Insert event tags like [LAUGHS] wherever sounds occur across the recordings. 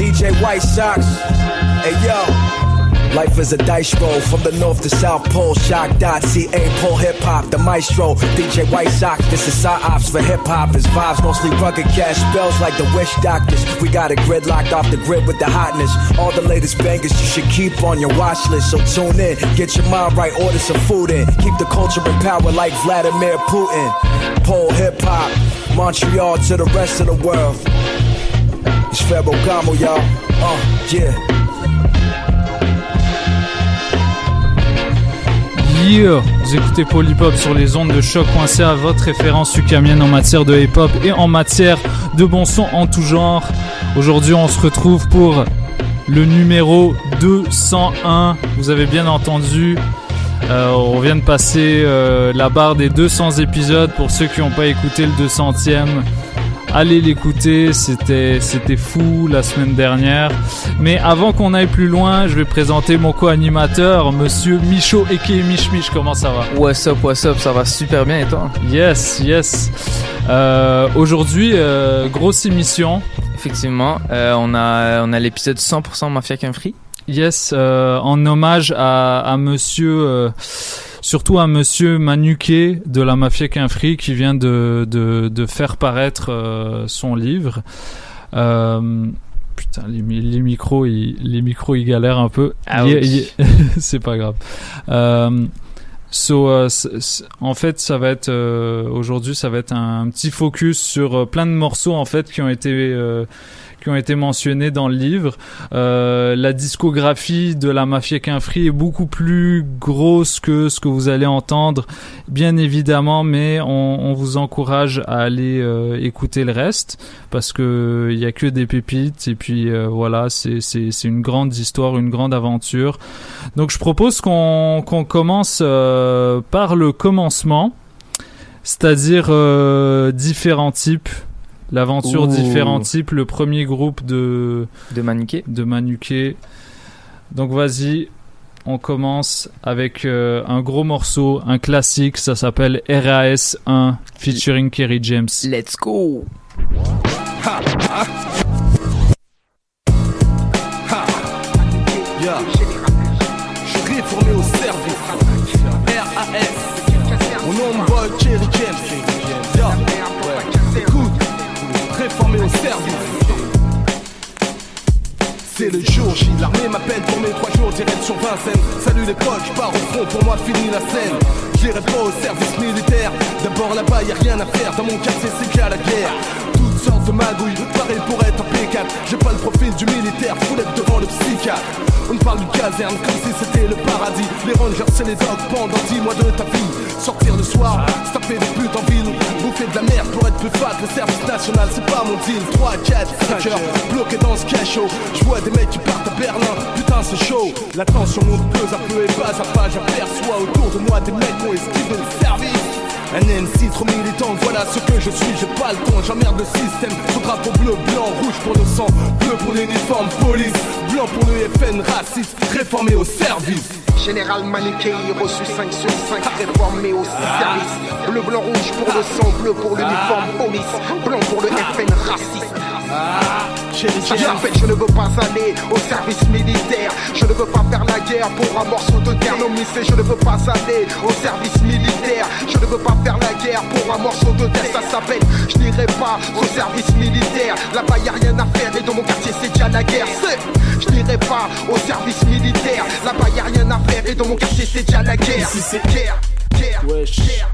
DJ White Sox. Hey yo, life is a dice roll from the north to south pole. Shock.ca, pole Hip Hop, the maestro. DJ White Sox, this is ops for hip hop. His vibes mostly rugged cash spells like the wish doctors. We got a grid locked off the grid with the hotness. All the latest bangers you should keep on your watch list. So tune in, get your mind right, order some food in. Keep the culture in power like Vladimir Putin. Pole hip hop, Montreal to the rest of the world. It's yeah. Yeah Vous écoutez Polypop sur les ondes de choc.ca, votre référence sucamienne en matière de hip-hop et en matière de bon son en tout genre. Aujourd'hui, on se retrouve pour le numéro 201. Vous avez bien entendu. Euh, on vient de passer euh, la barre des 200 épisodes. Pour ceux qui n'ont pas écouté le 200e, allez l'écouter. C'était c'était fou la semaine dernière. Mais avant qu'on aille plus loin, je vais présenter mon co-animateur, Monsieur Michaud et Mich Mich. Comment ça va? What's up, what's up, ça va super bien et toi? Yes, yes. Euh, Aujourd'hui, euh, grosse émission. Effectivement, euh, on a, on a l'épisode 100% Mafia Free. Yes, euh, en hommage à, à monsieur, euh, surtout à monsieur Manuquet de la Mafia Qu'un Free qui vient de, de, de faire paraître euh, son livre. Euh, putain, les, mi- les micros, ils, les micros, ils galèrent un peu. [LAUGHS] C'est pas grave. Euh, So, euh, en fait, ça va être euh, aujourd'hui, ça va être un, petit focus sur euh, plein de morceaux en fait qui ont été qui ont été mentionnés dans le livre. Euh, la discographie de la Mafia Free est beaucoup plus grosse que ce que vous allez entendre, bien évidemment, mais on, vous encourage à aller euh, écouter le reste parce que il y a que des pépites et puis euh, voilà, c'est une grande histoire, une grande aventure. Donc je propose qu'on commence euh, par le commencement, c'est-à-dire euh, différents types. L'aventure différents types, le premier groupe de, De Manuquet. de Manuquet. Donc vas-y, on commence avec euh, un gros morceau, un classique, ça s'appelle RAS 1 featuring Kerry James. Let's go Yeah. Je suis réformé au service. RAS. Mon nom, boy, C'est le jour J, l'armée m'appelle pour mes trois jours, direction Vincennes. Salut l'époque, je pars au front, pour moi fini la scène. J'irai pas au service militaire, d'abord là-bas y a rien à faire, dans mon quartier c'est qu'à la guerre. Sortes de magouilles, pareil pour être impeccable. J'ai pas le profil du militaire, foulette devant le psychiatre. On parle du caserne comme si c'était le paradis. Les rangers c'est les dogs pendant 10 mois de ta vie. Sortir le soir, se taper des putes en ville, bouffer de la merde pour être plus fat. Le service national c'est pas mon deal. 3, 4, 5 heures, bloqué dans ce cachot. Je vois des mecs qui partent à Berlin, putain c'est chaud. La tension monte peu à peu et pas à pas. J'aperçois autour de moi des mecs qui ont esquivé le service. Un MC trop militant, voilà ce que je suis, j'ai pas le temps, j'emmerde le système. Son drapeau bleu, blanc, rouge pour le sang, bleu pour l'uniforme, police, blanc pour le FN, raciste, réformé au service. Général Manuquet, reçu 5 sur 5, réformé au service. Bleu, blanc, rouge pour le sang, bleu pour l'uniforme police, blanc pour le FN raciste. Ah, chérie. s'appelle je ne veux pas aller au service militaire. Je ne veux pas faire la guerre pour un morceau de terre Non mais c'est je ne veux pas aller au service militaire. Je ne veux pas faire la guerre pour un morceau de terre. Ça s'appelle je n'irai pas au service militaire. Là-bas y a rien à faire et dans mon quartier c'est déjà la guerre. C'est je n'irai pas au service militaire. Là-bas y a rien à faire et dans mon quartier c'est déjà la guerre. Ici, c'est- guerre, guerre, Wesh. guerre.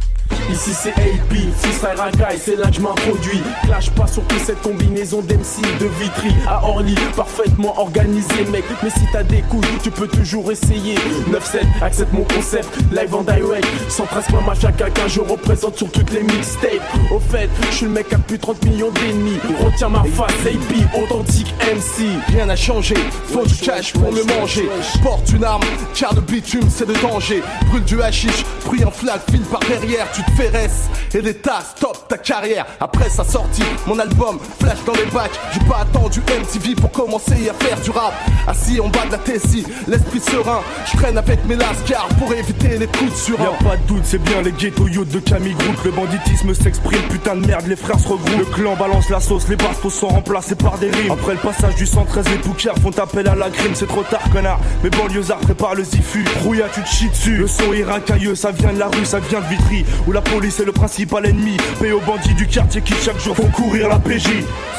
Ici c'est AP, freestyle racaille, c'est là que je m'introduis. Clash pas sur toute cette combinaison d'MC de Vitry à Orly, parfaitement organisé mec. Mais si t'as des couilles, tu peux toujours essayer. 9-7, accepte mon concept, live en direct. 113 points mafia caca, je représente sur toutes les mixtapes. Au fait, je suis le mec à plus de 30 millions d'ennemis. Retiens ma face, AP, authentique MC. Rien n'a changé, faut du cash pour me manger. Porte une arme, car le bitume c'est le danger. Brûle du hashish, pris en flag, file par derrière, tu te fesses et des tas, stop ta carrière. Après sa sortie, mon album flash dans les bacs. J'ai pas attendu MTV pour commencer à faire du rap. Assis en bas de la Tessie, l'esprit serein. Je traîne avec mes lascars pour éviter les coups de surin. Y'a pas de doute, c'est bien les ghetto youths de Camille Groot. Le banditisme s'exprime, putain de merde, les frères se regroupent. Le clan balance la sauce, les bastos sont remplacés par des rimes. Après le passage du 113, les poucars font appel à la crime. C'est trop tard, connard. Mes banlieusards préparent le zifu. Rouilla, tu te chies dessus. Le son est racailleux, ça vient de la rue, ça vient de Vitry. La police est le principal ennemi. Paye aux bandits du quartier qui chaque jour font courir la PJ.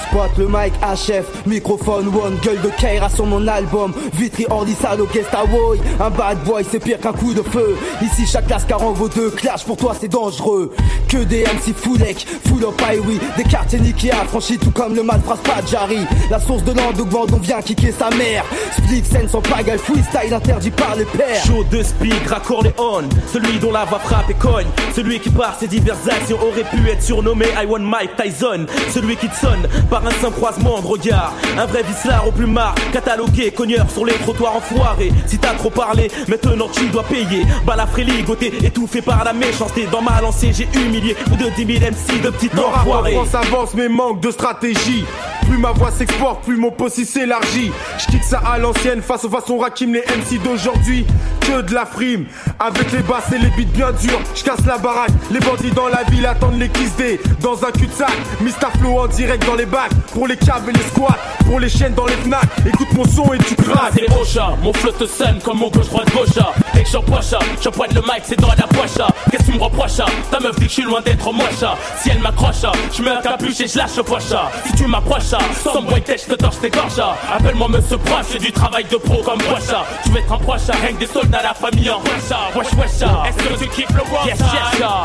Spot le mic HF, microphone one, gueule de Kaira sur mon album. Vitry Orly Salo Guest Away. Un bad boy c'est pire qu'un coup de feu. Ici chaque lascar en vaut deux, clash pour toi c'est dangereux. Que des MC fullek, full up oui Des quartiers niqués affranchis tout comme le malphrase Padjari. La source de l'endouement on vient kicker sa mère. Split scène sans pagaille, freestyle interdit par les pères. Chaud de speed, raccord les on Celui dont la voix frappe et cogne Celui qui par ses diverses actions aurait pu être surnommé I want Mike Tyson. Celui qui te sonne par un simple croisement de regard Un vrai vicelard au plus marre Catalogué, cogneur sur les trottoirs enfoirés. Si t'as trop parlé, maintenant tu dois payer. Balafré ligoté, étouffé par la méchanceté. Dans ma lancée j'ai humilié Ou de 10 000 MC de en enfoirés. France avance mais manque de stratégie. Plus ma voix s'exporte, plus mon possi s'élargit. Je kick ça à l'ancienne face aux façons Rakim Les MC d'aujourd'hui, que de la frime. Avec les basses et les beats bien durs Je casse la baraque, les bandits dans la ville attendent les kiss day Dans un cul-de-sac, Mr Flow en direct dans les bacs Pour les câbles et les squats, pour les chaînes dans les fnac Écoute mon son et tu crases c'est Ocha, mon flow te sonne comme mon gauche droite gaucha. Dès que j'empoche, je pointe le mic, c'est dans la poche. Qu'est-ce que tu me reproches Ta meuf dit que je suis loin d'être moche. Si elle m'accroche, je mets un capuche et je lâche poche. Si tu m'approches, sans tête, je te torche tes gorges. Appelle-moi monsieur proche, j'ai du travail de pro comme poche. Tu veux être un proche, rien que des soldats, la famille en wesh. Wesh, wesh, est-ce que tu kiffes le yes,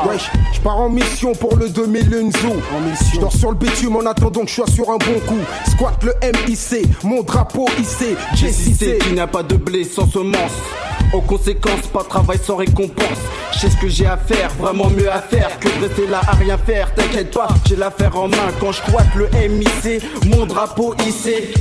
Wesh, je pars en mission pour le 2000 Unzo. En mission. Je dors sur le bitume en attendant que je sois sur un bon coup. Squat le MIC, mon drapeau hissé. JCC qui n'a pas de blé sans semence. Aux conséquences, pas de travail sans récompense. Je sais ce que j'ai à faire, vraiment mieux à faire que de rester là à rien faire. T'inquiète pas, j'ai l'affaire en main quand je crois le MIC, mon drapeau hissé.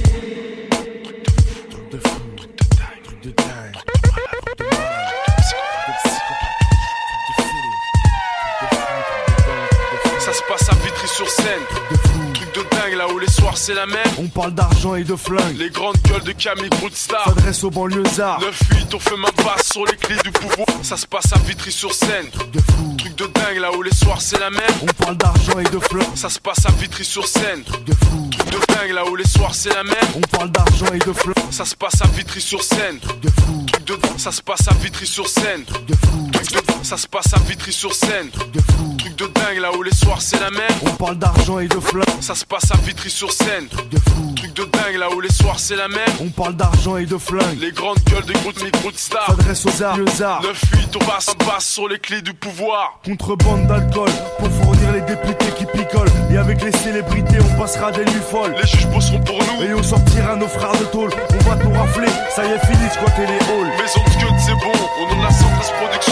Vitry-sur-Seine. Truc de dingue là où les soirs c'est la même. On parle d'argent et de flingue. Les grandes gueules de Camille Broodstar. S'adresse aux banlieusards. 9-8, on fait ma passe sur les clés du pouvoir. Ça se passe à Vitry-sur-Seine. De fou. Truc de dingue là où les soirs c'est la même. On parle d'argent et de flingue. Ça se passe à Vitry-sur-Seine. De fou. Truc de dingue là où les soirs c'est la même. On parle d'argent et de flingue. Ça se passe à Vitry-sur-Seine. De fou. Truc de ça se passe à Vitry-sur-Seine. De fou. Truc de ça se passe à Vitry-sur-Seine. De fou. Truc de dingue là où les soirs c'est la même. On parle d'argent et de flingue. Ça se passe à Vitry-sur-Seine. De fou. Truc de dingue là où les soirs c'est la même. On parle d'argent et de flingue. Les grandes gueules des groupes micro de stars. S'adresse aux banlieusards. 9-8, on passe, on passe sur les clés du pouvoir. Contrebande d'alcool pour fournir les députés qui picolent. Et avec les célébrités, on passera des nuits folles. Les juges bosseront pour nous. Et on sortira nos frères de tôle. On va tout rafler, ça y est, fini de squatter les halls. Maison de c'est bon. Nom de la Centrale Production,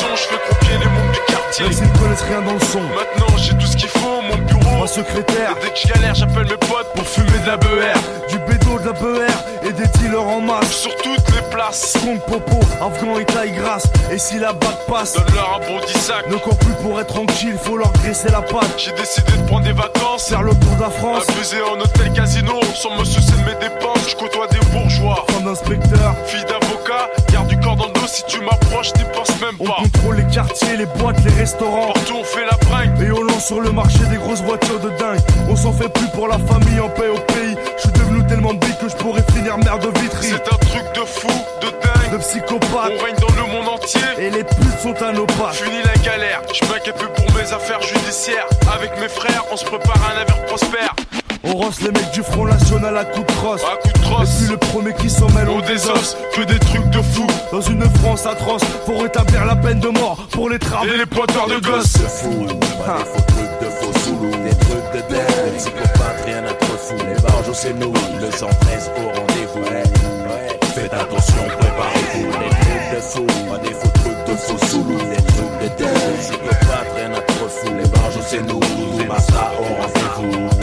Même s'ils ne connaissent rien dans le son. Maintenant, j'ai tout ce qu'il faut, mon bureau. Ma secrétaire, Et dès que je galère, j'appelle mes potes pour fumer de la beurre. du bédo, de la BR et des dealers en masse. Sur toutes les places, Kong Popo, Afghan et taille grasse. Et si la bague passe, donne-leur un bon 10 sac. ne cours plus pour être tranquille, faut leur graisser la patte. J'ai décidé de prendre des vacances. Faire le tour de la France, Abuser en hôtel casino, sans me soucier de mes dépenses. Je côtoie des bourgeois. femme d'inspecteur. Fille d'avocat, si tu m'approches, t'y penses même pas. On contrôle les quartiers, les boîtes, les restaurants. Partout on fait la bringue. Et on lance sur le marché des grosses voitures de dingue. On s'en fait plus pour la famille en paix au pays. Je suis devenu tellement big que je pourrais finir merde de vitrine. C'est un truc de fou, de dingue, de psychopathe. On règne dans le monde entier. Et les putes sont à nos pas. Fini la galère, je m'inquiète plus pour mes affaires judiciaires. Avec mes frères, on se prépare à un avenir prospère. On rosse les mecs du Front National à coup de crosse. À coup de crosse. Et puis le premier qui s'en mêle, on On désosse, que des trucs de fou. Dans une France atroce, pour rétablir la peine de mort, pour les travaux Et les pointeurs de gosses. fou, pas des faux trucs de faux soulous, des trucs de dead, des psychopathes, rien à trop fou. Les barges, c'est nous, le 113 au rendez-vous. Faites attention, préparez-vous. Des trucs de fou, pas des faux trucs de faux soulous, des trucs de dead, des psychopathes, rien à trop fou. Les barges, c'est nous, tout basta au rendez-vous.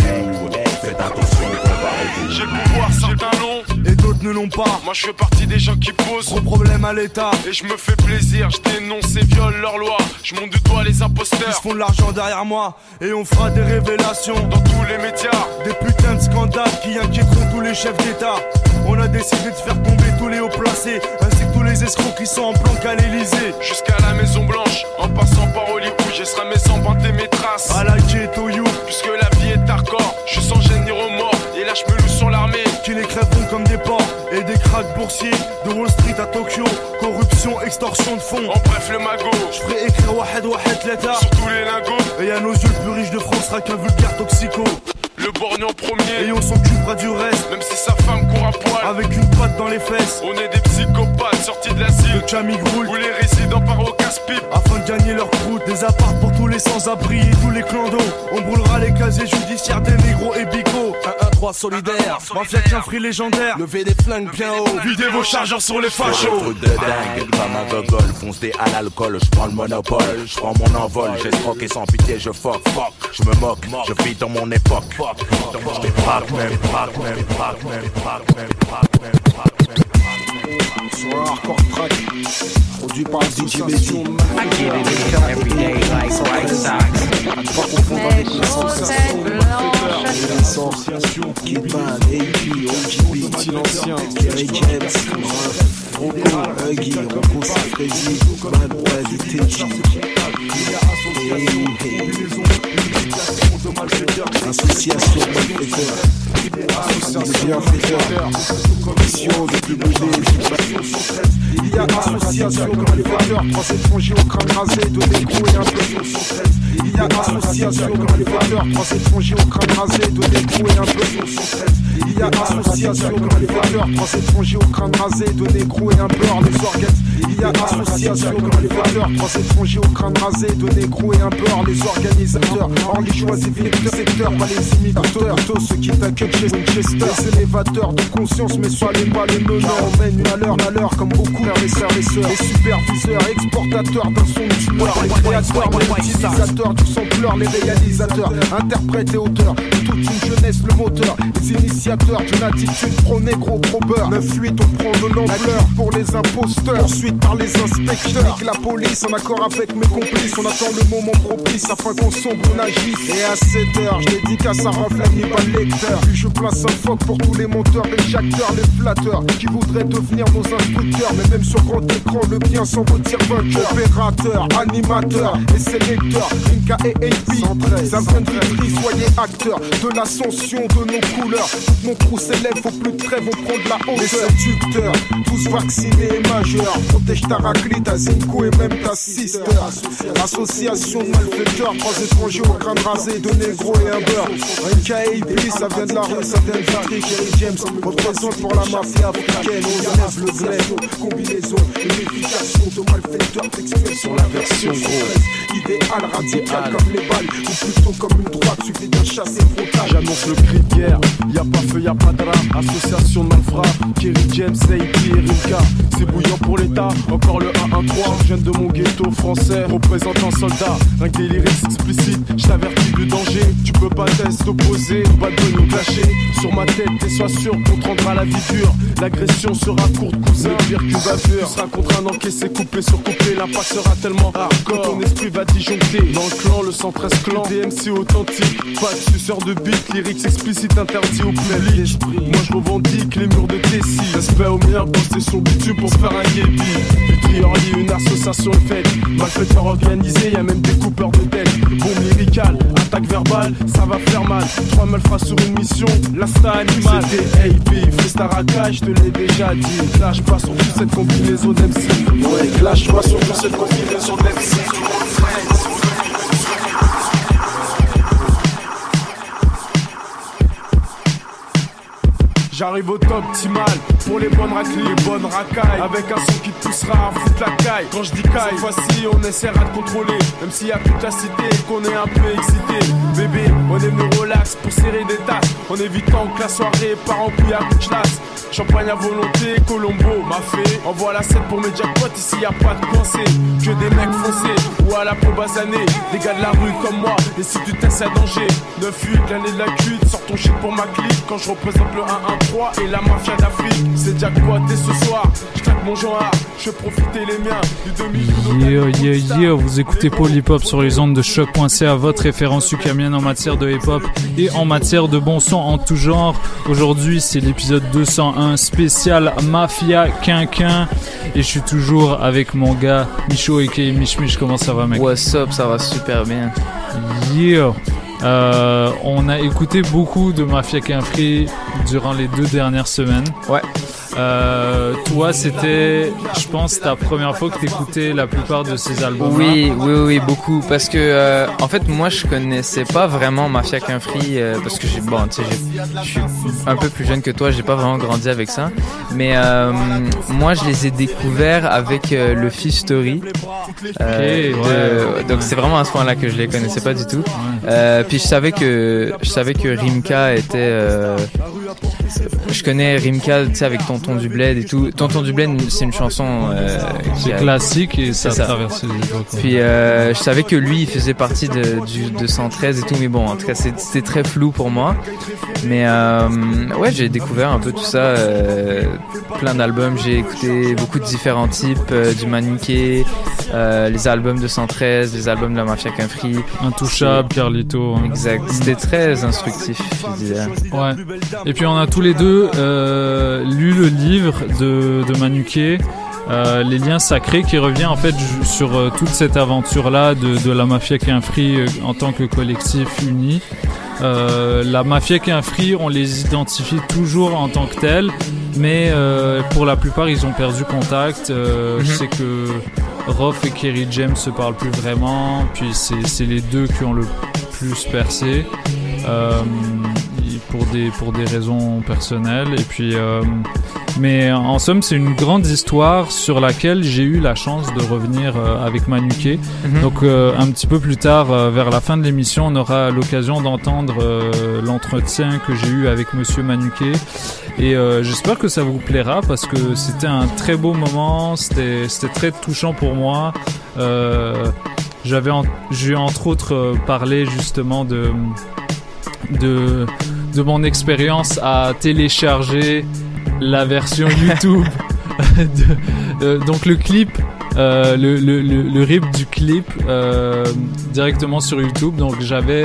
J'ai le pouvoir, certains l'ont. et d'autres ne l'ont pas. Moi je fais partie des gens qui posent. Gros problème à l'État. Et je me fais plaisir, je dénonce et viole leurs lois. Je monte du doigt les Ils imposteurs. se font de l'argent derrière moi et on fera des révélations. Dans tous les médias, Des putains de scandales qui inquiéteront tous les chefs d'État. On a décidé de faire tomber tous les hauts placés, ainsi que tous les escrocs qui sont en planque à l'Elysée. jusqu'à la Maison Blanche, en passant par Hollywood, serai mes empreintes et mes traces. À la ghetto you, Puisque la vie est hardcore, je suis sans je me loue sur l'armée. qui les crèveront comme des porcs. Et des cracks boursiers de Wall Street à Tokyo. Corruption, extorsion de fonds. En bref, le magot, Je ferai écrire Wahed Wahed l'État. sur tous les lingots. Et à nos yeux, le plus riche de France sera qu'un vulgaire toxico. Le borgne en premier, Et on s'occupera du reste. même si sa femme court à poil. Avec une patte dans les fesses. On est des psychopathes sortis de l'asile. Le Chami Groul. Où les résidents partent au casse-pipe. Afin de gagner leur croûte, des apparts les sans-abri et tous les clandos. On brûlera les casiers judiciaires des négros et bigots. 1-1-3 solidaire. Mafia qu'un free légendaire. Levez des flingues bien haut. Videz vos chargeurs sur les fachos. trucs de dingue, comme un gogol, fonce des à l'alcool, je prends le monopole, je prends mon envol, j'escroque et sans pitié je fuck, fuck, je me moque, je vis dans mon époque, je des braque même, braque même, braque même, braque même, braque même, braque même. Sur un hardcore track. Produit par DJ Mehdi. Association Kidman, AP, OGB, Silencien, Kerry James, Rocco, Huggy, Rocco Safrezi, Bad Association. Les bienfaiteurs. Commission de publier Il y a association malfaiteurs, trois étrangers au crâne rasé, deux négros et un peu Il y a association malfaiteurs, trois étrangers au crâne rasé, deux négros et un peu Il y a association malfaiteurs, trois étrangers au crâne rasé, deux négros et un beurre, les. Il y a association malfaiteurs, trois étrangers au crâne rasé, deux et un beurre, les organisateurs. Or les choisis vecteurs, secteurs, pas les imitateurs. Plutôt ceux qui t'accueillent chez Winchester, les élévateurs de conscience, mais sois les pas les meneurs. On mène à l'heure, comme beaucoup les sœurs, les sœurs. Les superviseurs, exportateurs d'un son tueur, les créateurs, les utilisateurs du sampleur, les réalisateurs, interprètes et auteurs. Toute une jeunesse, le moteur, les initiateurs d'une attitude pro-négro, pro-beurre. 9-8, on prend de l'ampleur pour les imposteurs. Ensuite par les inspecteurs. Avec la police, en accord avec mes complices, on attend le moment propice afin qu'on sombre, on agisse. Et à 7 heures, je dédicace à Rafle Hannibal Lecter. Puis je place un foc pour tous les monteurs, les jacteurs, les flatteurs qui voudraient devenir nos instructeurs. Mais même sur grand écran, le bien s'en retire vainqueur. Opérateur, animateur et sélecteur. Inca et AP, Vitry, soyez acteurs de l'ascension de nos couleurs. Mon crew s'élève, faut plus de trêve, on prend de la hauteur. Les séducteurs, tous vaccinés et majeurs. Protège ta raclée, ta zinco et même ta sister. Association de malfaiteurs, trois étrangers au crâne rasé, deux négros et un beurre. Un KAP, ça vient de la rue, ça vient de Vitry, Kerry James. Représente pour la mafia africaine, on élève le glaive. Combinaison, unification de malfaiteurs textuels sur la version gros. Idéal radical comme les balles, ou plutôt comme une droite, suffit d'un chassé frontal. J'annonce le cri de guerre, y a pas feu, y a pas de drap. Association de malfrats, Kerry James, AP et. C'est bouillant pour l'état, encore le 1-1-3. Je viens de mon ghetto français, représentant soldat. Un que des lyrics explicites, je t'avertis du danger. Tu peux pas test opposer, pas de nous clasher. Sur ma tête, et sois sûr qu'on te rendra la vie dure. L'agression sera courte, cousin, pire qu'une bavure. Tu seras contraint d'encaisser, coupé sur coupé. L'impact sera tellement hardcore. que Ton esprit va disjoncter. Dans le clan, le 113 clan, DMC authentique. Pas de suceur de beat, lyrics explicites interdits au public. Moi je revendique les murs de Tessie. Respect aux meilleurs possession bitume pour faire un yébi. Vitry Orly, une association faite. Malfaiteurs organisés, y a même des coupeurs de tête. Bombe lyricale, attaque verbale, ça va faire mal. Trois malfrats sur une mission, l'insta animal. C'était AP, Freestyle Rackage, te l'ai déjà dit. Clash pas sur toute cette combinaison d'MC. Ouais, clash pas sur toute cette combinaison d'MC. J'arrive au top optimal pour les bonnes raclées, les bonnes racailles. Avec un son qui poussera à foutre la caille. Quand je dis caille, cette fois-ci on essaiera de contrôler. Même s'il y a toute la cité qu'on est un peu excité. Bébé, on est venu relax pour serrer des tasses. En évitant que la soirée part en couille à bout de chasse. Champagne à volonté, Colombo m'a fait. Envoie la 7 pour mes jackpots, ici y a pas de pensée. Que des mecs foncés ou à la peau basanée. Des gars de la rue comme moi, et si tu testes à danger. 9-8, l'année de la cuite, sors ton shit pour ma clique. Quand je représente le 1-1-3 et la mafia d'Afrique. C'est jackpot et ce soir, je claque mon genre, je vais profiter les miens. Du demi Yo yo yo, vous écoutez Hop sur les ondes de choc.ca, votre référence ukamienne en matière de hip hop et en matière de bon son en tout genre. Aujourd'hui, c'est l'épisode 201 spécial Mafia Quinquin et je suis toujours avec mon gars Micho et Mich Mich. Comment ça va, mec? What's up, ça va super bien. Yeah. Euh, on a écouté beaucoup de Mafia Free durant les deux dernières semaines. Ouais. Euh, toi, c'était, je pense, ta première fois que t'écoutais la plupart de ces albums. Oui, oui, oui, beaucoup. Parce que, euh, en fait, moi, je connaissais pas vraiment Mafia Qu'un Free euh, parce que j'ai, bon, tu sais, je suis un peu plus jeune que toi, j'ai pas vraiment grandi avec ça. Mais moi, je les ai découverts avec le Fish Story. de- donc, c'est vraiment à ce point-là que je les connaissais pas du tout. Puis je savais que, je savais que Rimka était. je connais Rimka, tu sais, avec Tonton du Bled et tout. Tonton du Bled, c'est une chanson euh, qui C'est a- classique et ça a traversé les. Puis euh, je savais que lui, il faisait partie de, du 213 et tout, mais bon, en tout cas, c'était très flou pour moi. Mais euh, ouais, j'ai découvert un peu tout ça, plein d'albums. J'ai écouté beaucoup de différents types, du euh, les albums 213, les albums de la Mafia Free. Intouchable, Carlito. hein. Exact. C'était très instructif, je dirais. Ouais. Et puis on a tous les deux lu le livre de, de Manuquet, euh, Les liens sacrés, qui revient en fait sur euh, toute cette aventure-là de, de la mafia qui free euh, en tant que collectif uni. Euh, la mafia qui free, on les identifie toujours en tant que tels, mais pour la plupart ils ont perdu contact. Euh, Je Mhm. sais que Roth et Kerry James se parlent plus vraiment, puis c'est c'est les deux qui ont le plus percé. Euh, pour des pour des raisons personnelles. Et puis euh, mais en somme c'est une grande histoire sur laquelle j'ai eu la chance de revenir euh, avec Manuquet Mhm. donc euh, un petit peu plus tard vers la fin de l'émission on aura l'occasion d'entendre l'entretien que j'ai eu avec monsieur Manuquet et j'espère que ça vous plaira parce que c'était un très beau moment. C'était très touchant pour moi. J'avais j'ai entre autres parlé justement de de, de mon expérience à télécharger la version [LAUGHS] YouTube. de- euh, donc le clip, euh, le, le, le, le rip du clip euh, directement sur YouTube. Donc j'avais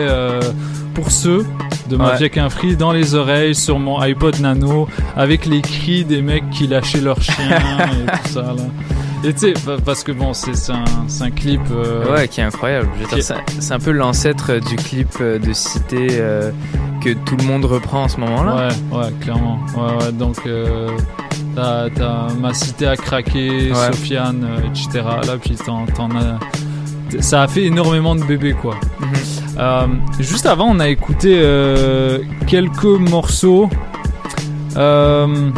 pour ceux de Ouais. Qu'un Free dans les oreilles sur mon iPod Nano avec les cris des mecs qui lâchaient leurs chiens [LAUGHS] et tout ça là. Et tu sais, pa- parce que bon, c'est un, clip. euh, Ouais, qui est incroyable. Qui- c'est- un peu l'ancêtre du clip euh, de Cité euh, que tout le monde reprend en ce moment-là. Ouais, ouais, clairement. Ouais, ouais, donc, euh, t'as, ma cité à craquer, Ouais. Sofiane, euh, etc. Là, puis t'en, as. Ça a fait énormément de bébés, quoi. Mhm. Euh, juste avant, on a écouté euh, quelques morceaux. Euh,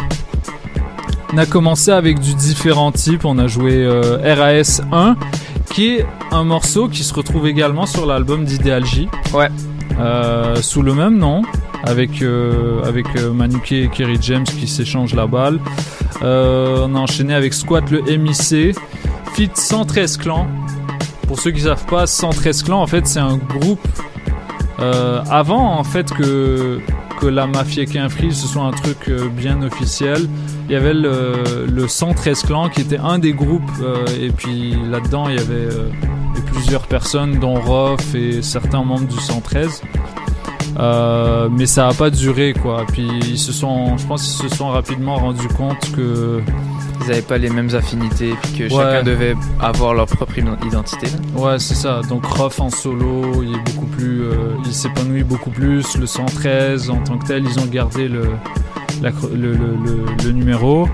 on a commencé avec du différent type. On a joué euh, RAS 1, qui est un morceau qui se retrouve également sur l'album d'Ideal J. Ouais. Euh, sous le même nom, avec euh, avec euh, Manuquet et Kerry James qui s'échangent la balle. On a enchaîné avec Squat le MIC, Fit 113 Clans. Pour ceux qui savent pas, 113 Clans, en fait, c'est un groupe. avant, en fait, que que la mafia Qu'un Free ce soit un truc euh, bien officiel. Il y avait le, le 113 Clan qui était un des groupes euh, et puis là-dedans il y avait euh, plusieurs personnes dont Roth et certains membres du 113. Euh, mais ça a pas duré quoi. Puis ils se sont, je pense qu'ils se sont rapidement rendus compte que Ils n'avaient pas les mêmes affinités, puis que Ouais. chacun devait avoir leur propre identité. Ouais, c'est ça. Donc Roth en solo, il est beaucoup plus, euh, il s'épanouit beaucoup plus. Le 113 en tant que tel, ils ont gardé le la chr- le, le, le- le numéro.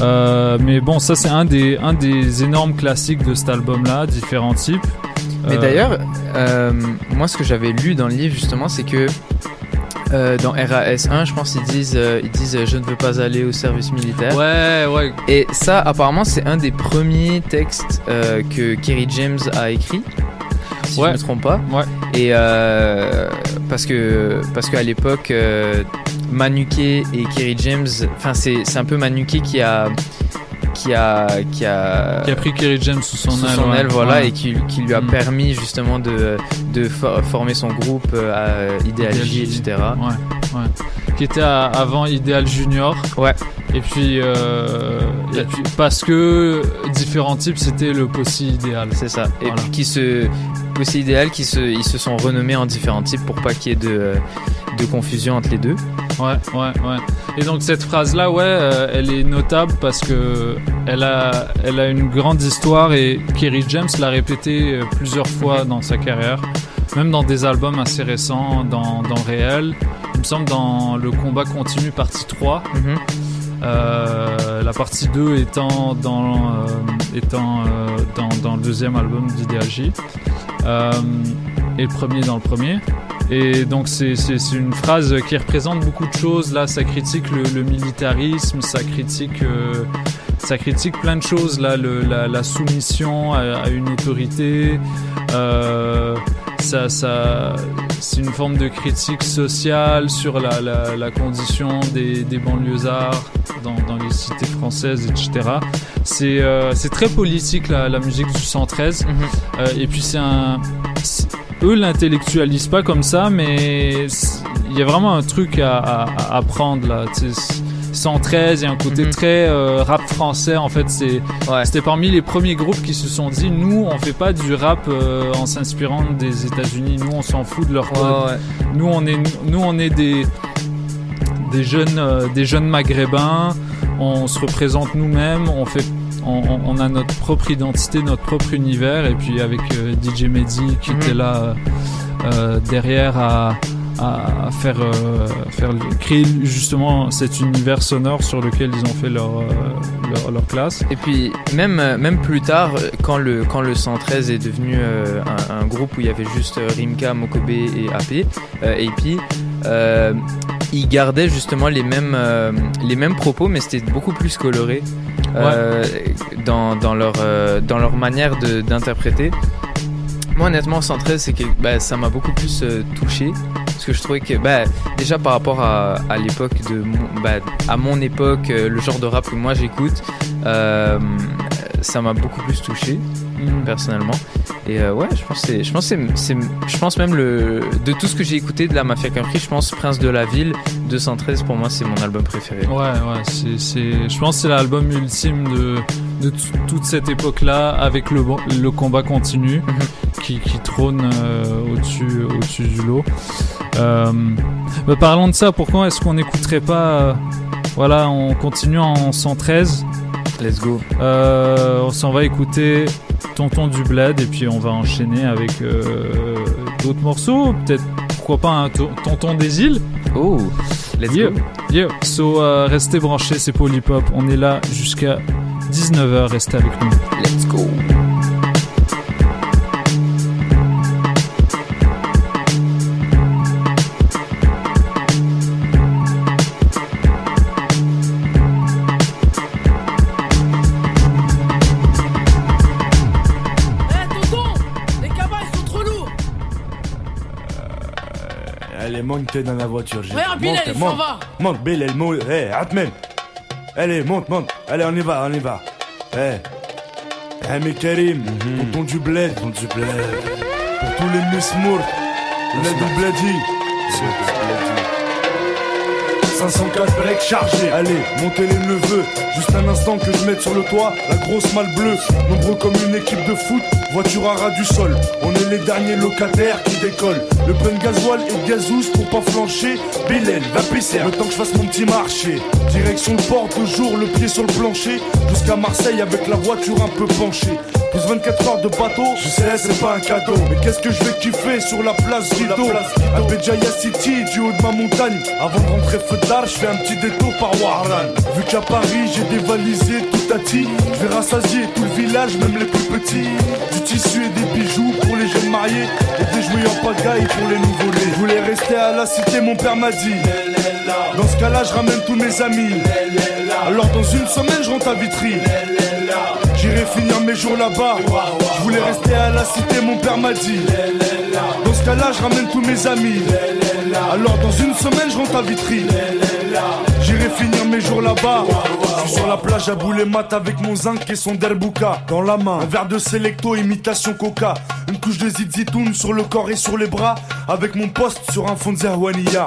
Euh, mais bon, ça c'est un des, un des énormes classiques de cet album-là, différents types. Mais Euh, d'ailleurs, moi, ce que j'avais lu dans le livre, justement, c'est que euh, dans RAS 1, je pense, ils disent, euh, ils disent euh, Je ne veux pas aller au service militaire. Ouais, ouais. Et ça, apparemment, c'est un des premiers textes euh, que Kerry James a écrit. Si Ouais. je me trompe pas. Ouais. Et parce que parce qu'à l'époque, Manuké et Kerry James, enfin c'est c'est un peu Manuké qui a qui a qui a Qui a pris Kerry James sous son sous aile. son ouais. aile, voilà, Ouais. et qui, qui lui a Mm. permis justement de, de for- former son groupe euh, à Idéalgie, Idéalgie. etc. Ouais, ouais. Qui était à- avant Idéal Junior. Ouais. Et puis, euh, et puis parce que différents types, c'était le possi idéal. C'est ça. Et Voilà. puis qui se, aussi idéal, qui se, ils se sont renommés en différents types pour pas qu'il y ait de, de confusion entre les deux. Ouais, ouais, ouais. Et donc cette phrase-là, ouais, euh, elle est notable parce que elle a, elle a une grande histoire et Kerry James l'a répété euh, plusieurs fois dans sa carrière, même dans des albums assez récents, dans, dans Réel. Il me semble dans Le combat continue partie 3. Mhm. Euh, la partie 2 étant dans, euh, étant, euh, dans, dans le deuxième album d'Idéalgie. Euh, et le premier dans le premier. Et donc c'est une phrase qui représente beaucoup de choses. Là, ça critique le, militarisme, ça critique, euh, ça critique plein de choses. Là, la, soumission à, à une autorité. Euh, ça, ça, c'est une forme de critique sociale sur la, la, la condition des, des banlieusards dans, dans les cités françaises, etc. C'est euh, très politique la, la musique du 113. Mhm. Euh, et puis c'est un, eux l'intellectualisent pas comme ça, mais il y a vraiment un truc à, à, à apprendre là. 113, il y a un côté Mhm. très euh, rap français en fait. C'est Ouais. c'était parmi les premiers groupes qui se sont dit nous on fait pas du rap euh, en s'inspirant des États-Unis. Nous on s'en fout de leur code. Ouais. Nous on est nous on est des des jeunes euh, des jeunes maghrébins. On se représente nous-mêmes. On fait on, a notre propre identité, notre propre univers. Et puis avec DJ Mehdi qui Mhm. était là derrière à à faire, euh, faire créer justement cet univers sonore sur lequel ils ont fait leur, euh, leur, leur classe. Et puis même euh, même plus tard, quand le quand le 113 est devenu un, un groupe où il y avait juste Rimka, Mokobe et AP, AP, euh, ils gardaient justement les mêmes euh, les mêmes propos, mais c'était beaucoup plus coloré euh, dans dans leur dans leur manière d'interpréter. Moi honnêtement 113 c'est que bah, ça m'a beaucoup plus touché parce que je trouvais que bah, déjà par rapport à, à l'époque de mon- bah, à mon époque euh, le genre de rap que moi j'écoute euh, ça m'a beaucoup plus touché personnellement. Et euh, ouais je pense c'est je pense c'est- je pense même le de tout ce que j'ai écouté de la Mafia Country je pense Prince de la Ville 213 pour moi c'est mon album préféré. Ouais, ouais, c'est, c'est, je pense que c'est l'album ultime de, de toute cette époque-là, avec le, le combat continu qui, qui trône euh, au-dessus, au-dessus du lot. Euh, bah, parlons de ça, pourquoi est-ce qu'on n'écouterait pas, euh, voilà, on continue en 113. let's go on s'en va écouter Tonton du Bled et puis on va enchaîner avec d'autres morceaux, peut-être pourquoi pas un to- Tonton des îles. oh let's Yeah. go Yeah. So, euh, restez branchés, c'est Polypop. On est là jusqu'à 19h. Restez avec nous. let's go monte dans la voiture. j'ai- Regarde, Bilal, monte, il s'en monte. va. Monte, Bilal, monte. Hé, Atmen. Allez, monte, monte. Allez, on y va, on y va. Hé. Hé, mais Karim, tonton du bled. Tonton du bled. Pour tous les mismours. Le du bledi. 504 breaks chargés. Allez, montez les neveux. Juste un instant que je mette sur le toit la grosse malle bleue. Nombreux comme une équipe de foot, voiture à ras du sol. On est les derniers locataires qui décollent. Le plein de gasoil et de gazous pour pas flancher. Va pisser. Le temps que je fasse mon petit marché. Direction le port, toujours le pied sur le plancher. Jusqu'à Marseille avec la voiture un peu penchée. Plus 24 heures de bateau, je sais, c'est pas un cadeau. Mais qu'est-ce que je vais kiffer sur la place Guido À Béjaïa City, du haut de ma montagne. Avant de rentrer feu d'art, je fais un petit détour par Warlan. Vu qu'à Paris, j'ai dévalisé tout à ti. Je vais rassasier tout le village, même les plus petits. Du tissu et des bijoux pour les jeunes mariés. Et des jouets en pagaille pour les nouveau-nés. Je voulais rester à la cité, mon père m'a dit. Dans ce cas-là, je ramène tous mes amis. Alors dans une semaine, je rentre à Vitry. J'irai finir mes jours là-bas. Je voulais rester à la cité, mon père m'a dit. Dans ce cas-là, je ramène tous mes amis. Alors dans une semaine, je rentre à Vitry. J'irai finir mes jours là-bas. Je suis sur la plage à bouler mat avec mon zinc et son derbouka. Dans la main, un verre de Selecto, imitation coca. Une couche de zizitoun sur le corps et sur les bras. Avec mon poste sur un fond de Zerwania.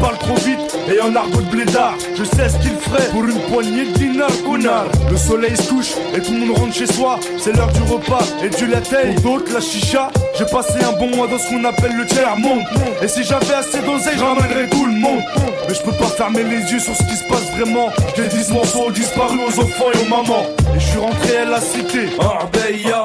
parle trop vite et en argot de blédard. Je sais ce qu'il ferait pour une poignée de dinars. Le soleil se couche et tout le monde rentre chez soi. C'est l'heure du repas et du latte. D'autres, la chicha. J'ai passé un bon mois dans ce qu'on appelle le tiers monde. Et si j'avais assez d'oseille, j'emmènerais tout le monde. Mais je peux pas fermer les yeux sur ce qui se passe vraiment. J'ai 10 morceaux disparus aux enfants et aux mamans. Et je suis rentré à la cité, Arbeya.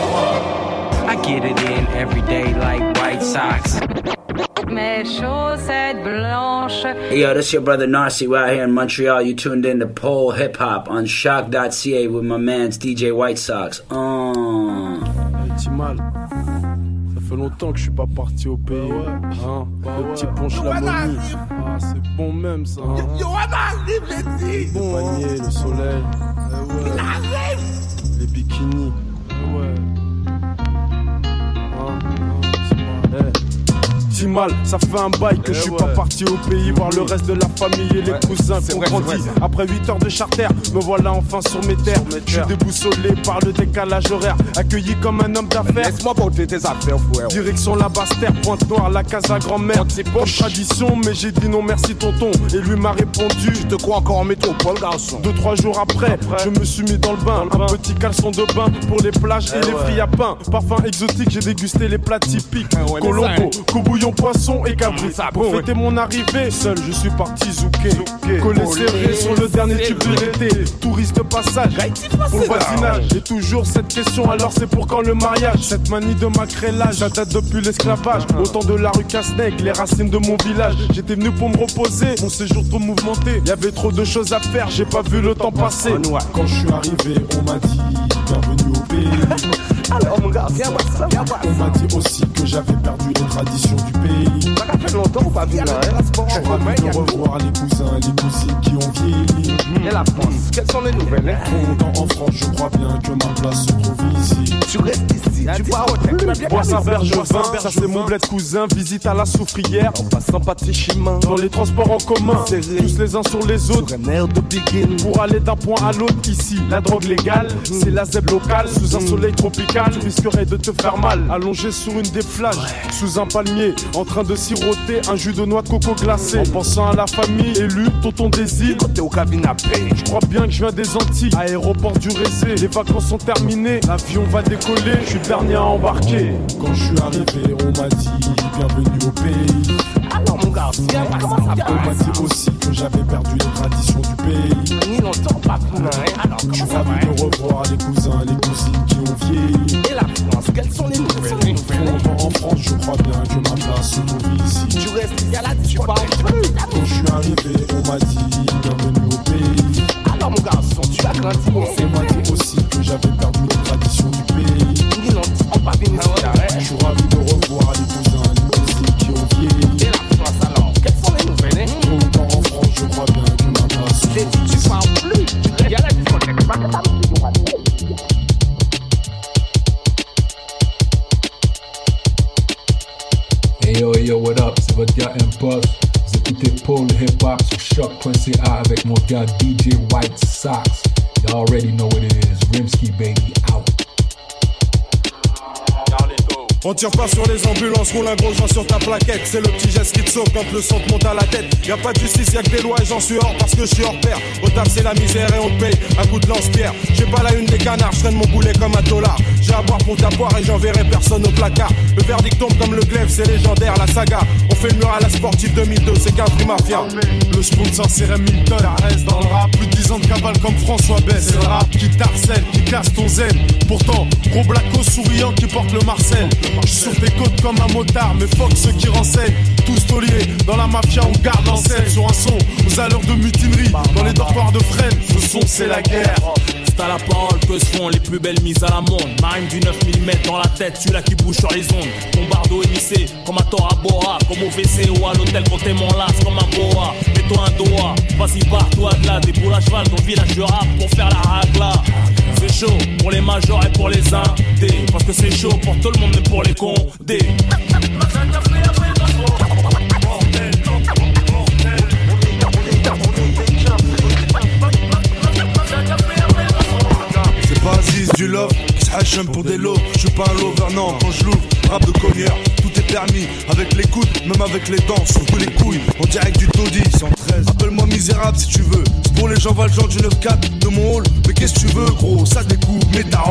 I get it in every day like White Sox. Mes chaussettes blanches. Yo, this your brother Narcy. We're out here in Montreal. You tuned in to Pole Hip Hop on shock.ca with my man's DJ White Sox. Oh. Ça fait longtemps que je suis pas parti au pays. Hein le petit ponche la momie. Ah, c'est bon même ça. Hein le panier, le soleil. Eh ouais. Les bikinis. Eh ouais. Ça fait un bail que je suis pas parti au pays voir le reste de la famille et les cousins qu'on grandit. Après 8 heures de charter, me voilà enfin sur mes terres. Je suis déboussolé par le décalage horaire, accueilli comme un homme d'affaires. Laisse-moi porter tes affaires, frère. Direction la Basse-Terre, Pointe Noire, la casa grand-mère. C'est pas tradition, mais j'ai dit non merci tonton. Et lui m'a répondu Je te crois encore en métropole, garçon. Deux, trois jours après, je me suis mis dans le bain. Un petit caleçon de bain pour les plages et les frites à pain. Parfum exotique, j'ai dégusté les plats typiques. Colombo, coubouillon, poisson et cabri. Pour fêter mon arrivée, seul je suis parti zouker. Collé serré sur le dernier tube de l'été. Touriste de passage pour le voisinage. J'ai toujours cette question, alors c'est pour quand le mariage? Cette manie de macrélage, ça date depuis l'esclavage. Au temps de la rue Casneg, les racines de mon village. J'étais venu pour me reposer, mon séjour trop mouvementé. Y avait trop de choses à faire, j'ai pas vu le temps passer. Quand je suis arrivé, on m'a dit bienvenue pays. [LAUGHS] Alors, mon gars, viens voir ça, viens voir On m'a dit aussi que j'avais perdu les traditions du pays. Ça fait longtemps ou pas vu là, hein? Je de revoir les cousins et les cousines qui ont vieilli. Et la France, quelles sont les nouvelles hein? Content en France, je crois bien que ma place se trouve ici. Tu restes ici, tu pars au tech. Bois un verre, je vin, ça c'est mon bled cousin, visite à la soufrière. En passant par tes chemins, Dans les transports en commun, tous les uns sur les autres. sur un air de begin. Pour aller d'un point à l'autre ici, la drogue légale, c'est la zèbre locale sous un soleil tropical. Tu risquerais de te faire mal, allongé sur une des plages, sous un palmier, en train de siroter un jus de noix de coco glacé. En pensant à la famille élue, tonton désir. T'es au paix. Je crois bien que je viens des Antilles, aéroport du Rézé. Les vacances sont terminées, l'avion va décoller. Je suis le dernier à embarquer. Quand je suis arrivé, on m'a dit bienvenue au pays. Alors mon comment ça On m'a dit aussi que j'avais perdu les traditions du pays. Ni longtemps, pas plus hein. Alors Je suis ravi de revoir les cousins, les Et la France, quelles sont les nouvelles en France, je crois bien que ma place se ici. Tu restes ici à la tu parles plus Quand je suis arrivé, on m'a dit bienvenue au pays. Alors mon garçon, tu as grandi On m'a dit aussi que j'avais perdu les traditions du pays. Ni longtemps, pas Yo, yo, what up? C'est votre gars Impost. Vous écoutez Paul Hip Hop sur avec mon gars DJ White Sox. You already know what it is. Rimsky baby out. On tire pas sur les ambulances, roule un gros joint sur ta plaquette. C'est le petit geste qui te sauve quand le son te monte à la tête. Y a pas de justice, y'a que des lois et j'en suis hors parce que je suis hors pair. Au taf, c'est la misère et on te paye un coup de lance-pierre. J'ai pas la une des canards, je traîne mon boulet comme un dollar. J'ai à boire pour ta poire et j'enverrai personne au placard. Le verdict tombe comme le glaive, c'est légendaire, la saga. On fait le mur à la sportive 2002, c'est qu'un prix mafia. Le sponsor c'est Remington, reste dans le rap. Plus de 10 ans de cabale comme François Bess. C'est le rap qui t'harcèle, qui casse ton zen. Pourtant, gros blacko souriant qui porte le Marcel. Je suis sur tes côtes comme un motard, mais fuck ceux qui renseignent. Tous tauliers, dans la mafia on garde en scène. Sur un son, aux allures de mutinerie, dans les dortoirs de Fresnes. Ce son c'est la guerre. C'est à la parole que se font les plus belles mises à la monde. Marine du 9 mm dans la tête, celui-là qui bouge sur les ondes. Bombardo émissé, comme à Tora Bora, comme au WC ou à l'hôtel quand t'es mon las, comme un boa. Mets-toi un doigt, vas-y pars-toi de là, des à cheval dans village du rap pour faire la ragla. C'est chaud pour les majors et pour les indés. Parce que c'est chaud pour tout le monde, mais pour les condés. Hachum pour des lots. Je suis pas un lover, non, quand je l'ouvre, rap de cogneur. Tout avec les coudes, même avec les dents, surtout les couilles. En direct du taudis, 113. Appelle-moi misérable si tu veux. C'est pour les gens valjean du 9-4 de mon hall. Mais qu'est-ce que tu veux, gros? Ça découpe, mets ta.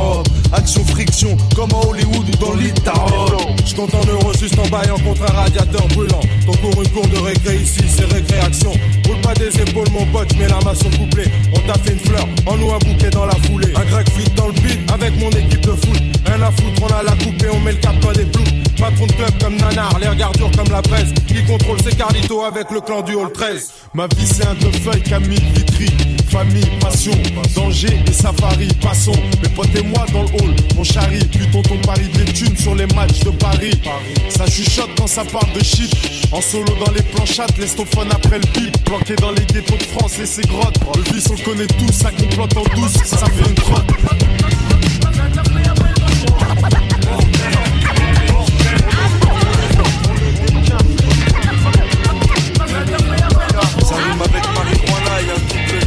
Action, friction, comme à Hollywood ou dans l'île ta. Je compte en euros juste en baillant contre un radiateur brûlant. Ton cours, une cour de récré ici, c'est récréation. Roule pas des épaules, mon pote, mets la masse au couplet. On t'a fait une fleur, en nous un bouquet dans la foulée. Un grec fit dans le beat, avec mon équipe de foot. Rien à foutre, on a la coupe et on met le cap dans des plots. Patron de club comme Nanar, les regards comme la presse. Qui contrôle ses Carlito avec le clan du Hall 13. Ma vie c'est un deux feuilles, Camille, Vitry. Famille, passion, danger et safari, passons. Mes potes et moi dans le hall, on charrie. Putain, ton pari des thunes sur les matchs de Paris. Ça chuchote quand ça parle de shit. En solo dans les planchattes, laisse ton phone après le bip. Planqué dans les ghettos de France et ses grottes. Le vice on le connaît tous, ça complote en douce, ça fait une crotte.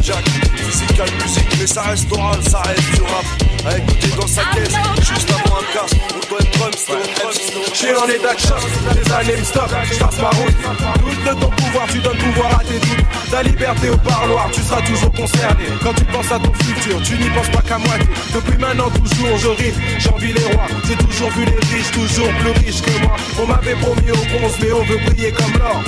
Jack. Physical musique, mais ça reste oral, ça reste du rap. À écouter dans sa caisse, juste avant un casque. On doit être drum, stone, J'suis en état de choc, les années me stoppent, j'passe ma route. Doute de ton pouvoir, tu donnes pouvoir à tes doutes. Ta liberté au parloir, tu seras toujours concerné. Quand tu penses à ton futur, tu n'y penses pas qu'à moitié. Depuis maintenant, toujours, je rime, j'envie les rois. J'ai toujours vu les riches, toujours plus riches que moi. On m'avait promis au bronze, mais on veut briller comme l'or.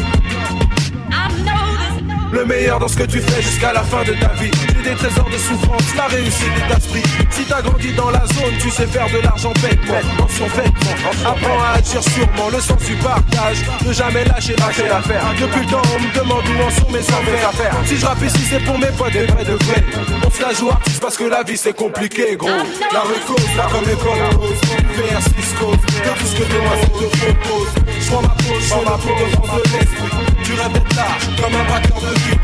Le meilleur dans ce que tu fais jusqu'à la fin de ta vie. J'ai des trésors de souffrance, la réussite est d'esprit. Si t'as grandi dans la zone, tu sais faire de l'argent bêtement. Mention bêtement. Apprends à agir sûrement, le sens du partage. Ne jamais lâcher l'affaire. Depuis le temps, on me demande où en sont mes affaires. Si je rappe ici, c'est pour mes potes, des vrais de vrais. On se la joue artiste parce que la vie c'est compliqué, gros. La rue cause, la comme les cause. VR Cisco, que tout ce que demoiselle te propose. Je prends ma pause, je prends ma pause devant de l'esprit. Tu d'être large, comme un braqueur de vie.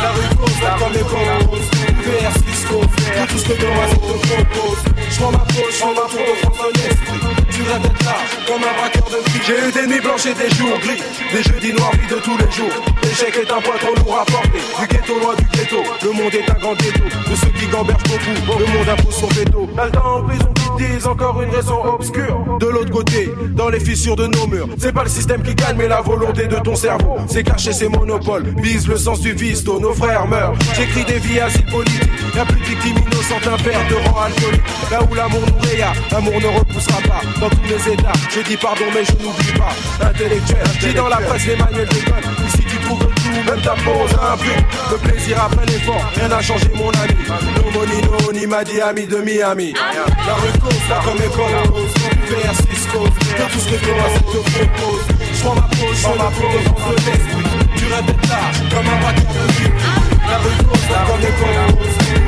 La rue cause, la comme les cause. VR Cisco, tout ce que demoiselle te propose. Je prends ma pause, je pause devant de l'esprit. Tu rêves d'être large, comme un braqueur de vie. J'ai eu des nuits blanches et des jours gris. Des jeudis noirs, vie de tous les jours. L'échec est un poids trop lourd à porter. Du ghetto loin du ghetto, le monde est un grand ghetto. De ceux qui gambergent beaucoup, le monde impose son veto. Temps en prison qui disent encore une raison obscure. De l'autre côté, dans les fissures de nos murs, c'est pas le système qui gagne, mais la volonté de ton cerveau. C'est cacher ses monopoles, vise le sens du vice, nos frères meurent. J'écris des vies asile politiques, y'a plus de victimes innocentes, un père de rang alcoolique. La Où l'amour nous raya, l'amour ne repoussera pas. Dans tous mes états, je dis pardon, mais je n'oublie pas. Intellectuel, dis dans la presse les manuels d'école. Ici tu trouves tout, même ta pose un but. Le plaisir après l'effort, rien n'a changé mon ami. No money, no ni m'a dit ami de Miami. La rue cause, là comme école, vers Cisco. De tout ce que c'est te propose. Je prends ma pause, je ma pause, dans l'esprit. Tu répètes large, comme un braqueur de. La rue cause, là comme école,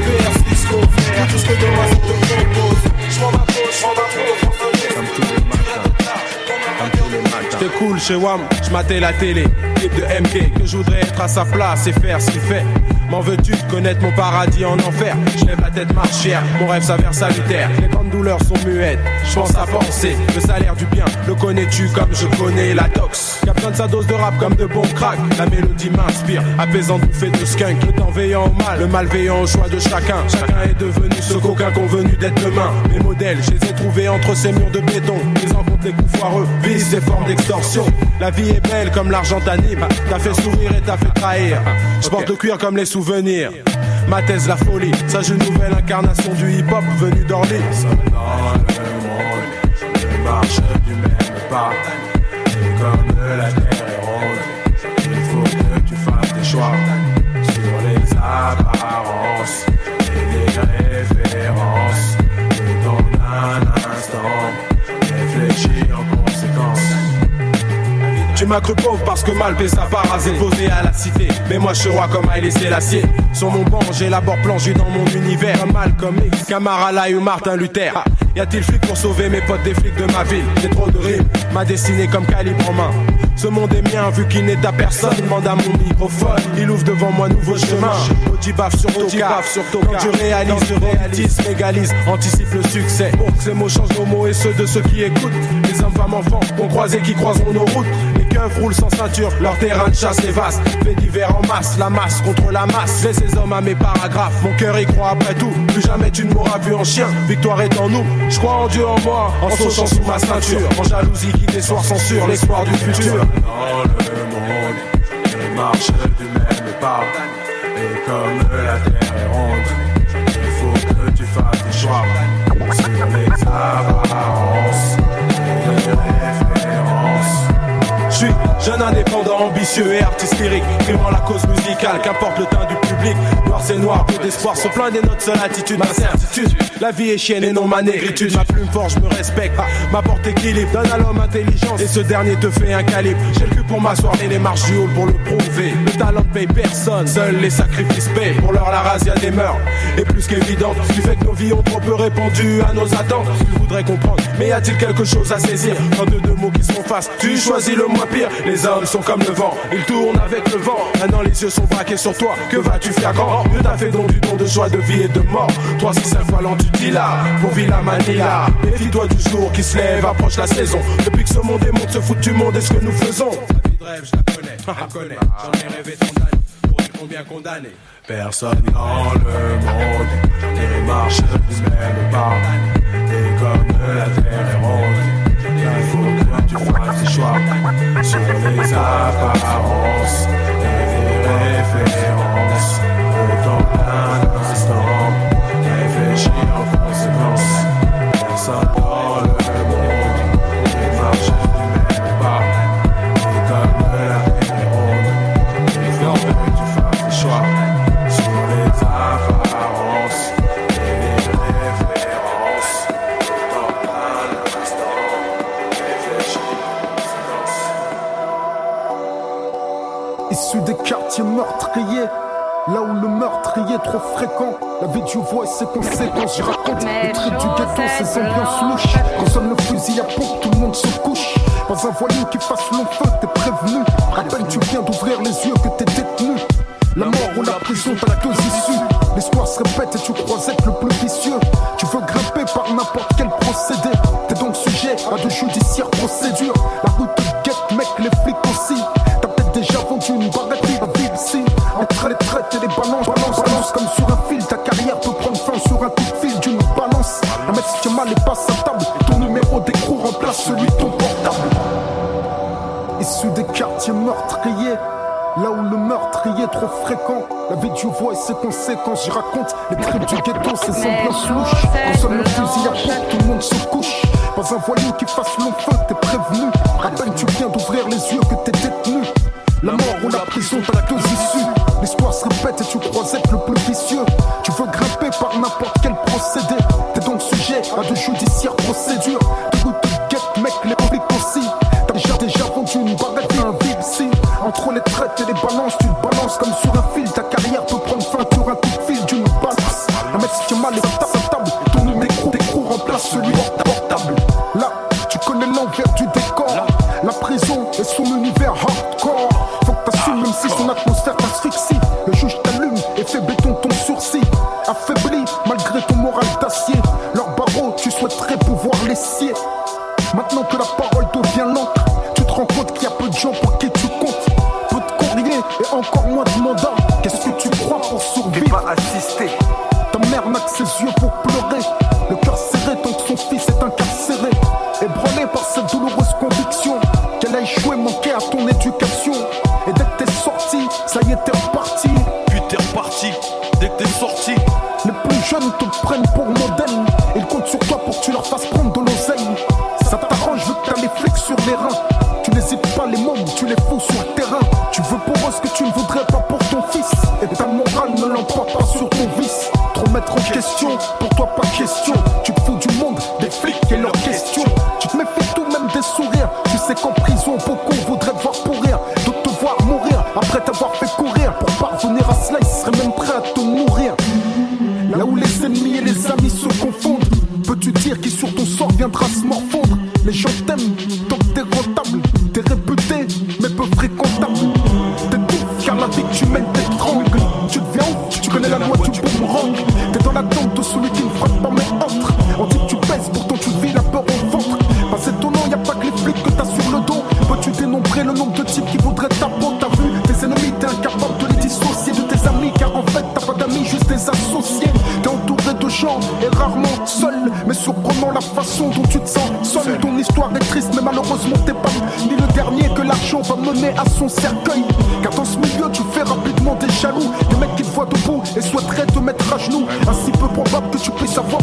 vers Cisco. De tout ce que c'est te. Je ma je prends ma pause. J'étais cool chez Wam, je matais la télé, clip de MK, que je voudrais être à sa place et faire ce qu'il fait. M'en veux-tu connaître mon paradis en enfer? Je lève la tête marchière, mon rêve s'avère salutaire. Les grandes douleurs sont muettes, je pense à penser. Le salaire du bien, le connais-tu comme je connais la tox? Y'a besoin de sa dose de rap comme de bons crack. La mélodie m'inspire, apaisant bouffée de skunk. Le temps veillant au mal, le malveillant au choix de chacun. Chacun est devenu ce qu'aucun convenu d'être demain. Mes modèles, je les ai trouvés entre ces murs de béton. Comptent les coups foireux, vices et formes d'extorsion. La vie est belle comme l'argent t'anime. T'as fait sourire et t'as fait trahir. Je porte le cuir comme les souvenirs. Ma thèse, la folie, sage une nouvelle incarnation du hip-hop venu d'Orly. Dans le monde, je marche du même pas. Comme la terre Tu m'as cru pauvre parce que mal pèse sa part rasé posé à la cité. Mais moi je suis roi comme Haïlé l'acier. Sur mon banc, j'élabore plongé dans mon univers. Comme Malcolm X, Camara Lai ou Martin Luther. Y a-t-il flic pour sauver mes potes des flics de ma ville? J'ai trop de rimes, ma destinée comme calibre en main. Ce monde est mien vu qu'il n'est à personne. Demande à mon microphone, il ouvre devant moi nouveau chemin. Audi baf sur Toka, sur. Quand je réalise, je réalise, mégalise, anticipe le succès. Pour que ces mots changent nos mots et ceux de ceux qui écoutent. Les hommes, femmes, enfants, qu'on croise et qui croiseront nos routes. Keufs roulent sans ceinture, leur terrain de chasse est vaste. Fait divers en masse, la masse contre la masse. Laisse ces hommes à mes paragraphes, mon cœur y croit après tout. Plus jamais tu ne m'auras vu en chien, victoire est en nous. Je crois en Dieu en moi, en sauchant sous ma ceinture. En jalousie qui des soirs censure l'espoir du futur. Dans le monde, je marche du même pas. Et comme la terre est ronde, il faut que tu fasses des choix sur les apparences jeune indépendant, ambitieux et artiste lyrique, primant la cause musicale, qu'importe le teint du public. Noir c'est noir, peu d'espoir, se plein des notes, seule attitude, ma certitude. La vie est chienne et non ma négritude. Ma plume forte, je me respecte. Ma porte équilibre, donne à l'homme intelligence. Et ce dernier te fait un calibre. J'ai le cul pour m'asseoir et les marches du hall pour le prouver. Le talent paye personne, seuls les sacrifices payent. Pour leur la razzia des mœurs est plus qu'évidente. Ce qui fait que nos vies ont trop peu répondu à nos attentes. Tu voudrais comprendre, mais y a-t-il quelque chose à saisir? De deux mots qui se font face, tu choisis le moins pire. Les hommes sont comme le vent, ils tournent avec le vent. Maintenant les yeux sont braqués sur toi. Que vas-tu faire quand Dieu t'a fait don du don de joie, de vie et de mort. Toi, si cinq fois l'an, tu dis là, pour Villa Manila. Méfie-toi du jour qui se lève, approche la saison. Depuis que ce monde est monde, ce foutu monde est ce que nous faisons. La vie de rêve, je la connais, je la connais. J'en ai rêvé tant d'années, pour être combien condamné. Personne dans le monde ne marche du même pas. Et comme la terre est ronde, que tu fasses des choix sur les apparences et les références. Autant d'un instant, réfléchis en conséquence. Personne meurtriers, là où le meurtrier est trop fréquent. La vie du voix et ses conséquences, je raconte les traits du ghetto, ces ambiances louches. Quand sonne le fusil à pompe, tout le monde se couche. Dans un voilier qui fasse long feu, t'es prévenu. À peine tu viens d'ouvrir les yeux que t'es détenu. La mort ou la prison, t'as deux issues. L'histoire se répète et tu crois être le plus vicieux. Tu veux grimper par n'importe quel procédé. T'es donc sujet à de judiciaires procédures. La route et ses conséquences. J'y raconte les trucs du ghetto, ses semblances louches. Consomme le fusil à pompe, tout le monde se couche. Pas un voilier qui fasse long feu, t'es prévenu. Rappelle, tu viens d'ouvrir les yeux que t'es détenu. La mort ou la prison, t'as la deux issues. L'histoire se répète et tu crois être le plus vicieux. Tu veux grimper par n'importe quel procédé. T'es donc sujet à deux judiciaires. le nombre de types qui voudraient ta peau. T'as vu tes ennemis, t'es incapable de les dissocier de tes amis, car en fait t'as pas d'amis, juste des associés. T'es entouré de gens et rarement seul, mais surprenant la façon dont tu te sens seul. Ton histoire est triste, mais malheureusement t'es pas ni le dernier que l'argent va mener à son cercueil. Car dans ce milieu, tu fais rapidement des jaloux, des mecs qui te voient debout et souhaiteraient te mettre à genoux. Ainsi peu probable que tu puisses avoir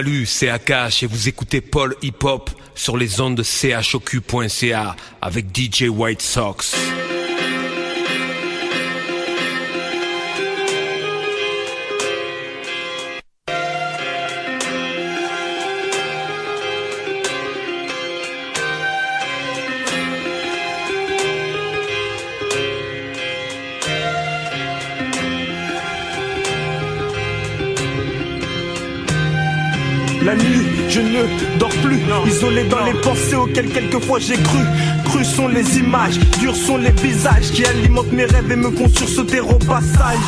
Salut, c'est Akash et vous écoutez Paul Hip Hop sur les ondes de chocu.ca avec DJ White Sox. Dans les pensées auxquelles quelquefois j'ai cru. Crus sont les images, durs sont les visages qui alimentent mes rêves et me font sursauter au passage.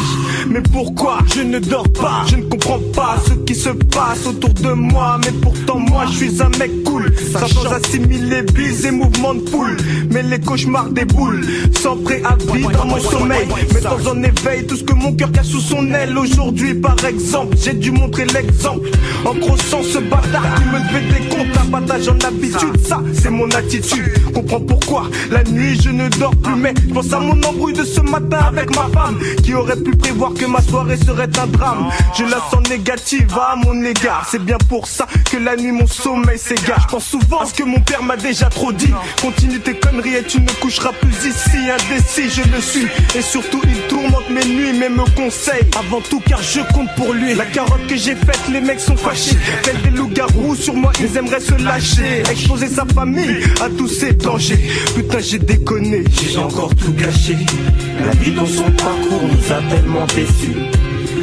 Mais pourquoi je ne dors pas? Je ne comprends pas ce qui se passe autour de moi. Mais pourtant, moi, je suis un mec cool, sachant assimiler bises et mouvements de poule. Mais les cauchemars déboulent, sans préavis dans mon sommeil. Mettant en éveil tout ce que mon cœur cache sous son aile. Aujourd'hui, par exemple, j'ai dû montrer l'exemple. En crossant ce bâtard qui me fait des comptes, abattage en habitude. Ça, c'est mon attitude. Comprends pourquoi la nuit je ne dors plus. Mais je pense à mon embrouille de ce matin avec ma femme qui aurait pu prévoir que ma soirée serait un drame. Je la sens négative à mon égard. C'est bien pour ça que la nuit mon sommeil s'égare. Je pense souvent à ce que mon père m'a déjà trop dit. Continue tes conneries et tu ne coucheras plus ici. Indécis, je le suis. Et surtout, il mes nuits, mais me conseille. Avant tout, car je compte pour lui. La carotte que j'ai faite, les mecs sont fâchés. Tels des loups-garous, sur moi, ils aimeraient se lâcher. Exposer sa famille à tous ces dangers. Putain, j'ai déconné, j'ai encore tout gâché. La vie dans son parcours nous a tellement déçus.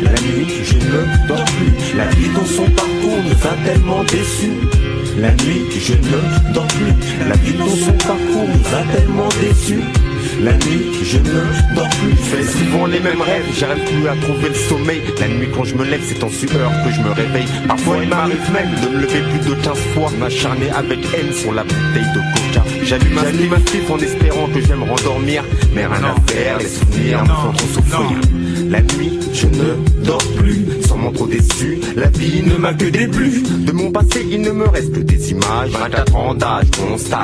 La nuit, je ne dors plus. La vie dans son parcours nous a tellement déçus. La nuit, je ne dors plus. La vie dans son parcours nous a tellement déçus. La nuit, je ne dors plus. Je fais souvent les mêmes rêves, j'arrive plus à trouver le sommeil. La nuit, quand je me lève, c'est en sueur que je me réveille. Parfois, il m'arrive même de me lever plus de 15 fois. M'acharner avec haine sur la bouteille de coca. J'allume un slip, en espérant que j'aime rendormir. Mais rien à faire, les souvenirs me font trop souffrir. La nuit, je ne dors plus. Sans mon trop déçu, la vie ne m'a que déplu. De mon passé, il ne me reste que des images. 24 ans d'âge, constate.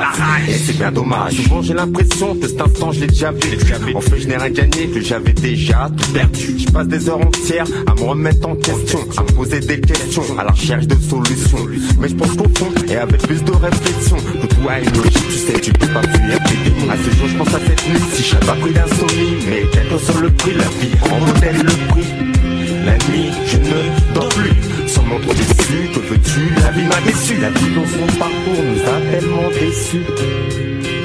Et c'est bien dommage. Souvent, j'ai l'impression que cet instant, je l'ai déjà vu. En fait, je n'ai rien gagné, que j'avais déjà tout perdu. Je passe des heures entières à me remettre en question, à me poser des questions, à la recherche de solutions. Mais je pense qu'au fond, et avec plus de réflexion, que tout a une logique, tu sais, tu peux pas fuir tes démons. À ce jour, je pense à cette nuit, si j'avais pas pris d'insomnie, mais quel que soit le prix, la vie en La nuit, je ne dors plus. Sans mon trop déçu, que veux-tu? La vie m'a déçu. La vie dans son parcours nous a tellement déçus.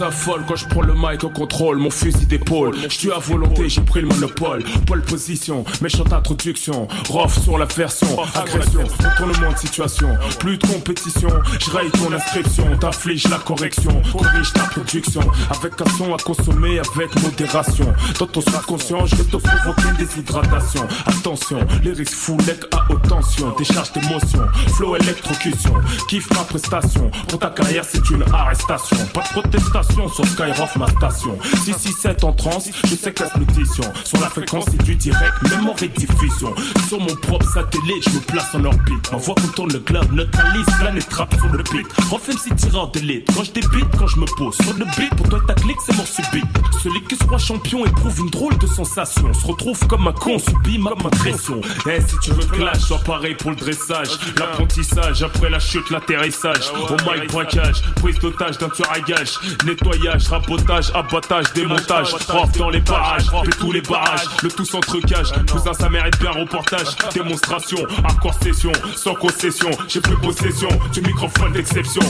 S'affole quand je prends le mic au contrôle, mon fusil d'épaule. Je tue à volonté, j'ai pris le monopole. Pole position, méchante introduction. Rough sur la version, agression, retournement de situation. Plus de compétition, je raye ton inscription. T'afflige la correction, corrige ta production. Avec un son à consommer avec modération. Dans ton subconscient, je vais te provoquer une déshydratation. Attention, les risques foulec à haute tension. Décharge d'émotions, flow électrocution. Kiffe ma prestation. Pour ta carrière, c'est une arrestation. Pas de protestation sur Skyrock, ma station. 667 en trans, je sais que la pétition. Sur la fréquence, c'est du direct, même en rediffusion. Sur mon propre satellite, je me place en orbite. Ma voix contourne le globe, neutralise, planète trappe sur le beat. Refais si tireur d'élite. Quand je débite, quand je me pose sur le beat, pour toi ta clique, c'est mort subite. Celui qui soit champion éprouve une drôle de sensation. On se retrouve comme un con, subit ma pression. Eh, si tu veux clash, sois pareil pour le dressage. L'apprentissage, après la chute, l'atterrissage. Au mic, braquage, prise d'otage d'un tueur à gage. Nettoyage, rabotage, abattage, démontage. Rof dans les barrages, fait tous les barrages. Le tout sans trucage. Cousin, sa mère est bien reportage. Démonstration, hardcore session, sans concession. J'ai plus possession du microphone d'exception.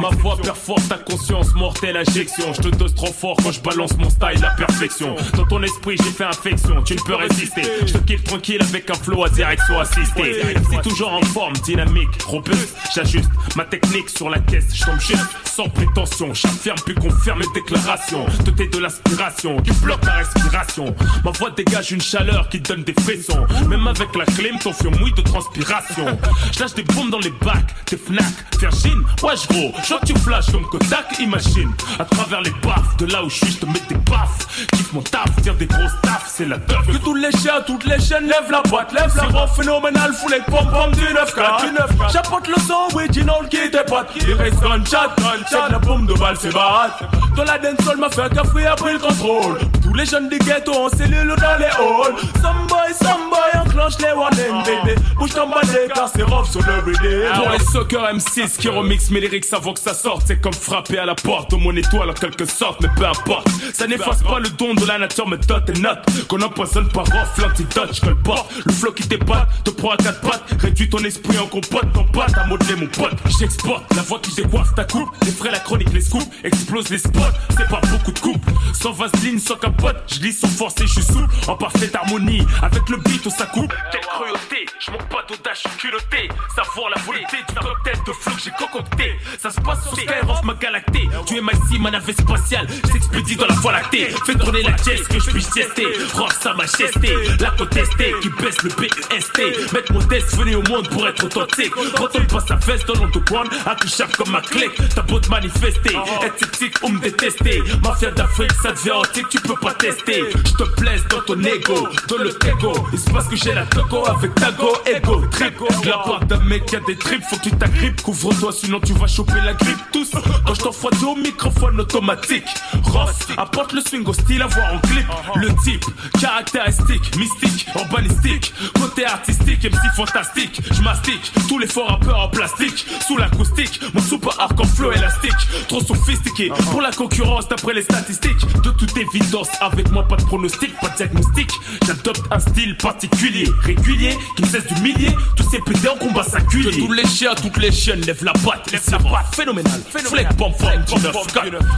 Ma voix perforce ta conscience, mortelle injection. Je te dose trop fort quand je balance mon style à perfection. Dans ton esprit, j'ai fait infection, tu ne peux résister. Je te kiffe tranquille avec un flow à direction assistée. C'est toujours en forme, dynamique, robuste. J'ajuste ma technique sur la caisse, je tombe juste sans prétention. J'affirme puis confirme mes déclarations. Est de l'aspiration qui bloque la respiration. Ma voix dégage une chaleur qui donne des frissons. Même avec la clim, ton fion mouille de transpiration. Je lâche des bombes dans les bacs, des fnac, Virgin. Wesh gros, je tu flash comme Kodak, imagine. À travers les baffes, de là où je suis, je te mets des baffes. Kiffe mon taf, tire des grosses tafs, c'est la teuf. Que tous les chiens, toutes les chaînes, lève la boîte, lève la boîte. phénoménal, fous les pom pom du 9-4, du 9 J'apporte le son original qui était pas. Il reste gunshot, gunshot. la bombe de balle, c'est bat. Dans la dancehall, m'a fait un café, a pris le contrôle. Les jeunes du ghetto en cellule dans les halls. Some boy, some boy, enclenche les warnings, baby. Bouge ton balai, car c'est rough sur le BD. Pour les soccer M6 qui remix mes lyrics avant que ça sorte, c'est comme frapper à la porte de mon étoile en quelque sorte, mais peu importe. Ça n'efface pas le don de la nature, mais dot et note. Qu'on empoisonne par off, l'antidote, je le porte. Le flow qui t'épate, te prend à quatre pattes. Réduis ton esprit en compote, ton pâte à modeler mon pote. J'exporte la voix qui décoiffe ta coupe. Les frais, la chronique, les scoops, explose les spots. C'est pas beaucoup de coupes. Sans vaseline, sans capote, pote, je lis son force et je suis souple, en parfaite harmonie. Avec le beat, ça coupe. Quelle cruauté, je manque pas d'audace, je suis culotté. Savoir la volonté du cocktail de flou que j'ai concocté. Ça se passe sur Skyrock, ma galactée. Tu es MIC, ma navette spatiale. Je t'expédie dans la voie lactée. Fais tourner la caisse que je puisse tester. Rock sa majesté, la contestée qui baisse le PUST. Mettre modeste, venez au monde pour être authentique. Quand on passe sa veste dans l'underground, intouchable comme ma clé. T'as beau te manifester, être sceptique ou me détester. Mafia d'Afrique, ça devient antique, tu peux pas Je te plaise dans ton ego, dans le tego. Il se passe que j'ai la toco avec tago, ego, trigo. La part d'un mec qui a des tripes, faut que tu t'agrippes. Couvre-toi, sinon tu vas choper la grippe. Tous, quand je t'envoie au microphone automatique. Ross, apporte le swing au style à voir en clip. Le type, caractéristique, mystique, urbanistique. Côté artistique, MC fantastique. Je mastique tous les faux rappeurs en plastique. Sous l'acoustique, mon super arc en flow élastique. Trop sophistiqué pour la concurrence d'après les statistiques. De toute évidence, avec moi pas de pronostic, pas de diagnostic. J'adopte un style particulier, régulier, qui ne cesse d'humilier. Tous ces pédés en combat singulier. Que tous les chiens, toutes les chiennes lèvent la patte, lèvent la patte. Phénoménal, fleck, bomb, 9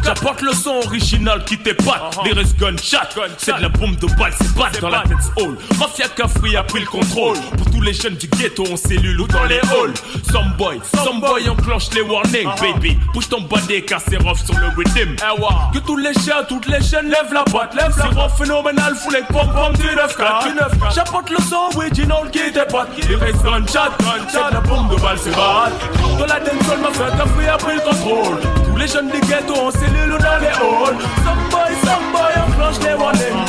J'apporte le son original qui t'épate. Les restes gunshot, c'est de la bombe de balle, c'est pas dans la tête hall. Mafia Cafri a pris le contrôle. Pour tous les jeunes du ghetto en cellule ou dans les halls. Some boy, some boy enclenche les warnings, baby. Pousse ton body car c'est rough sur le rhythm. Que tous les chiens, toutes les chaînes lèvent la patte, lèvent la patte. phénoménal, fous les pom pom du 9 4 du 9 J'apporte le son original qui t'épate. Les restes gunshot, c'est de la bombe de balle, c'est bad. Dans la dancehall, Mafia Cafri a pris le contrôle. Tous les jeunes du ghetto en cellule ou dans les halls. Some boy, some boy enclenche les warnings,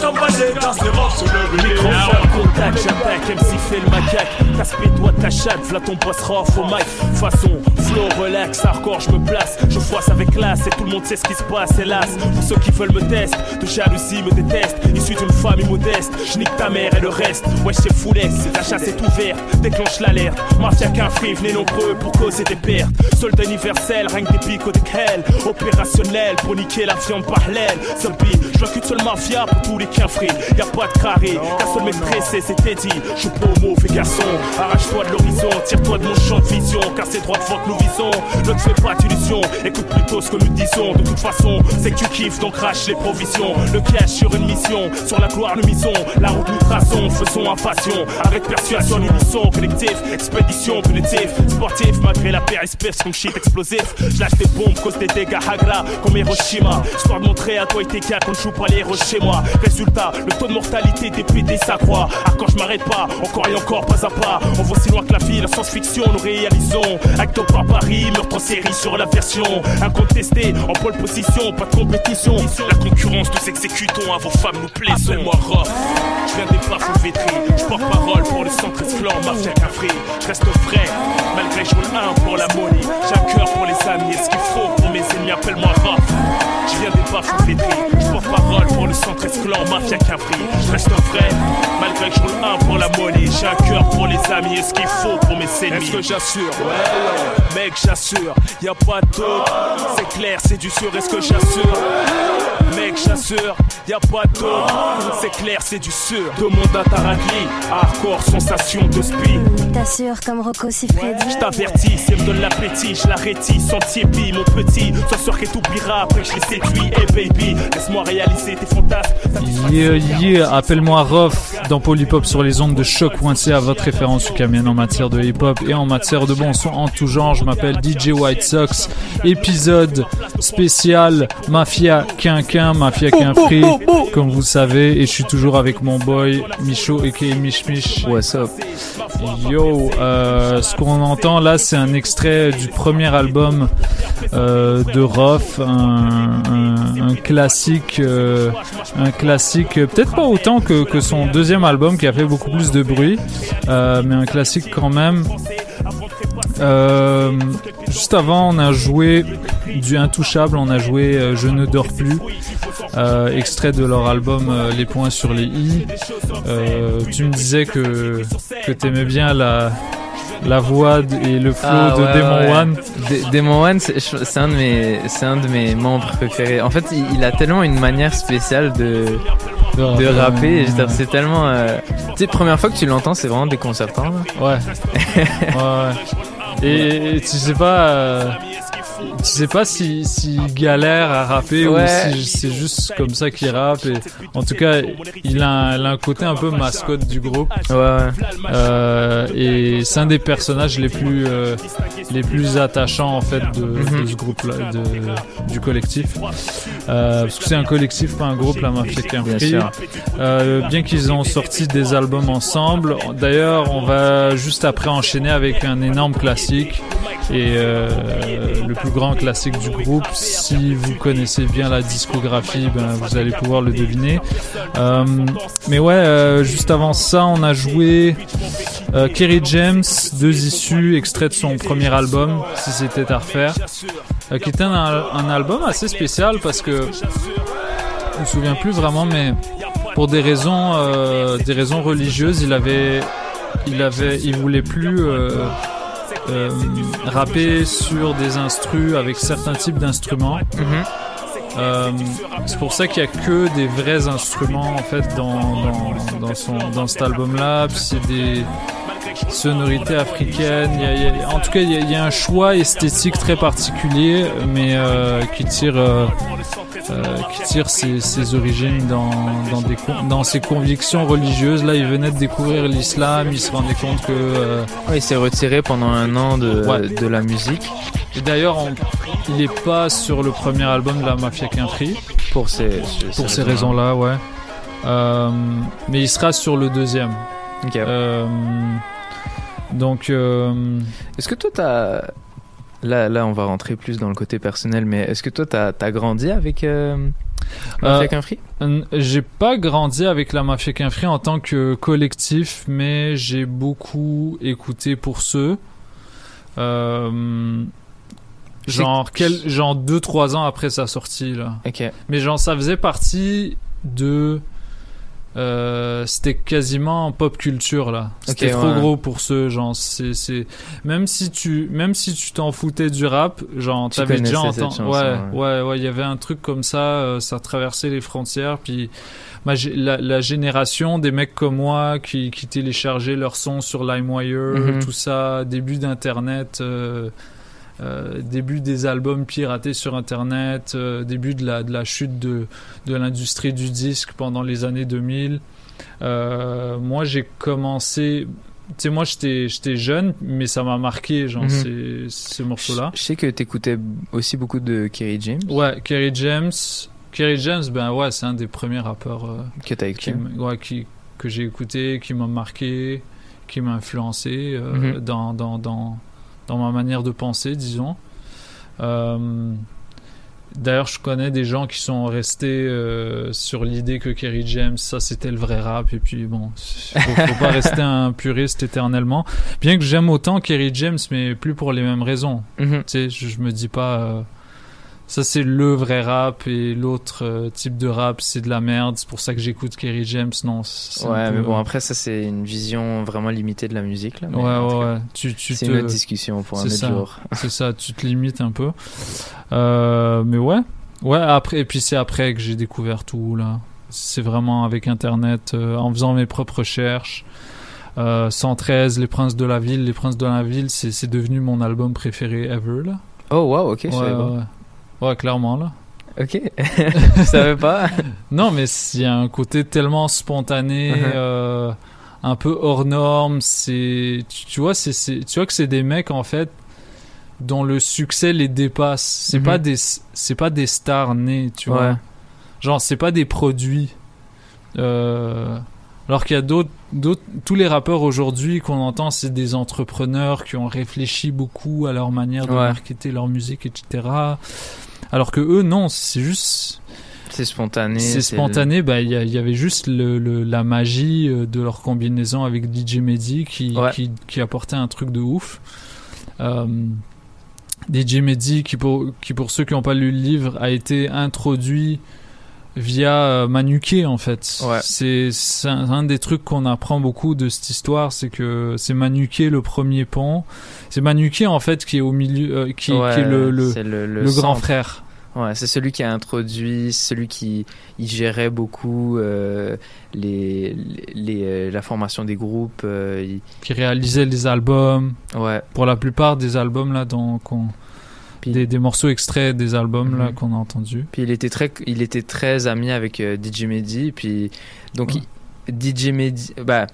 car c'est rough sur le. Microphone, contact, j'attaque, MC fait le macaque. T'as toi ta chatte, v'là ton boss rough au mic. Façon, flow, relax, hardcore, je me place. Je froisse avec classe et tout le monde sait ce qui se passe, hélas. Pour ceux qui veulent me tester, de jalousie me détestent. Issu d'une famille modeste, je nique ta mère et le reste. Ouais, c'est foulex, la chasse est ouverte, déclenche l'alerte. Mafia qu'un free, venez nombreux pour causer des pertes. Soldat universel, que des pics des hell. Opérationnel pour niquer la viande par l'aile. Beat, je mafia pour tous les free. Y'a pas de carré, ta seule mec pressé, c'était dit. Je suis pas au mauvais garçon, arrache-toi de l'horizon, tire-toi de mon champ de vision, car c'est droit devant que nous visons. Ne te fais pas d'illusions, écoute plutôt ce que nous disons. De toute façon, c'est que tu kiffes, donc crache les provisions. Le cash sur une mission, sur la gloire nous misons. La route nous traçons, faisons un passion. Avec persuasion, unisson, collectif, expédition punitive, sportif, malgré la paire espèce comme shit explosif. Je lâche des bombes, cause des dégâts Hagra, comme Hiroshima. Histoire de montrer à toi et tes gars qu'on joue pas les héros chez moi. Résultat, le taux de mortalité des PD s'accroît. Ah, quand je m'arrête pas, encore et encore, pas à pas. On voit si loin que la vie, la science-fiction, nous réalisons. Acte par Paris, meurtre en série sur la version. Incontesté, en pole position, pas de compétition. La concurrence, nous exécutons, à vos femmes nous plaisons. moi Rof, je viens des bafs vétri. Je porte parole pour le centre clan, mafia café. Je reste frais, malgré je un pour la money. J'ai un cœur pour les amis, et ce qu'il faut pour mes ennemis, appelle-moi Rof. Je porte parole pour le centre clan, mafia café. Je reste frais, malgré que je roule un pour la money. J'ai un cœur pour les amis, et ce qu'il faut pour mes ennemis. Est-ce que j'assure? Ouais, mec, j'assure. Y a pas d'autre, c'est clair, c'est du sûr. Est-ce que j'assure? Mec, j'assure, y a pas d'autre, c'est clair, c'est du sûr. Demande à Tarakli, hardcore, sensation de speed. T'assures comme Rocco Siffredi. Je t'avertis, si elle me donne l'appétit, je l'arrêtis, sentier pis, mon petit. Sois sûr qu'elle t'oubliera après que je l'ai séduit. Hey baby, laisse-moi réaliser tes fantasmes. Yeah, yeah, appelle-moi Rof dans Polypop sur les ondes de choc.ca, votre référence ukamienne en matière de hip-hop et en matière de bon son en tout genre. Je m'appelle DJ White Sox, épisode spécial Mafia Quinquin, Mafia Quinfree, comme vous savez, et je suis toujours avec mon boy Micho et Mich Mich. What's up? Yo, euh, ce qu'on entend là, c'est un extrait du premier album euh, de Rof, un, un, un classique, euh, un classique, peut-être pas autant que, que son deuxième album qui a fait beaucoup plus de bruit, euh, mais un classique quand même. Euh, juste avant, on a joué du Intouchable, on a joué euh, Je ne dors plus, euh, extrait de leur album Les points sur les i. Tu me disais que que t'aimais bien la la voix et le flow Ah, de ouais, Demon ouais. One. D- Demon One, c'est un de mes, c'est un de mes membres préférés. En fait, il, il a tellement une manière spéciale de de rapper. dire, C'est tellement. euh, Tu sais, première fois que tu l'entends, c'est vraiment déconcertant. là. [LAUGHS] Ouais. ouais, ouais. Et, et tu sais pas, euh, tu sais pas si s'il galère à rapper Ouais. ou si c'est juste comme ça qu'il rappe. Et, en tout cas, il a, un, il a un côté un peu mascotte du groupe. Ouais. Euh, et c'est un des personnages les plus euh, les plus attachants en fait de, Mhm. de ce groupe-là, de- du collectif. Euh, parce que c'est un collectif, pas un groupe, la Mafia qu'un Bien bien qu'ils ont sorti des albums ensemble. D'ailleurs, on va juste après enchaîner avec un énorme classique et le plus grand classique du groupe. Si vous connaissez bien la discographie, ben, vous allez pouvoir le deviner. Euh, mais ouais, euh, juste avant ça, on a joué euh, Kerry James, deux issues, extrait de son premier album, si c'était à refaire, qui était un, album assez spécial parce que je me souviens plus vraiment, mais pour des raisons, des raisons religieuses, il avait, il avait, il voulait plus euh, rapper sur des instrus avec certains types d'instruments. Euh, c'est pour ça qu'il y a que des vrais instruments en fait dans dans, dans son dans cet album-là. C'est des sonorités africaines. Il y a- il y a- en tout cas, il y, a, il y a un choix esthétique très particulier, mais euh, qui tire euh, euh, qui tire ses, ses origines dans dans des con- dans ses convictions religieuses. Là, il venait de découvrir l'islam. Il se rendait compte que euh, Ouais, il s'est retiré pendant un an de, Ouais. de la musique. et d'ailleurs, on- il n'est pas sur le premier album de la Mafia Quintry. Pour ces, Pour ces raisons-là, ouais. Mais il sera sur le deuxième. Ok. Euh, donc, euh, Est-ce que toi, t'as. Là, là, on va rentrer plus dans le côté personnel, mais est-ce que toi, t'as as grandi avec euh, Mafia Euh, Free n- j'ai pas grandi avec la Mafia Quinfri en tant que collectif, mais j'ai beaucoup écouté pour ceux. Euh, genre, quel, genre 2-3 ans après sa sortie, là. Mais genre, ça faisait partie de. Euh, c'était quasiment en pop culture là. C'était trop ouais. gros pour ceux genre c'est c'est même si tu même si tu t'en foutais du rap, genre Tu t'avais déjà entendu ouais ouais. ouais ouais il y avait un truc comme ça euh, ça traversait les frontières puis ma la, la génération des mecs comme moi qui qui téléchargeaient leurs sons sur LimeWire, Mhm. tout ça, début d'internet euh, euh, début des albums piratés sur internet, euh, début de la, de la chute de, de l'industrie du disque pendant les années 2000. Euh, moi j'ai commencé, tu sais moi j'étais jeune mais ça m'a marqué genre Mhm. ces, ces morceaux-là. Je sais que t'écoutais aussi beaucoup de Kerry James. Ouais, Kerry James, Kerry James ben ouais c'est un des premiers rappeurs Que t'as qui, écouté. m- ouais, qui, que j'ai écouté, qui m'a marqué, qui m'a influencé Mhm. dans, dans, dans, dans ma manière de penser, disons. Euh, D'ailleurs, je connais des gens qui sont restés euh, sur l'idée que Kerry James, ça c'était le vrai rap, et puis bon, faut, faut pas rester un puriste éternellement. Bien que j'aime autant Kerry James, mais plus pour les mêmes raisons. Mhm. Tu sais, je, je me dis pas, euh, ça c'est le vrai rap, et l'autre euh, type de rap c'est de la merde, c'est pour ça que j'écoute Kerry James. Non, Ouais, peu- mais bon, après, ça, c'est une vision vraiment limitée de la musique. Là, mais Ouais, ouais, ouais. Tu, tu C'est te- une autre discussion pour un c'est autre ça. jour. [LAUGHS] C'est ça, tu te limites un peu. Euh, mais ouais. Ouais, après, et puis c'est après que j'ai découvert tout, là. C'est vraiment avec Internet, euh, en faisant mes propres recherches. Euh, 113, Les Princes de la Ville. Les Princes de la Ville, c'est c'est devenu mon album préféré ever, là. Oh, wow, ok, ouais. Ouais. Clairement, là. Ok. [LAUGHS] je savais pas. [LAUGHS] Non, mais il y a un côté tellement spontané, Mhm. euh, un peu hors norme. C'est, tu, tu vois, c'est, tu vois que c'est des mecs en fait dont le succès les dépasse. C'est Mhm. pas des, c'est pas des stars nées, tu Ouais. vois. Genre, c'est pas des produits. Euh, alors qu'il y a d'autres, d'autres, tous les rappeurs aujourd'hui qu'on entend, c'est des entrepreneurs qui ont réfléchi beaucoup à leur manière de Ouais. marketer leur musique, etc. Alors que eux, non, c'est juste, C'est spontané. c'est spontané, bah il y, a- il y avait juste le, le- la magie euh, de leur combinaison avec DJ Mehdi qui, Ouais. qui, qui apportait un truc de ouf. Euh, DJ Mehdi qui pour, qui pour ceux qui n'ont pas lu le livre a été introduit via euh, Manuké en fait. Ouais. C'est un, des trucs qu'on apprend beaucoup de cette histoire, c'est que c'est Manuké le premier pont. C'est Manuké en fait qui est au milieu, euh, qui, Ouais, qui est le, le, grand frère. Ouais, c'est celui qui a introduit, celui qui il gérait beaucoup euh, les, les, la formation des groupes. euh, il- qui réalisait les albums. Ouais. Pour la plupart des albums là qu'on des, des morceaux extraits des albums là Mhm. qu'on a entendus. Puis il était très, il était très ami avec euh, DJ Mehdi. Puis donc il- DJ Mehdi, bah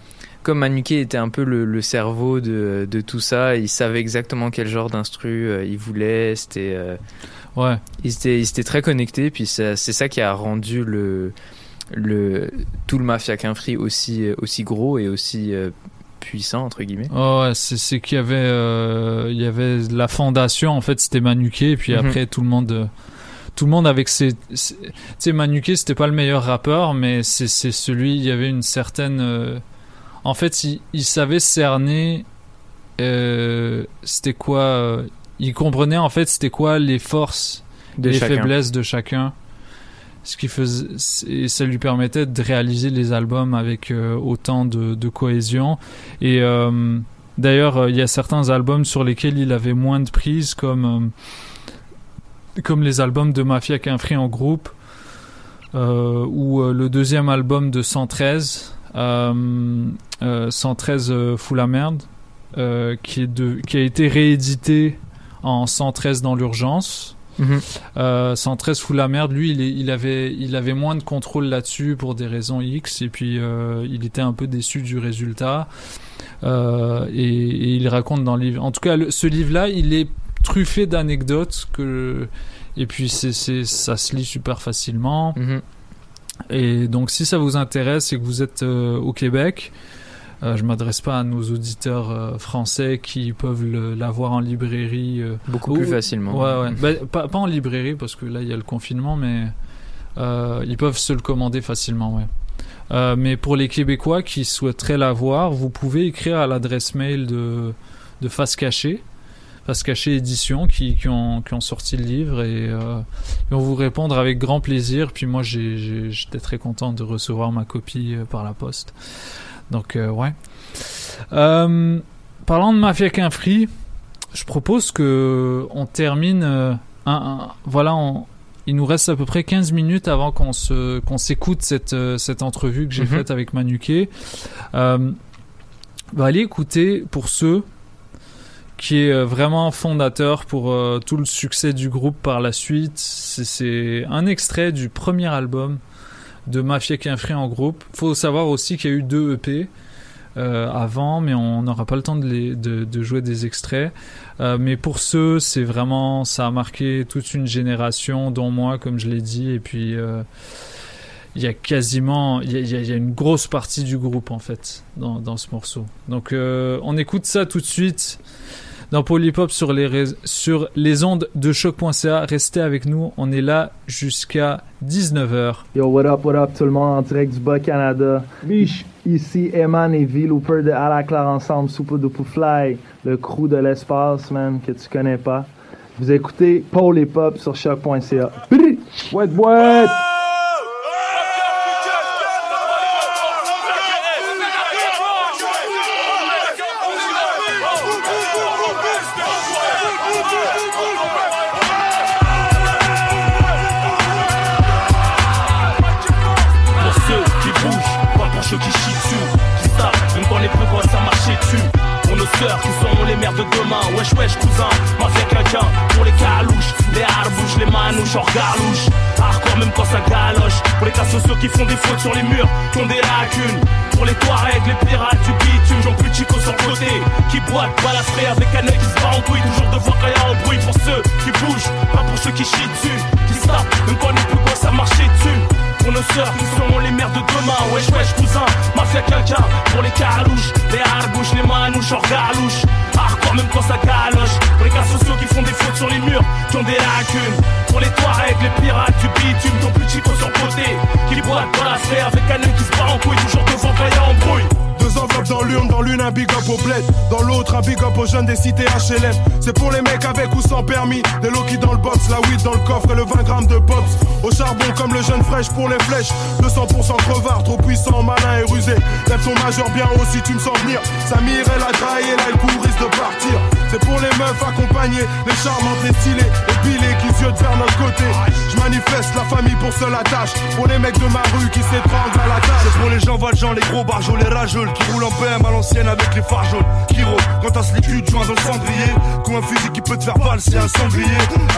comme Manuké était un peu le, le cerveau de, de tout ça, il savait exactement quel genre d'instru euh, il voulait. C'était, euh, Ouais. il était, il était très connecté. Puis c'est ça qui a rendu le, le tout le Mafia Qu'un Free aussi, euh, aussi gros et aussi puissant entre guillemets. Oh, ouais, c'est c'est qu'il y avait euh, il y avait la fondation en fait c'était Manuké et puis Mhm. après tout le monde euh, tout le monde avec ses ses- tu sais Manuké c'était pas le meilleur rappeur mais c'est c'est celui il y avait une certaine euh, en fait il, il savait cerner euh, c'était quoi il comprenait en fait c'était quoi les forces De les chacun. faiblesses de chacun ce qui faisait ça lui permettait de réaliser les albums avec euh, autant de, cohésion. Et euh, d'ailleurs il y a certains albums sur lesquels il avait moins de prise comme euh, comme les albums de Mafia qu'un free en groupe ou le deuxième album de 113 euh, euh, 113 euh, Fou la merde qui, est qui a été réédité en 113 dans l'urgence Mhm. euh, 113 fout la merde. Lui, il, avait, il avait moins de contrôle là-dessus pour des raisons X, et puis euh, il était un peu déçu du résultat. Euh, et, et il raconte dans le livre. En tout cas, le- ce livre-là, il est truffé d'anecdotes que, et puis c'est, c'est, ça se lit super facilement. Mhm. Et donc, si ça vous intéresse et que vous êtes euh, au Québec, euh, je m'adresse pas à nos auditeurs euh, français qui peuvent l'avoir en librairie. euh, Beaucoup ou- plus facilement. Ouais, ouais. Ben, pas, pas en librairie parce que là il y a le confinement, mais euh, ils peuvent se le commander facilement, ouais. Mais pour les Québécois qui souhaiteraient l'avoir, vous pouvez écrire à l'adresse mail de, de Face Cachée, Face Cachée Édition, qui, qui, ont, qui ont sorti le livre et ils vont vous répondre avec grand plaisir. Puis moi, j'étais très content de recevoir ma copie par la poste. Donc, euh, ouais. Euh, parlant de Mafia qu'un free, je propose que on termine. euh, un, un- voilà, on- il nous reste à peu près 15 minutes avant qu'on se qu'on s'écoute cette cette entrevue que j'ai Mhm. faite avec Manuké. Euh, bah, allez écouter pour ceux qui est vraiment fondateur pour euh, tout le succès du groupe par la suite. C'est un extrait du premier album de Mafia qu'un free en groupe. Faut savoir aussi qu'il y a eu deux EP euh, avant, mais on n'aura pas le temps de, jouer des extraits. Euh, mais pour ceux, c'est vraiment, ça a marqué toute une génération, dont moi, comme je l'ai dit, et puis euh, il y a quasiment, il y a, il il une grosse partie du groupe en fait dans, ce morceau. Donc on écoute ça tout de suite dans Polypop sur les, sur les ondes de choc.ca. Restez avec nous, on est là jusqu'à 19h. Yo, what up, what up, tout le monde en direct du Bas-Canada. Biche. Ici, Eman et V, Looper de À la Claire Ensemble, Soupe de Fly, le crew de l'espace, man, que tu connais pas. Vous écoutez Paul et Pop sur choc.ca. Brrr. Wet, Nos sœurs qui seront les mères de demain. Wesh, wesh, cousin, moi fait quelqu'un. Pour les calouches, les harbouches, les manouches, hors garlouche. Hardcore même quand ça galoche. Pour les cas sociaux qui font des fautes sur les murs, qui ont des lacunes. Pour les Touaregs, les pirates du bitume, j'en plus chico sur le côté. Qui boitent, balafré avec un œil qui se bat en couille. Toujours devant quand y a un bruit. Pour ceux qui bougent, pas pour ceux qui chient dessus. Qui savent, même quand les plus quoi ça marchait dessus. Pour nos sœurs qui seront les mères de demain. Wesh wesh cousin, mafia quelqu'un Pour les carouches, les harbouches, les manouches hors galouche Hardcore même quand ça galoche. Pour les cas sociaux qui font des fautes sur les murs Qui ont des lacunes. Pour les Touaregs, les pirates du bitume Ton plus chico sur côté Qui boitent dans la avec un œil qui se bat en couille Toujours devant quand y a embrouille Deux enveloppes dans l'urne, dans l'une un big up au bled, dans l'autre un big up aux jeunes des cités HLM. C'est pour les mecs avec ou sans permis, des Loki dans le box, la weed dans le coffre et le 20 grammes de pops. Au charbon comme le jeune fraîche pour les flèches, 200% crevard, trop puissant, malin et rusé. Lève ton majeur bien haut si tu me sens venir. Samir elle a trahi là il court, risque de partir. C'est pour les meufs accompagnées, les charmantes, les stylées, les pilés qui ziotent vers notre côté. Je manifeste la famille pour seule attache, pour les mecs de ma rue qui s'étranglent à la tâche. C'est pour les gens valjean, les gros barjols, les rageuls qui roulent en PM à l'ancienne avec les phares jaunes. Qui rôdent quand tasse les culs de joint dans le cendrier. Comme un fusil qui peut te faire valser un sanglier.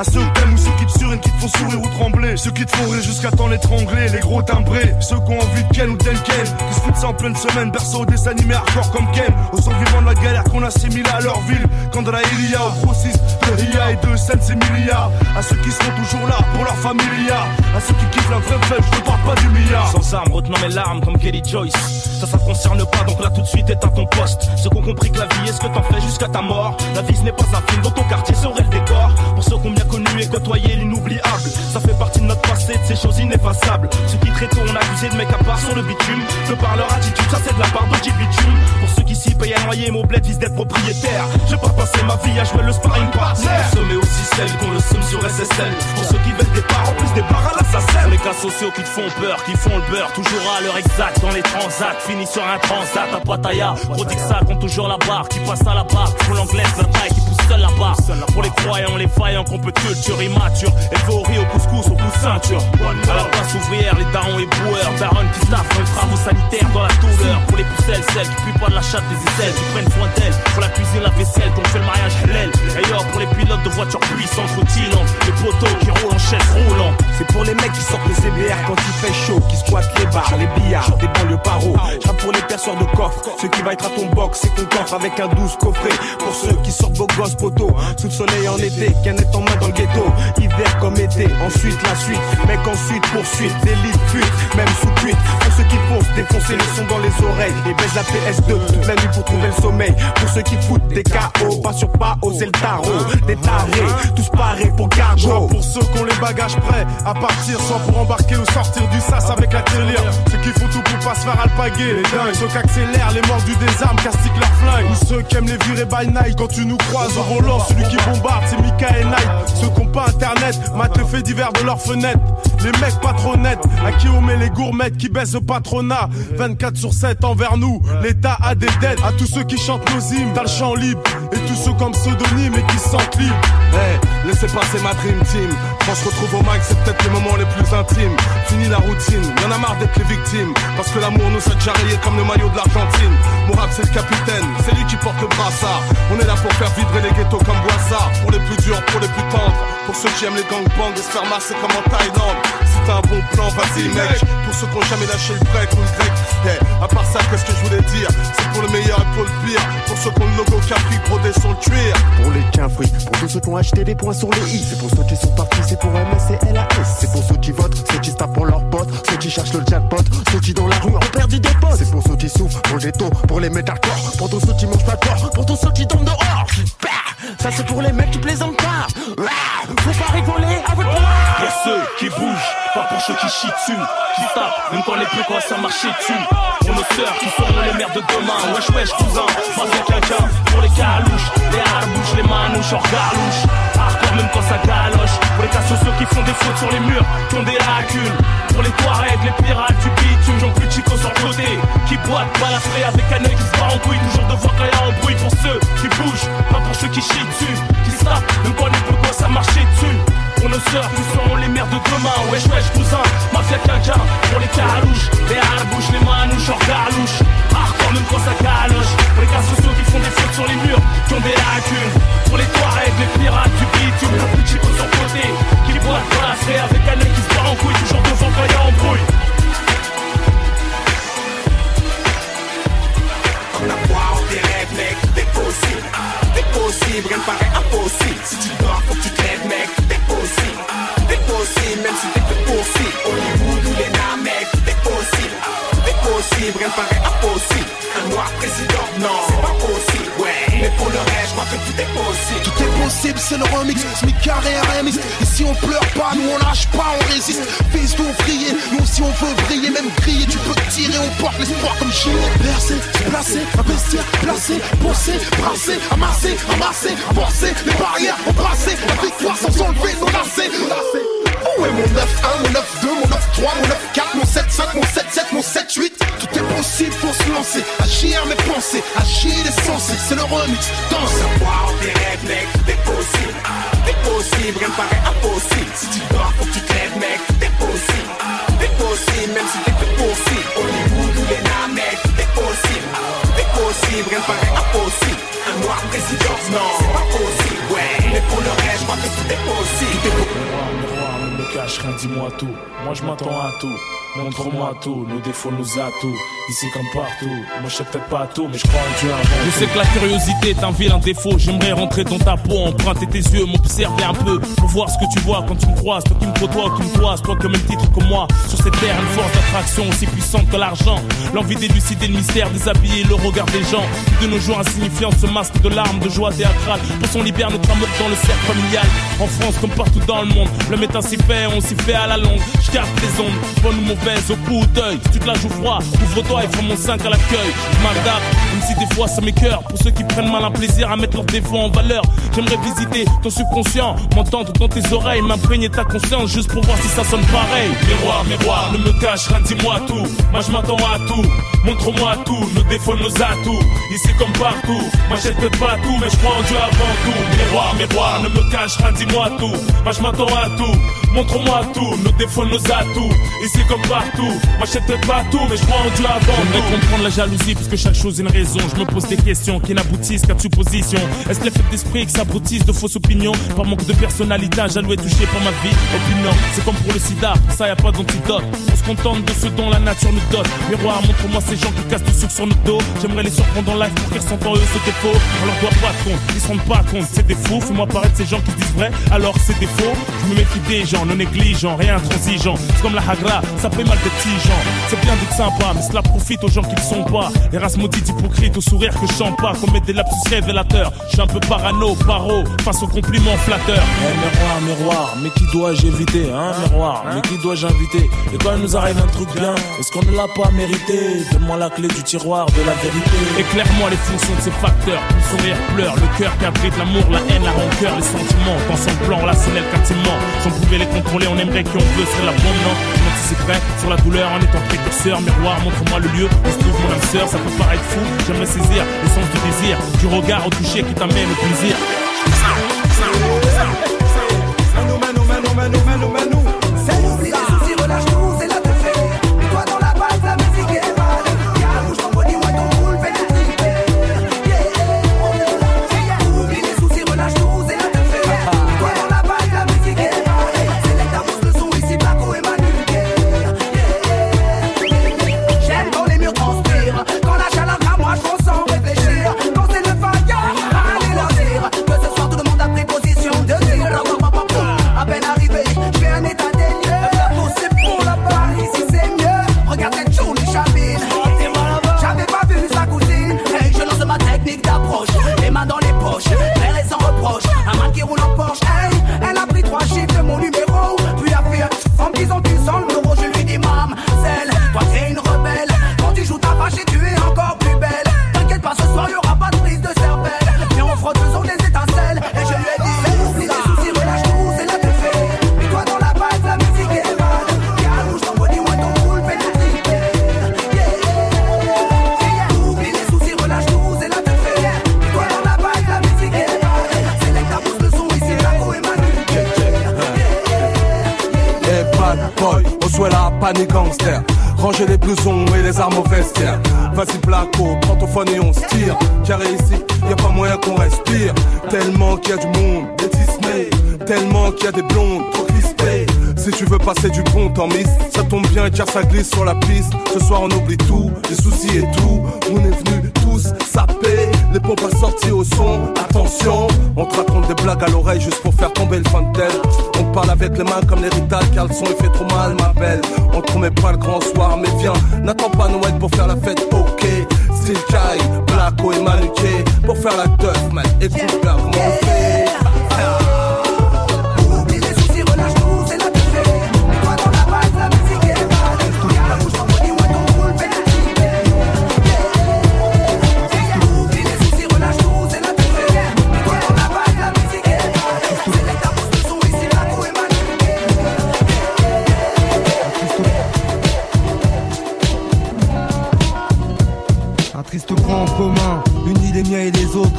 À ceux que t'aimes ou ceux qui te surinent, qui te font sourire ou trembler. Ceux qui te font rire jusqu'à temps l'étrangler. Les gros timbrés, ceux qui ont envie de Ken ou d'Elken. Qui se foutent ça en pleine semaine, berceau des animés hardcore comme Ken. Aux survivants de la galère qu'on assimile à leur ville. De la Ilia au grossiste de Ria et de Sense Emilia. À ceux qui seront toujours là pour leur familia. À ceux qui kiffent la vraie fête, je ne parle pas du milliard. Sans armes, retenant mes larmes comme Kelly Joyce. Ça, ça concerne pas, donc là tout de suite éteins ton poste. Ceux qui ont compris que la vie est ce que t'en fais jusqu'à ta mort. La vie ce n'est pas un film, dans ton quartier serait le décor. Pour ceux qui ont bien connu et côtoyé l'inoubliable. Ça fait partie de notre passé, de ces choses ineffaçables. Ceux qui très tôt ont accusé de mecs à part sur le bitume. Que par leur attitude, ça c'est de la part de bitume. Pour ceux qui s'y payent à noyer, mon bled vise d'être propriétaire. J'ai pas passé ma vie à jouer le sparring partner. Ce mais aussi celle qu'on le somme sur SSL. Pour ceux qui veulent des parts, en plus des parts à l'assassin. Pour les cas sociaux qui te font peur, qui font le beurre. Toujours à l'heure exacte dans les transats. Fini sur un transat à Pattaya. Prodigue ça compte toujours la barre. Qui passe à la barre. Pour l'anglaise, la taille qui pousse seule la barre. Pour les croyants, les faillants qu'on peut culture immature. Évorie au couscous, au coup de ceinture. À la place ouvrière, les darons et broueurs. Baron qui staffent dans les travaux sanitaires dans la douleur. Pour les pucelles, celles qui puent pas de la chatte des aisselles. Qui prennent soin d'elles. Pour la cuisine, la vaisselle. Qu'on fait le mariage halal. Et yo, pour les pilotes de voitures puissantes, routillantes. Les poteaux qui roulent en chaise roulant. C'est pour les mecs qui sortent les CBR quand il fait chaud, qui squattent les bars, les billards, des banlieues paro. J'rappe pour les perceurs de coffre, ceux qui va être à ton box, c'est ton coffre avec un douce coffret. Pour ceux qui sortent beaux gosses poteaux, sous le soleil en été, canette en main dans le ghetto, hiver comme été, ensuite la suite, mec ensuite poursuite, délit fuite, même sous cuite. Pour ceux qui foncent, défoncer le son dans les oreilles, et baise la PS2 toute la nuit pour trouver le sommeil. Pour ceux qui foutent des KO, pas sur pas, c'est le tarot, des tarés, tous parés pour cargo. Pour ceux qui ont les bagages prêts à partir, soit pour embarquer ou sortir du sas avec la tirelire. Ceux qui font tout pour pas se faire alpaguer, les dingues. Ceux qui accélèrent, les mordus des armes, castiquent leur flingue. Ou ceux qui aiment les virer by night quand tu nous croises au volant. Celui qui bombarde, c'est Mika et Night. Ceux qui ont pas internet, matent les faits divers de leurs fenêtres. Les mecs pas trop nets, à qui on met les gourmettes qui baissent le patronat. 24 sur 7 envers nous, l'État a des dettes. À tous ceux qui chantent nos hymnes, t'as le champ libre. Et tous ceux comme pseudonyme et qui se sentent libres. Hey, laissez passer ma dream team. Quand je retrouve au mic, c'est peut-être les moments les plus intimes. Fini la routine, y'en a marre d'être les victimes. Parce que l'amour nous a déjà rayé comme le maillot de l'Argentine. Mon rap, c'est le capitaine, c'est lui qui porte le brassard. On est là pour faire vibrer les ghettos comme Boissard. Pour les plus durs, pour les plus tendres. Pour ceux qui aiment les gangbangs et se faire masser comme en Thaïlande. Si t'as un bon plan, vas-y mec. Pour ceux qui ont jamais lâché le break ou le grec. Hey, à part ça, qu'est-ce que je voulais dire? C'est pour le meilleur et pour le pire. Pour ceux qui ont le logo Capri brodé sur Pour les fruits, pour tous ceux qui ont acheté des points sur les i. C'est pour ceux qui sont partis, c'est pour MS et LAS. C'est pour ceux qui votent, ceux qui se tapent pour leurs potes, ceux qui cherchent le jackpot, ceux qui dans la rue ont perdu des potes. C'est pour ceux qui souffrent, pour les taux, pour les mettre à corps, pour tous ceux qui mangent pas de corps, pour tous ceux qui dorment dehors. Bah, ça c'est pour les mecs qui plaisantent pas. Ah, Faut pas rigoler votre Y'a ceux qui bougent, pas pour ceux qui chient dessus, qui tapent, même quand les plus quoi ça marcher dessus. Pour nos sœurs qui seront les mères de demain, wesh wesh cousin, pas bien quelqu'un. Pour les calouches, les harbouches, les manouches, hors galouche. Hardcore même quand ça galoche. Pour les cas sociaux qui font des fautes sur les murs, qui ont des lacunes. Pour les Touaregs, les pirates du bitume, j'en plus chico sur le côté. Qui boitent, balafré avec un œil qui se bat en couille. Toujours devoir quand y'a un bruit pour ceux qui bougent, pas pour ceux qui chient dessus, qui se même quand les peu quoi ça marcher dessus. Pour nos sœurs qui seront les mères de demain. Wesh wesh cousin, mafia quinquin Pour les carouches, les harbouches, les manouches hors galouche Hardcore même quand ça galoche. Pour les cas sociaux qui font des fautes sur les murs. Qui ont des lacunes Pour les Touaregs, les pirates du bitume. La plus chico sur côté. Qui boit fée avec un œil qui se bat en couille. Toujours devant quand y'a embrouille possible, rien ne paraît impossible. Si tu dors, faut que tu te lèves, mec, est possible. Est possible, même si t'es que poursuivre. Hollywood ou les nains, mec, possible, ne paraît impossible. Un noir président, non, c'est pas possible, ouais. Mais pour le reste, je crois que tout est possible. Tout est possible, c'est le remix, Smic carré RMX Ici on pleure pas, nous on lâche pas, on résiste. Fils d'ouvrier, nous aussi on veut briller. Même crier, tu peux tirer, on porte l'espoir comme chien Percer, se placer, investir, placer, bosser, brasser, amasser, amasser, avancer Les barrières embrasser, la victoire sans enlever nos lacets Où est mon 9-1, mon 9-2, mon 9-3, mon 9-4, mon 7-5, mon 7-7, mon 7-8 Tout est possible, faut se lancer, agir mes pensées, agir les sensés C'est le remix, danse Wow, tes rêves, mec, tout est possible. Tout est possible, rien paraît impossible. Si tu dors, faut que tu te lèves, mec, tout est possible. Tout est possible, même si t'es que possible. Hollywood ou les mec, tout est possible. Tout est possible, rien paraît impossible. Un noir Non, c'est pas possible, ouais. Mais pour le reste, je crois que est possible. Tout est Miroir, miroir, ne me cache rien, dis-moi tout. Moi je m'attends à tout. Montre-moi tout, nos défauts, nos atouts. Ici comme partout, moi je sais peut-être pas tout, mais je crois en Dieu avant. Je sais que la curiosité est un vilain défaut. J'aimerais rentrer dans ta peau, emprunter tes yeux, m'observer un peu pour voir ce que tu vois quand tu me croises. Toi qui me côtoies, qui me toises, toi comme même titre que moi. Sur cette terre, une force d'attraction aussi puissante que l'argent. L'envie d'élucider le mystère, déshabiller le regard des gens. De nos jours insignifiants ce masque de larmes, de joie théâtrale. Pour son libère notre amour dans le cercle familial. En France comme partout dans le monde, l'homme est ainsi fait, on s'y fait à la longue. Je garde les ondes, bonne ou mauvaise, au coup d'œil. Si tu te la joues froid, ouvre-toi et fais mon 5 à l'accueil. Je même si des fois ça m'écœure. Pour ceux qui prennent mal un plaisir à mettre leurs défauts en valeur, j'aimerais visiter ton subconscient, m'entendre dans tes oreilles, m'imprégner ta conscience juste pour voir si ça sonne pareil. Miroir, miroir, ne me cache rien, dis-moi tout. Moi je m'attends à tout, montre-moi tout, nos défauts, nos atouts. Ici comme partout, m'achète peut-être pas tout, mais je crois en Dieu avant tout. Miroir, miroir, ne me cache rien, dis-moi tout. Moi je m'attends à tout, montre-moi tout, nos défauts, nos atouts. Ici comme partout, peut-être pas tout, mais je crois en Dieu avant. J'aimerais comprendre la jalousie, puisque chaque chose a une raison. Je me pose des questions qui n'aboutissent qu'à supposition. Est-ce l'effet d'esprit qui s'abrutissent de fausses opinions? Par manque de personnalité, un jaloux est touché par ma vie. Opinion, c'est comme pour le sida, pour ça y a pas d'antidote. On se contente de ce dont la nature nous donne. Miroir, montre-moi ces gens qui cassent du sucre sur notre dos. J'aimerais les surprendre en live pour qu'ils ressentent en eux ce défaut. On leur doit pas compte, ils se rendent pas compte, c'est des fous. Fais-moi paraître ces gens qui se disent vrai, alors c'est des faux. Je me méfie des gens, non négligents, rien intransigeant. C'est comme la hagra, ça fait mal des petits gens. C'est bien d'être sympa, mais cela profite aux gens qui ne sont pas. Les races maudites hypocrites au sourire que je chante pas, commettent des lapsus révélateurs. Je suis un peu parano, paro, face aux compliments flatteurs. Eh, miroir, miroir, mais qui dois-je éviter, hein, miroir, mais qui dois-je inviter? Et quand il nous arrive un truc bien, est-ce qu'on ne l'a pas mérité? Donne-moi la clé du tiroir de la vérité. Éclaire-moi les fonctions de ces facteurs. Le sourire pleure, le cœur qui abrite l'amour, la haine, la rancœur, les sentiments. Dans son plan relationnel qu'intimement. Si on pouvait les contrôler, on aimerait qui on veut, serait la bonne, non Je m'anticiperais sur la douleur en étant précurseur. Miroir, montre-moi le lieu où se trouve mon âme sœur. Ça peut paraître fou, j'aimerais saisir l'essence du désir, du regard au toucher qui t'amène au plaisir. Car ça glisse sur la piste. Ce soir on oublie tout, les soucis et tout. On est venus tous saper, les pompes à sortir au son. Attention, on te raconte des blagues à l'oreille juste pour faire tomber le fantel. On parle avec les mains comme les Rital car le son il fait trop mal, ma belle. On te promet pas le grand soir, mais viens, n'attends pas Noël pour faire la fête, ok. Style Kai, Blacko et Manuké pour faire la teuf, man. Écoute bien comment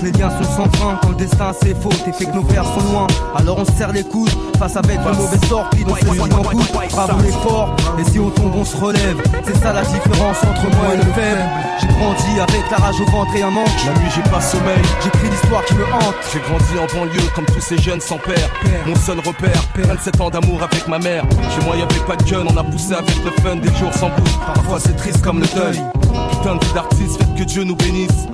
les liens sont sans fin, quand le destin c'est faux, et fait que nos pères sont loin. Alors on se serre les coudes, face avec le mauvais sort, puis on se dit en coude. Bravo l'effort, et si on tombe, on se relève. C'est ça la différence entre moi et le faible. J'ai grandi avec la rage au ventre et un manque. La nuit j'ai pas sommeil, j'écris l'histoire qui me hante. J'ai grandi en banlieue comme tous ces jeunes sans père. Mon seul repère, 27 ans d'amour avec ma mère. Chez moi y'avait pas de gun, on a poussé avec le fun des jours sans bout. Parfois c'est triste comme le deuil. Putain de vie d'artiste, faites que Dieu nous bénisse.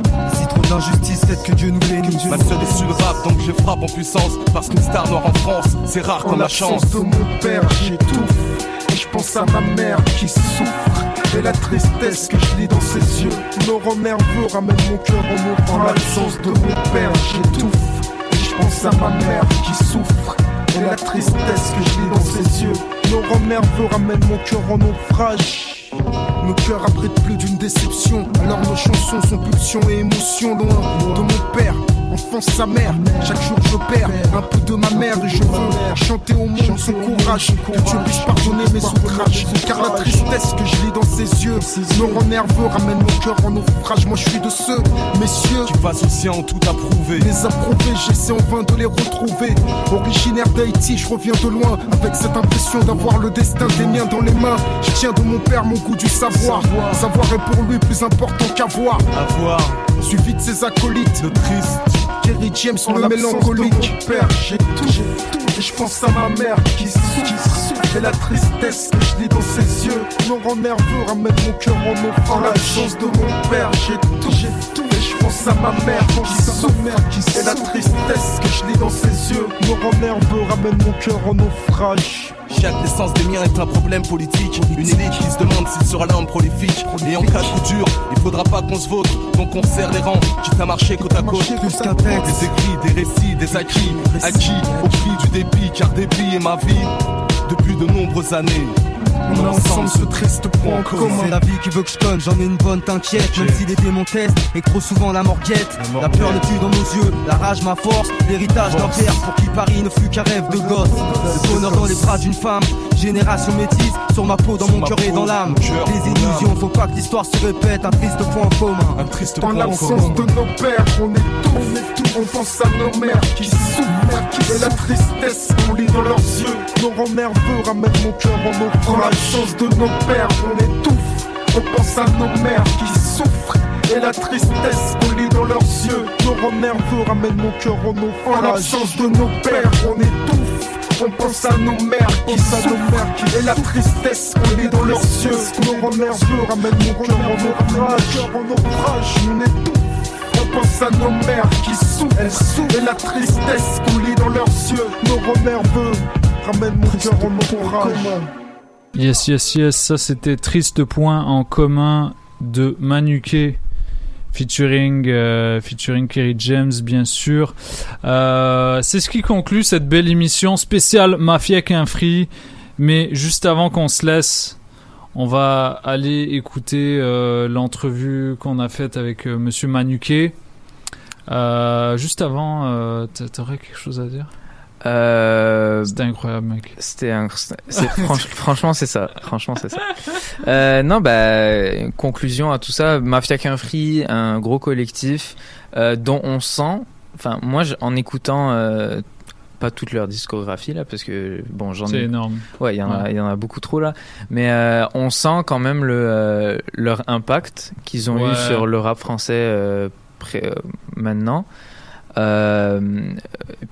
D'injustice, faites que Dieu nous bénisse. Ma seule issue le rap, donc je frappe en puissance. Parce qu'une star noire en France, c'est rare comme la chance. de mon père, j'étouffe. Et je pense à ma mère qui souffre. Et la tristesse que je lis dans ses yeux. Nos nerveux ramène mon cœur en offrant l'absence de mon père, j'étouffe. Et je pense à ma mère qui souffre. Et la tristesse que je lis dans ses yeux. Nos nerveux ramène mon cœur en naufrage. Nos cœurs abritent plus d'une déception. Alors nos chansons sont pulsions et émotions loin de mon père. Sa mère, chaque jour je perds un peu de ma mère et je veux chanter au monde son courage. Que Dieu puisse pardonner mes outrages. Car la tristesse que je lis dans ses yeux me rend nerveux, ramène mon cœur en naufrage. Moi je suis de ceux, messieurs, qui passent aussi en tout approuvé. Les approuver, j'essaie en vain de les retrouver. Originaire d'Haïti, je reviens de loin avec cette impression d'avoir le destin des miens dans les mains. Je tiens de mon père mon goût du savoir. Savoir est pour lui plus important qu'avoir. Avoir. Suivi de ses acolytes, le triste. Kerry James, le mélancolique. Père, j'ai tout, j'ai tout. Et je pense à ma mère qui souffre. Et la tristesse que je lis dans ses yeux. Me rend nerveux, ramène mon cœur en offrant la chance de mon père. J'ai tout, j'ai tout. Pense à ma mère qui souffre. Et la tristesse que je lis dans ses yeux. Me rend nerveux, ramène mon cœur en naufrage. Chaque naissance des miens est un problème politique. Une élite qui se demande s'il sera l'homme prolifique. Et en cas de coup dur, il faudra pas qu'on se vautre. Donc on serre les rangs, quitte à marcher côte à côte. Plus qu'un texte. Des écrits, des récits, des acquis. Acquis au prix du débit, car débit est ma vie. Depuis de nombreuses années. On a ensemble ce triste point en commun. C'est la vie qui veut que je conne, j'en ai une bonne, t'inquiète. Même si les démons testent et que trop souvent la mort guette. La peur n'est plus dans nos yeux, la rage ma force. L'héritage d'un père pour qui Paris ne fut qu'un rêve de gosse. Le bonheur dans les bras d'une femme, génération métisse. Sur ma peau, dans mon cœur et dans l'âme. Les illusions, faut pas que l'histoire se répète. Un triste point en commun. Un triste Dans point en l'absence de nos pères, on est tout, on est tout. On pense à nos mères qui souffrent. Et la tristesse qu'on lit dans leurs yeux. Nos rangs nerveux ramène mon cœur en offrant la chance de nos pères, on étouffe. On pense à nos mères qui souffrent. Et la tristesse qu'on lit dans leurs yeux. Nos rangs nerveux ramène mon cœur en offrant la chance de nos pères, on étouffe. On pense à nos mères qui souffrent. Et la tristesse qu'on lit dans leurs yeux. Nos rangs nerveux ramène mon cœur en naufrage. En naufrage, on étouffe. On pense à nos mères qui souffrent Et la tristesse qu'on lit dans leurs yeux Nos rangs nerveux ramènent mon cœur en naufrage Yes, yes, yes, ça c'était Triste Point en commun de Manuké featuring, euh, featuring Kerry James bien sûr. Euh, c'est ce qui conclut cette belle émission spéciale Mafia qu'un free. Mais juste avant qu'on se laisse, on va aller écouter euh, l'entrevue qu'on a faite avec euh, Monsieur Manuké. Euh, juste avant, t'a- t'aurais quelque chose à dire? Euh, C'était incroyable, mec. C'était c'est- [LAUGHS] franch- franchement c'est ça. Franchement c'est ça. Euh, non bah conclusion à tout ça, Mafia qu'un free, un gros collectif euh, dont on sent. Enfin moi en écoutant euh, pas toute leur discographie là parce que bon j'en C'est ai énorme. ouais il y en a Ouais. il y en a beaucoup trop là mais euh, on sent quand même le euh, leur impact qu'ils ont eu sur le rap français euh, pré- maintenant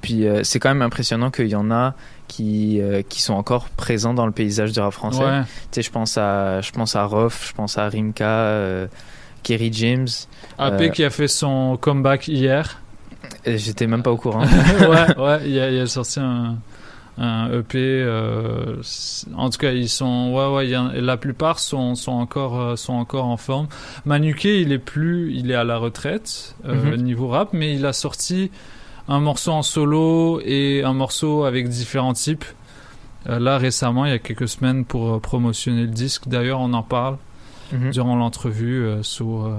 puis euh, c'est quand même impressionnant qu'il y en a qui euh, qui sont encore présents dans le paysage du rap français Ouais. tu sais je pense à je pense à Rof je pense à Rimka euh, Kerry James AP euh, qui a fait son comeback hier. j'étais même pas au courant [LAUGHS] ouais, [LAUGHS] ouais, il a, il a sorti un, un EP. euh, en tout cas, ils sont, ouais, ouais, y la plupart sont, sont encore, euh, sont encore en forme. Manuké, il est plus, il est à la retraite euh, Mhm. niveau rap, mais il a sorti un morceau en solo et un morceau avec différents types. Là récemment, il y a quelques semaines pour promotionner le disque. D'ailleurs, on en parle Mhm. durant l'entrevue sur.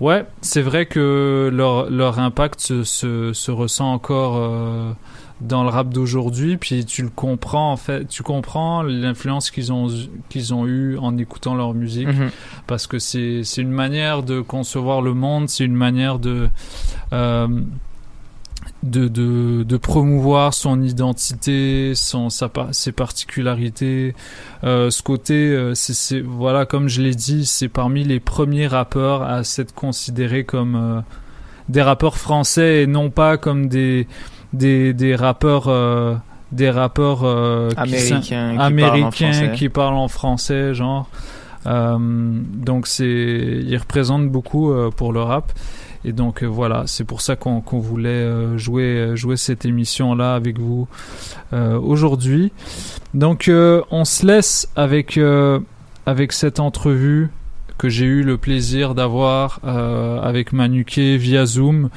Ouais, c'est vrai que leur, leur impact se, se, se ressent encore dans le rap d'aujourd'hui, puis tu le comprends en fait, tu comprends l'influence qu'ils ont qu'ils ont eu en écoutant leur musique, Mhm. parce que c'est c'est une manière de concevoir le monde, c'est une manière de euh, de, de, de promouvoir son identité, son, sa, ses particularités. Euh, ce côté, euh, c'est, voilà, comme je l'ai dit, c'est parmi les premiers rappeurs à s'être considérés comme euh, des rappeurs français et non pas comme des, des, des rappeurs, euh, des rappeurs euh, Américains qui parlent en américains français. qui parlent en français, genre. Euh, donc c'est, ils représentent beaucoup euh, pour le rap. Et donc voilà, c'est pour ça qu'on qu'on voulait jouer jouer cette émission là avec vous aujourd'hui. Donc on se laisse avec avec cette entrevue que j'ai eu le plaisir d'avoir avec Manuké via Zoom.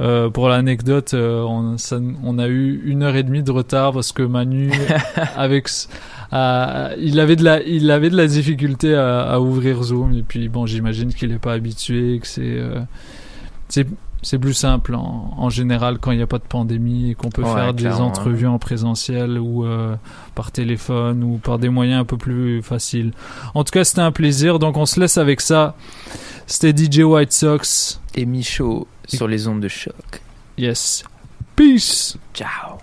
Euh, pour l'anecdote, euh, on, a eu une heure et demie de retard parce que Manu, [LAUGHS] avec, euh, il avait de la, il avait de la difficulté à, à ouvrir Zoom et puis bon, j'imagine qu'il n'est pas habitué, que c'est, euh, c'est, c'est plus simple en, en général quand il n'y a pas de pandémie et qu'on peut Ouais, faire des entrevues en présentiel ou euh, par téléphone ou par des moyens un peu plus faciles. En tout cas, c'était un plaisir. Donc on se laisse avec ça. C'était DJ White Sox et Michaud sur les ondes de choc. Yes. Peace. Ciao.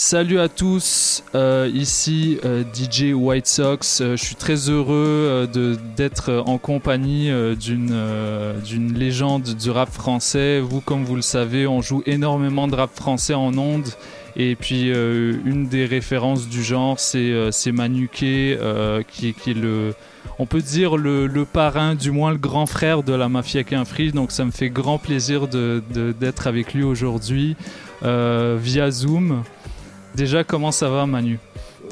Salut à tous, euh, ici euh, DJ White Sox. Euh, je suis très heureux d'être en compagnie d'une légende du rap français. Vous, comme vous le savez, on joue énormément de rap français en ondes. Et puis une des références du genre, c'est euh, qui, qui est le, on peut dire le, le parrain, du moins le grand frère de la mafia Quinfri. Donc ça me fait grand plaisir de- d'être avec lui aujourd'hui euh, via Zoom. Déjà, comment ça va, Manu?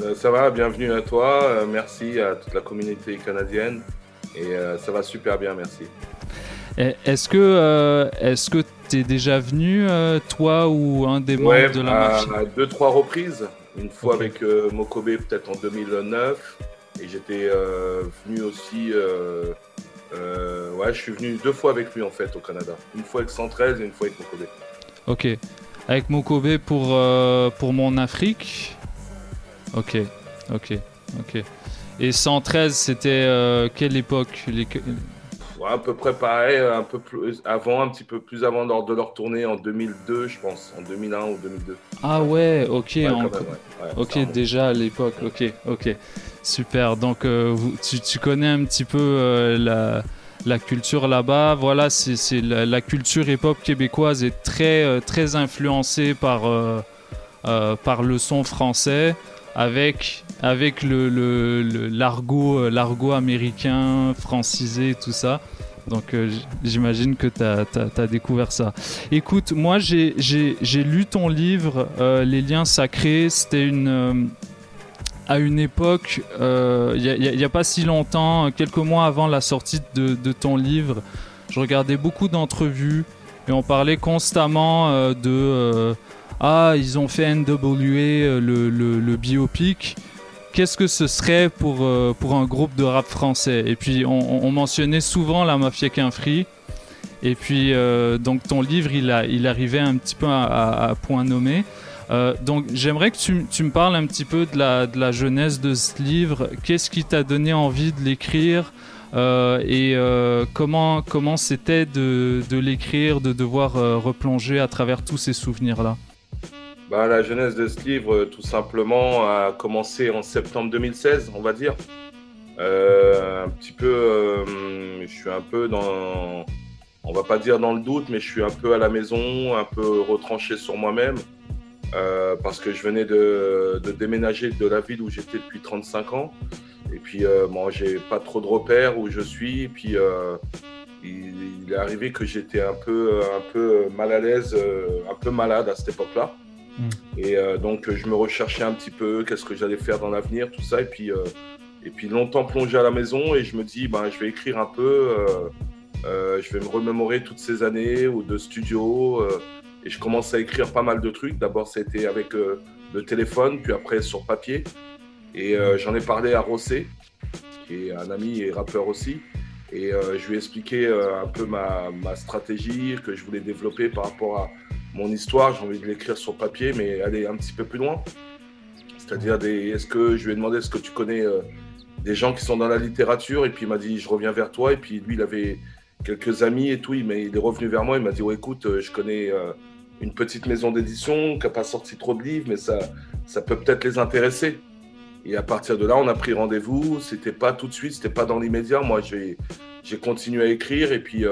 Euh, ça va, bienvenue à toi. euh, merci à toute la communauté canadienne. Et euh, ça va super bien, merci. Est-ce que est-ce que t'es déjà venu, toi ou un des membres Ouais, de la mafia? à deux, trois reprises. Une fois avec Mokobe, peut-être en 2009. Et j'étais euh, venu aussi. euh, euh, ouais, je suis venu deux fois avec lui en fait au Canada. Une fois avec 113 et une fois avec Mokobe. Ok. Avec Mokobe pour pour mon Afrique. Ok, ok, ok. Et 113, c'était quelle époque? Ouais, à peu près pareil, un peu plus avant, un petit peu plus avant lors de leur tournée en 2002, je pense, en 2001 ou 2002. Ah ouais, ok. Ouais, quand en- même, ouais. Ouais, ok, déjà à l'époque. Ok, ok. Super. Donc, euh, tu, tu connais un petit peu euh, la, la culture là-bas. Voilà, c'est la, la culture hip-hop québécoise est très, euh, très influencée par, euh, par le son français. Avec, avec le, l'argot, euh, l'argot américain, francisé, tout ça. Donc euh, j'imagine que tu as, découvert ça. Écoute, moi j'ai, lu ton livre, euh, Les liens sacrés. C'était à une époque, il n'y a, pas si longtemps, quelques mois avant la sortie de, ton livre, je regardais beaucoup d'entrevues et on parlait constamment de... ah, ils ont fait NWA, le, le biopic qu'est-ce que ce serait pour, euh, pour un groupe de rap français? Et puis on, on mentionnait souvent la mafia Quinfri. Et puis euh, donc ton livre, il, a, il arrivait un petit peu à, à- à point nommé. Euh, donc j'aimerais que tu, tu me parles un petit peu de la, de la jeunesse de ce livre. Qu'est-ce qui t'a donné envie de l'écrire? Et comment comment c'était de, de l'écrire, de devoir replonger à travers tous ces souvenirs-là? Bah, la jeunesse de ce livre, euh, tout simplement, a commencé en septembre 2016, on va dire. Euh, un petit peu, euh, je suis un peu dans, on va pas dire dans le doute, mais je suis un peu à la maison, un peu retranché sur moi-même, euh, parce que je venais de, de déménager de la ville où j'étais depuis 35 ans. Et puis, euh, bon, j'ai pas trop de repères où je suis. Et puis, il, il est arrivé que j'étais un peu, un peu mal à l'aise, un peu malade à cette époque-là. Et euh, donc, je me recherchais un petit peu, qu'est-ce que j'allais faire dans l'avenir, tout ça. Et puis, euh, et puis longtemps plongé à la maison, et je me dis, ben, je vais écrire un peu, euh, je vais me remémorer toutes ces années ou de studio. et je commence à écrire pas mal de trucs. D'abord, c'était avec euh, le téléphone, puis après sur papier. Et j'en ai parlé à Rossé, qui est un ami et rappeur aussi. Et je lui ai expliqué un peu ma, ma stratégie que je voulais développer par rapport à mon histoire, j'ai envie de l'écrire sur papier, mais aller un petit peu plus loin. C'est-à-dire, des, est-ce que je lui ai demandé est-ce que tu connais euh, des gens qui sont dans la littérature? Et puis il m'a dit je reviens vers toi. Et puis lui, il avait quelques amis et tout. Il, il est revenu vers moi. Il m'a dit écoute, euh, je connais euh, une petite maison d'édition qui n'a pas sorti trop de livres, mais ça, ça peut peut-être les intéresser. Et à partir de là, on a pris rendez-vous. C'était pas tout de suite, c'était pas dans l'immédiat. Moi, j'ai, continué à écrire. Et puis,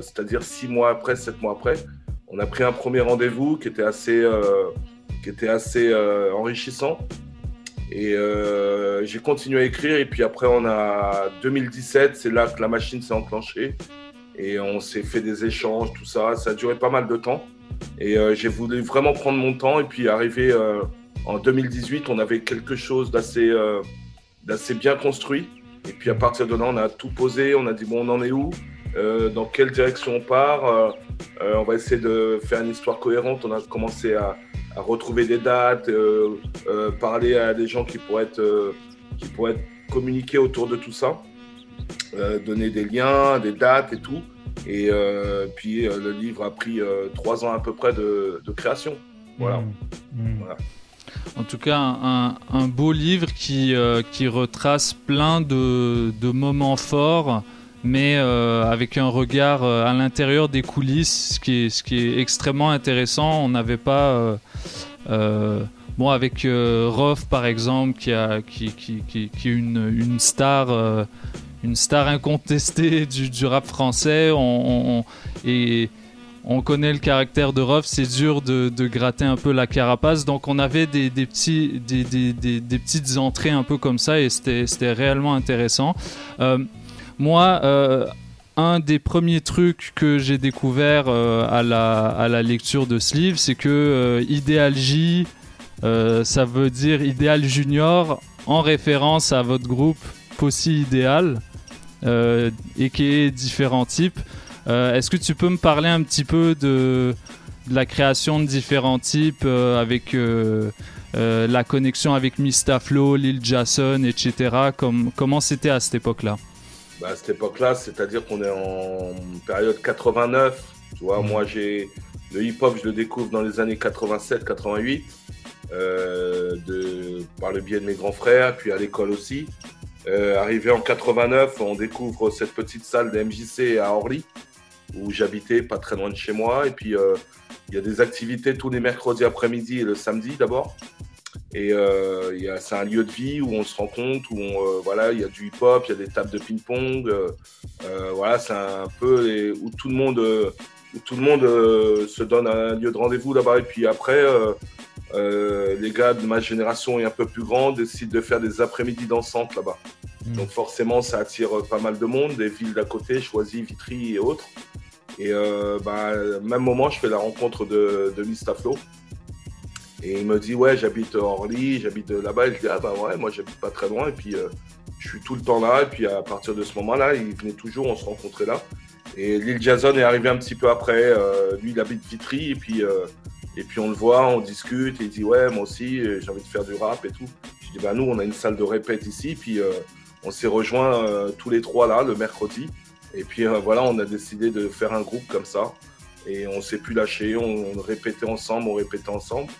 c'est-à-dire six mois après, sept mois après, on a pris un premier rendez-vous qui était assez, euh, qui était assez euh, enrichissant. Et euh, j'ai continué à écrire. Et puis après, on a 2017, c'est là que la machine s'est enclenchée. Et on s'est fait des échanges, tout ça. Ça a duré pas mal de temps. Et j'ai voulu vraiment prendre mon temps. Et puis arrivé en 2018, on avait quelque chose d'assez d'assez bien construit. Et puis à partir de là, on a tout posé. On a dit, bon, on en est où? Dans quelle direction on part Euh, euh, On va essayer de faire une histoire cohérente. On a commencé à, à retrouver des dates, euh, euh, parler à des gens qui pourraient être, euh, qui pourraient être communiquer autour de tout ça, euh, donner des liens, des dates et tout. Et euh, puis euh, le livre a pris euh, trois ans à peu près de, de création. Voilà. Mm. Voilà. En tout cas, un, un beau livre qui, euh, qui retrace plein de, de moments forts, mais euh, avec un regard euh, à l'intérieur des coulisses, ce qui est, extrêmement intéressant. On n'avait pas. euh, euh, bon, avec Rof, par exemple, qui, est une, star. une star incontestée [LAUGHS] du, rap français, et on connaît le caractère de Ruff, c'est dur de, gratter un peu la carapace. Donc on avait des, petites entrées un peu comme ça et c'était réellement intéressant. Moi, euh, un des premiers trucs que j'ai découvert euh, à, la, lecture de ce livre, c'est que euh, Idéal J, ça veut dire Idéal Junior en référence à votre groupe Possi Idéal et qui est différents types. Est-ce que tu peux me parler un petit peu de, la création de différents types avec la connexion avec Mistaflo, Lil Jason, etc. Comme, comment c'était à cette époque-là? Bah, à cette époque-là, c'est-à-dire qu'on est en période 89. Tu vois, moi, j'ai le hip-hop, je le découvre dans les années 87-88, euh, par le biais de mes grands frères, puis à l'école aussi. Euh, arrivé en 89, on découvre cette petite salle de MJC à Orly, où j'habitais pas très loin de chez moi. Et puis, euh, il y a des activités tous les mercredis après-midi et le samedi d'abord. Et euh, c'est un lieu de vie où on se rencontre, où on, euh, voilà, il y a du hip-hop, il y a des tables de ping-pong. euh, euh, voilà, c'est un peu les- où tout le monde, euh, où tout le monde euh, se donne un lieu de rendez-vous là-bas. Et puis après, euh, euh, les gars de ma génération et un peu plus grande décident de faire des après-midi dansantes là-bas. Donc forcément, ça attire pas mal de monde, des villes d'à côté, Choisy, Vitry et autres. Et euh, bah, même moment, je fais la rencontre de, de Mistaflo. Et il me dit, ouais, j'habite Orly, j'habite là-bas. Et je dis, ah bah ouais, moi j'habite pas très loin. Et puis, euh, je suis tout le temps là. Et puis, à partir de ce moment-là, il venait toujours, on se rencontrait là. Et Lil Jason est arrivé un petit peu après. Euh, lui, il habite Vitry. Et puis, euh, et puis, on le voit, on discute. Et il dit, ouais, moi aussi, euh, j'ai envie de faire du rap et tout. Je dis, bah nous, on a une salle de répète ici. Puis, euh, on s'est rejoints euh, tous les trois là, le mercredi. Et puis, voilà, on a décidé de faire un groupe comme ça. Et on s'est plus lâché. On répétait ensemble, on répétait ensemble.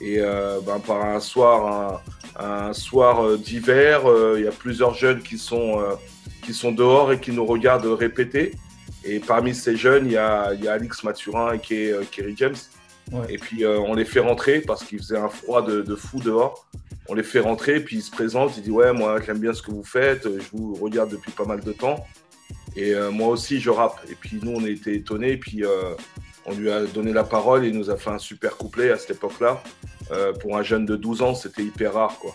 Et euh, ben, par un soir, un, un soir euh, d'hiver, euh, il y a plusieurs jeunes qui sont, qui sont dehors et qui nous regardent répéter. Et parmi ces jeunes, il y a, il y a Alix Mathurin et Kerry James. Et puis on les fait rentrer parce qu'il faisait un froid de, de fou dehors. On les fait rentrer, puis ils se présentent, ils disent Ouais, moi j'aime bien ce que vous faites, je vous regarde depuis pas mal de temps. Et euh, moi aussi je rappe. Et puis nous on a été étonnés, puis euh, on lui a donné la parole et il nous a fait un super couplet à cette époque-là. Euh, pour un jeune de 12 ans, c'était hyper rare quoi.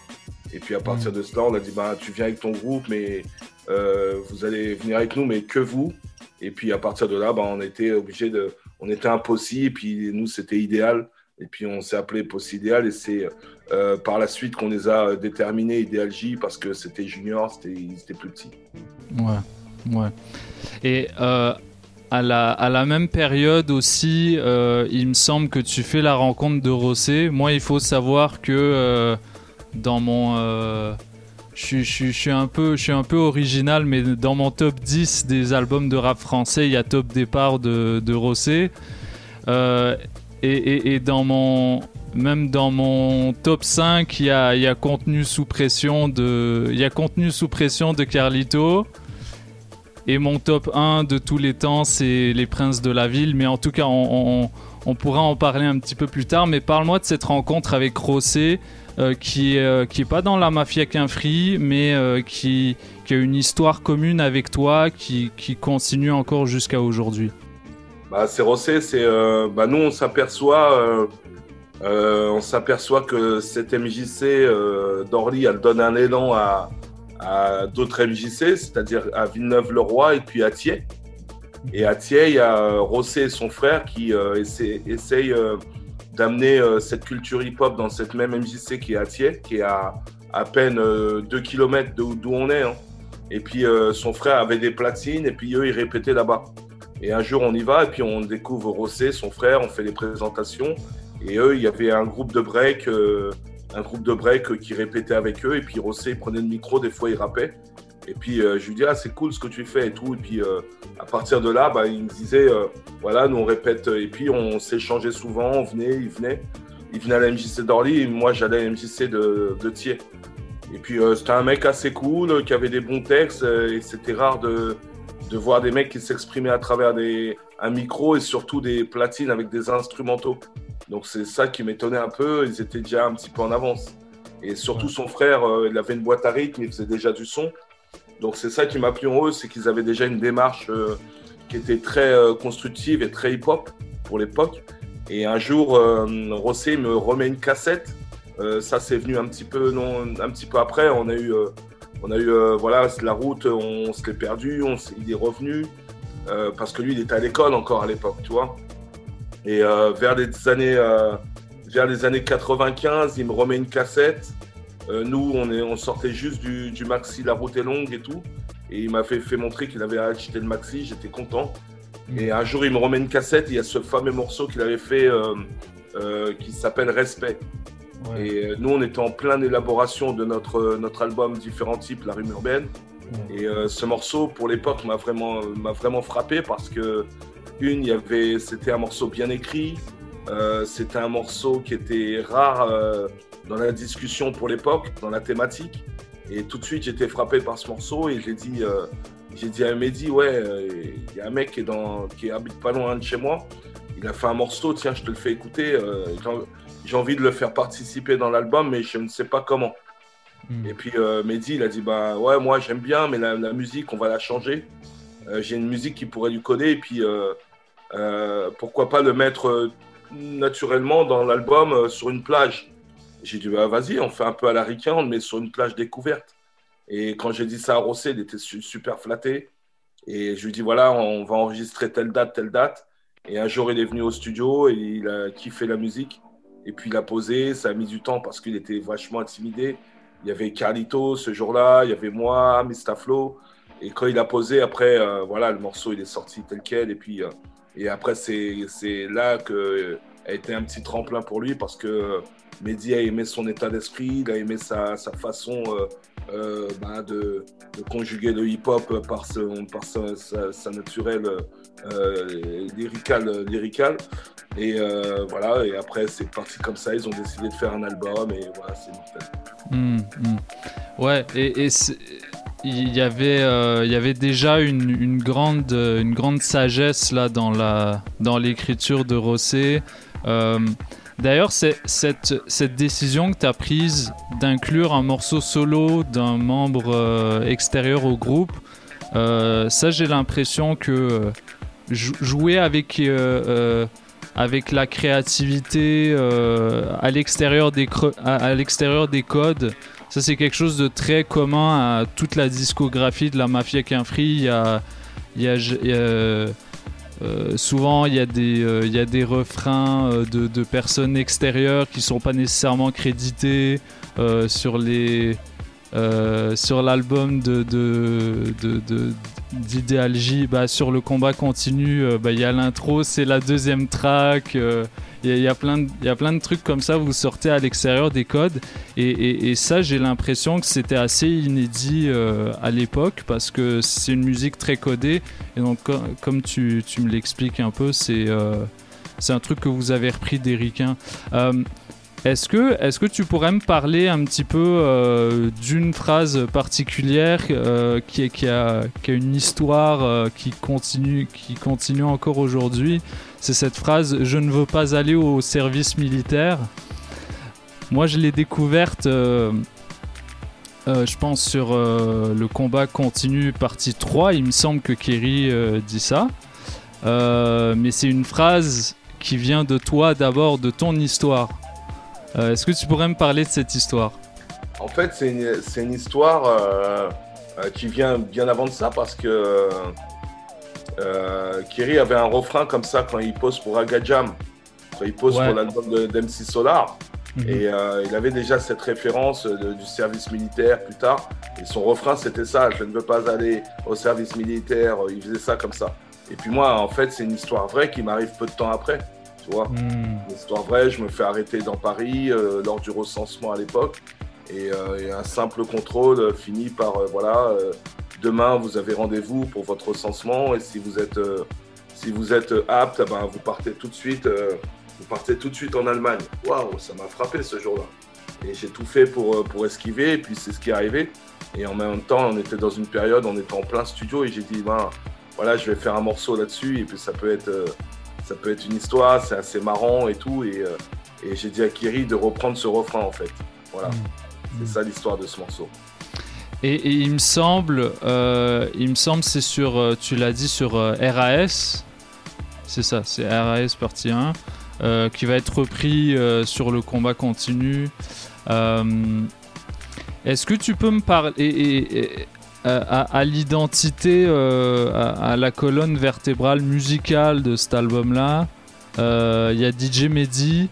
Et puis à partir de cela, on a dit bah, Tu viens avec ton groupe, mais euh, vous allez venir avec nous, mais que vous. Et puis à partir de là, bah, on était obligé de. On était un Possi, et puis nous, c'était idéal. Et puis on s'est appelé Possi Idéal, et c'est euh, par la suite qu'on les a déterminés Idéal J parce que c'était junior, c'était, ils étaient plus petits. Ouais, ouais. Et euh, à, la, même période aussi, euh, il me semble que tu fais la rencontre de Rossé. Moi, il faut savoir que euh, dans mon. euh, je suis- un peu, je suis un peu original, mais dans mon top 10 des albums de rap français, il y a Top Départ de, de Rossé. Et, dans mon même dans mon top 5, il y a, il y a contenu sous pression de il y a contenu sous pression de Carlito. Et mon top 1 de tous les temps, c'est Les Princes de la Ville. Mais en tout cas, on, pourra en parler un petit peu plus tard. Mais parle-moi de cette rencontre avec Rossé, euh, qui, euh, est pas dans la mafia Quinfri, mais euh, qui, a une histoire commune avec toi, qui, continue encore jusqu'à aujourd'hui. Bah, c'est Rossé, c'est euh, bah, nous on s'aperçoit euh, on s'aperçoit que cette MJC d'Orly elle donne un élan à, à d'autres MJC, c'est-à-dire à Villeneuve-le-Roi et puis à Thiers. Et à Thiers, il y a euh, Rossé et son frère qui euh, essayent euh, d'amener euh, cette culture hip-hop dans cette même MJC qui est à Thiers, qui est à à peine 2 km d'où on est. hein. Et puis son frère avait des platines et puis eux ils répétaient là-bas. Et un jour, on y va et puis on découvre Rossé, son frère, on fait les présentations. Et eux, il y avait un groupe de break, un groupe de break qui répétait avec eux. Et puis Rossé, il prenait le micro, des fois, il rappait. Et puis euh, je lui dis, ah, c'est cool ce que tu fais et tout. Et puis euh, à partir de là, bah, il me disait, euh, voilà, nous on répète. Et puis on s'échangeait souvent, on venait, il venait. Il venait à la MJC d'Orly moi j'allais à la MJC de, de Thiers. Et puis c'était un mec assez cool, qui avait des bons textes. et c'était rare de, de voir des mecs qui s'exprimaient à travers des, un micro et surtout des platines avec des instrumentaux. Donc c'est ça qui m'étonnait un peu, ils étaient déjà un petit peu en avance. Et surtout son frère, euh, il avait une boîte à rythme, il faisait déjà du son. Donc c'est ça qui m'a plu en eux, c'est qu'ils avaient déjà une démarche euh, qui était très euh, constructive et très hip-hop pour l'époque. Et un jour, Rossé me remet une cassette. Ça c'est venu un petit peu, non, un petit peu après. On a eu, on a eu, voilà, la route, on, se l'est perdu, on s'est- il est revenu parce que lui, il était à l'école encore à l'époque, tu vois. Et euh, vers les années, euh, vers les années 95, il me remet une cassette. Euh, nous, on, est, on sortait juste du, du maxi La route est longue et tout. Et il m'a fait, fait montrer qu'il avait acheté le maxi, j'étais content. Et un jour, il me remet une cassette, il y a ce fameux morceau qu'il avait fait qui s'appelle Respect. Et nous, on était en pleine élaboration de notre, notre album Différents types, La rime urbaine. Et euh, ce morceau, pour l'époque, m'a vraiment, m'a vraiment frappé parce que, une, il y avait, c'était un morceau bien écrit, euh, c'était un morceau qui était rare euh, dans la discussion pour l'époque, dans la thématique. Et tout de suite, j'étais frappé par ce morceau et j'ai dit, euh, j'ai dit à Mehdi, ouais, il y a un mec qui, est dans, qui habite pas loin de chez moi. Il a fait un morceau, tiens, je te le fais écouter. j'ai- envie de le faire participer dans l'album, mais je ne sais pas comment. Et puis Mehdi, il a dit bah ouais, moi j'aime bien, mais la, la musique, on va la changer. J'ai une musique qui pourrait lui coller, et puis pourquoi pas le mettre euh, naturellement dans l'album euh, sur une plage. J'ai dit bah vas-y, on fait un peu à la Ricain, on le met sur une plage découverte. Et quand j'ai dit ça à Rossé, il était su- super flatté. Et je lui dis voilà, on va enregistrer telle date, telle date. Et un jour, il est venu au studio et il a kiffé la musique. Et puis il a posé, ça a mis du temps parce qu'il était vachement intimidé. Il y avait Carlito ce jour-là, il y avait moi, Mistaflo. Et quand il a posé, après, euh, voilà, le morceau, il est sorti tel quel. Et puis, euh, et après, c'est là que a été un petit tremplin pour lui parce que Mehdi a aimé son état d'esprit, il a aimé sa, sa façon euh, euh, bah, de, de conjuguer le hip-hop par, par sa, sa, sa naturelle euh, lyricale. Et euh, voilà, et après, c'est parti comme ça. Ils ont décidé de faire un album et voilà, c'est mortel. Hmm, hmm. Ouais, et, et il y avait, euh, y avait déjà une, grande, une grande sagesse là dans la, dans l'écriture de Rossé. Euh, D'ailleurs, cette, décision que tu as prise d'inclure un morceau solo d'un membre euh, extérieur au groupe, euh, ça j'ai l'impression que jou- jouer avec, avec la créativité à l'extérieur des, à, à l'extérieur des codes, ça c'est quelque chose de très commun à toute la discographie de la Mafia y a, il y a- euh, souvent, il y, a des, euh, refrains euh, de, personnes extérieures qui sont pas nécessairement crédités euh, sur l'album J, bah, sur le combat continu, bah, il y a l'intro, c'est la deuxième track. Il y, y a plein de- trucs comme ça, vous sortez à l'extérieur des codes. Et, ça, j'ai l'impression que c'était assez inédit euh, à l'époque parce que c'est une musique très codée. Et donc, co- comme tu, me l'expliques un peu, c'est. euh, un truc que vous avez repris. Euh, est-ce que, est que tu pourrais me parler un petit peu euh, d'une phrase particulière euh, qui, a, une histoire euh, qui, continue, qui continue encore aujourd'hui? C'est cette phrase Je ne veux pas aller au service militaire. Moi, je l'ai découverte, je pense, sur le combat continu partie 3. Il me semble que Kerry dit ça. Mais c'est une phrase qui vient de toi d'abord, de ton histoire. Euh, Est-ce que tu pourrais me parler de cette histoire? En fait, c'est une, histoire euh, euh, qui vient bien avant de ça parce que euh, Kiri avait un refrain comme ça quand il pose pour Agajam, quand il pose Ouais. pour l'album d'MC Solar. Mhm. Et euh, il avait déjà cette référence de- du service militaire plus tard. Et son refrain, c'était ça Je ne veux pas aller au service militaire. Il faisait ça comme ça. Et puis moi, en fait, c'est une histoire vraie qui m'arrive peu de temps après. Tu vois. Une histoire vraie, je me fais arrêter dans Paris euh, lors du recensement à l'époque. Et, euh, et un simple contrôle euh, finit par, euh, voilà, demain vous avez rendez-vous pour votre recensement et si vous êtes, si vous êtes apte, eh ben, vous partez tout de suite, vous partez tout de suite en Allemagne. Waouh, ça m'a frappé ce jour-là. Et j'ai tout fait pour, pour esquiver, et puis c'est ce qui est arrivé. Et en même temps, on était dans une période, on était en plein studio, et j'ai dit, ben, voilà, je vais faire un morceau là-dessus, et puis ça peut être, ça peut être une histoire, c'est assez marrant et tout. Et, euh, et j'ai dit à Kiri de reprendre ce refrain, en fait. Voilà. C'est ça l'histoire de ce morceau. Et, et il me semble, euh, il me semble, c'est sur, euh, tu l'as dit sur euh, RAS, c'est ça, c'est RAS partie 1, euh, qui va être repris sur le combat continu. Est-ce que tu peux me parler et, euh, à, l'identité, euh, à, la colonne vertébrale musicale de cet album-là. Euh, Il y a DJ Mehdi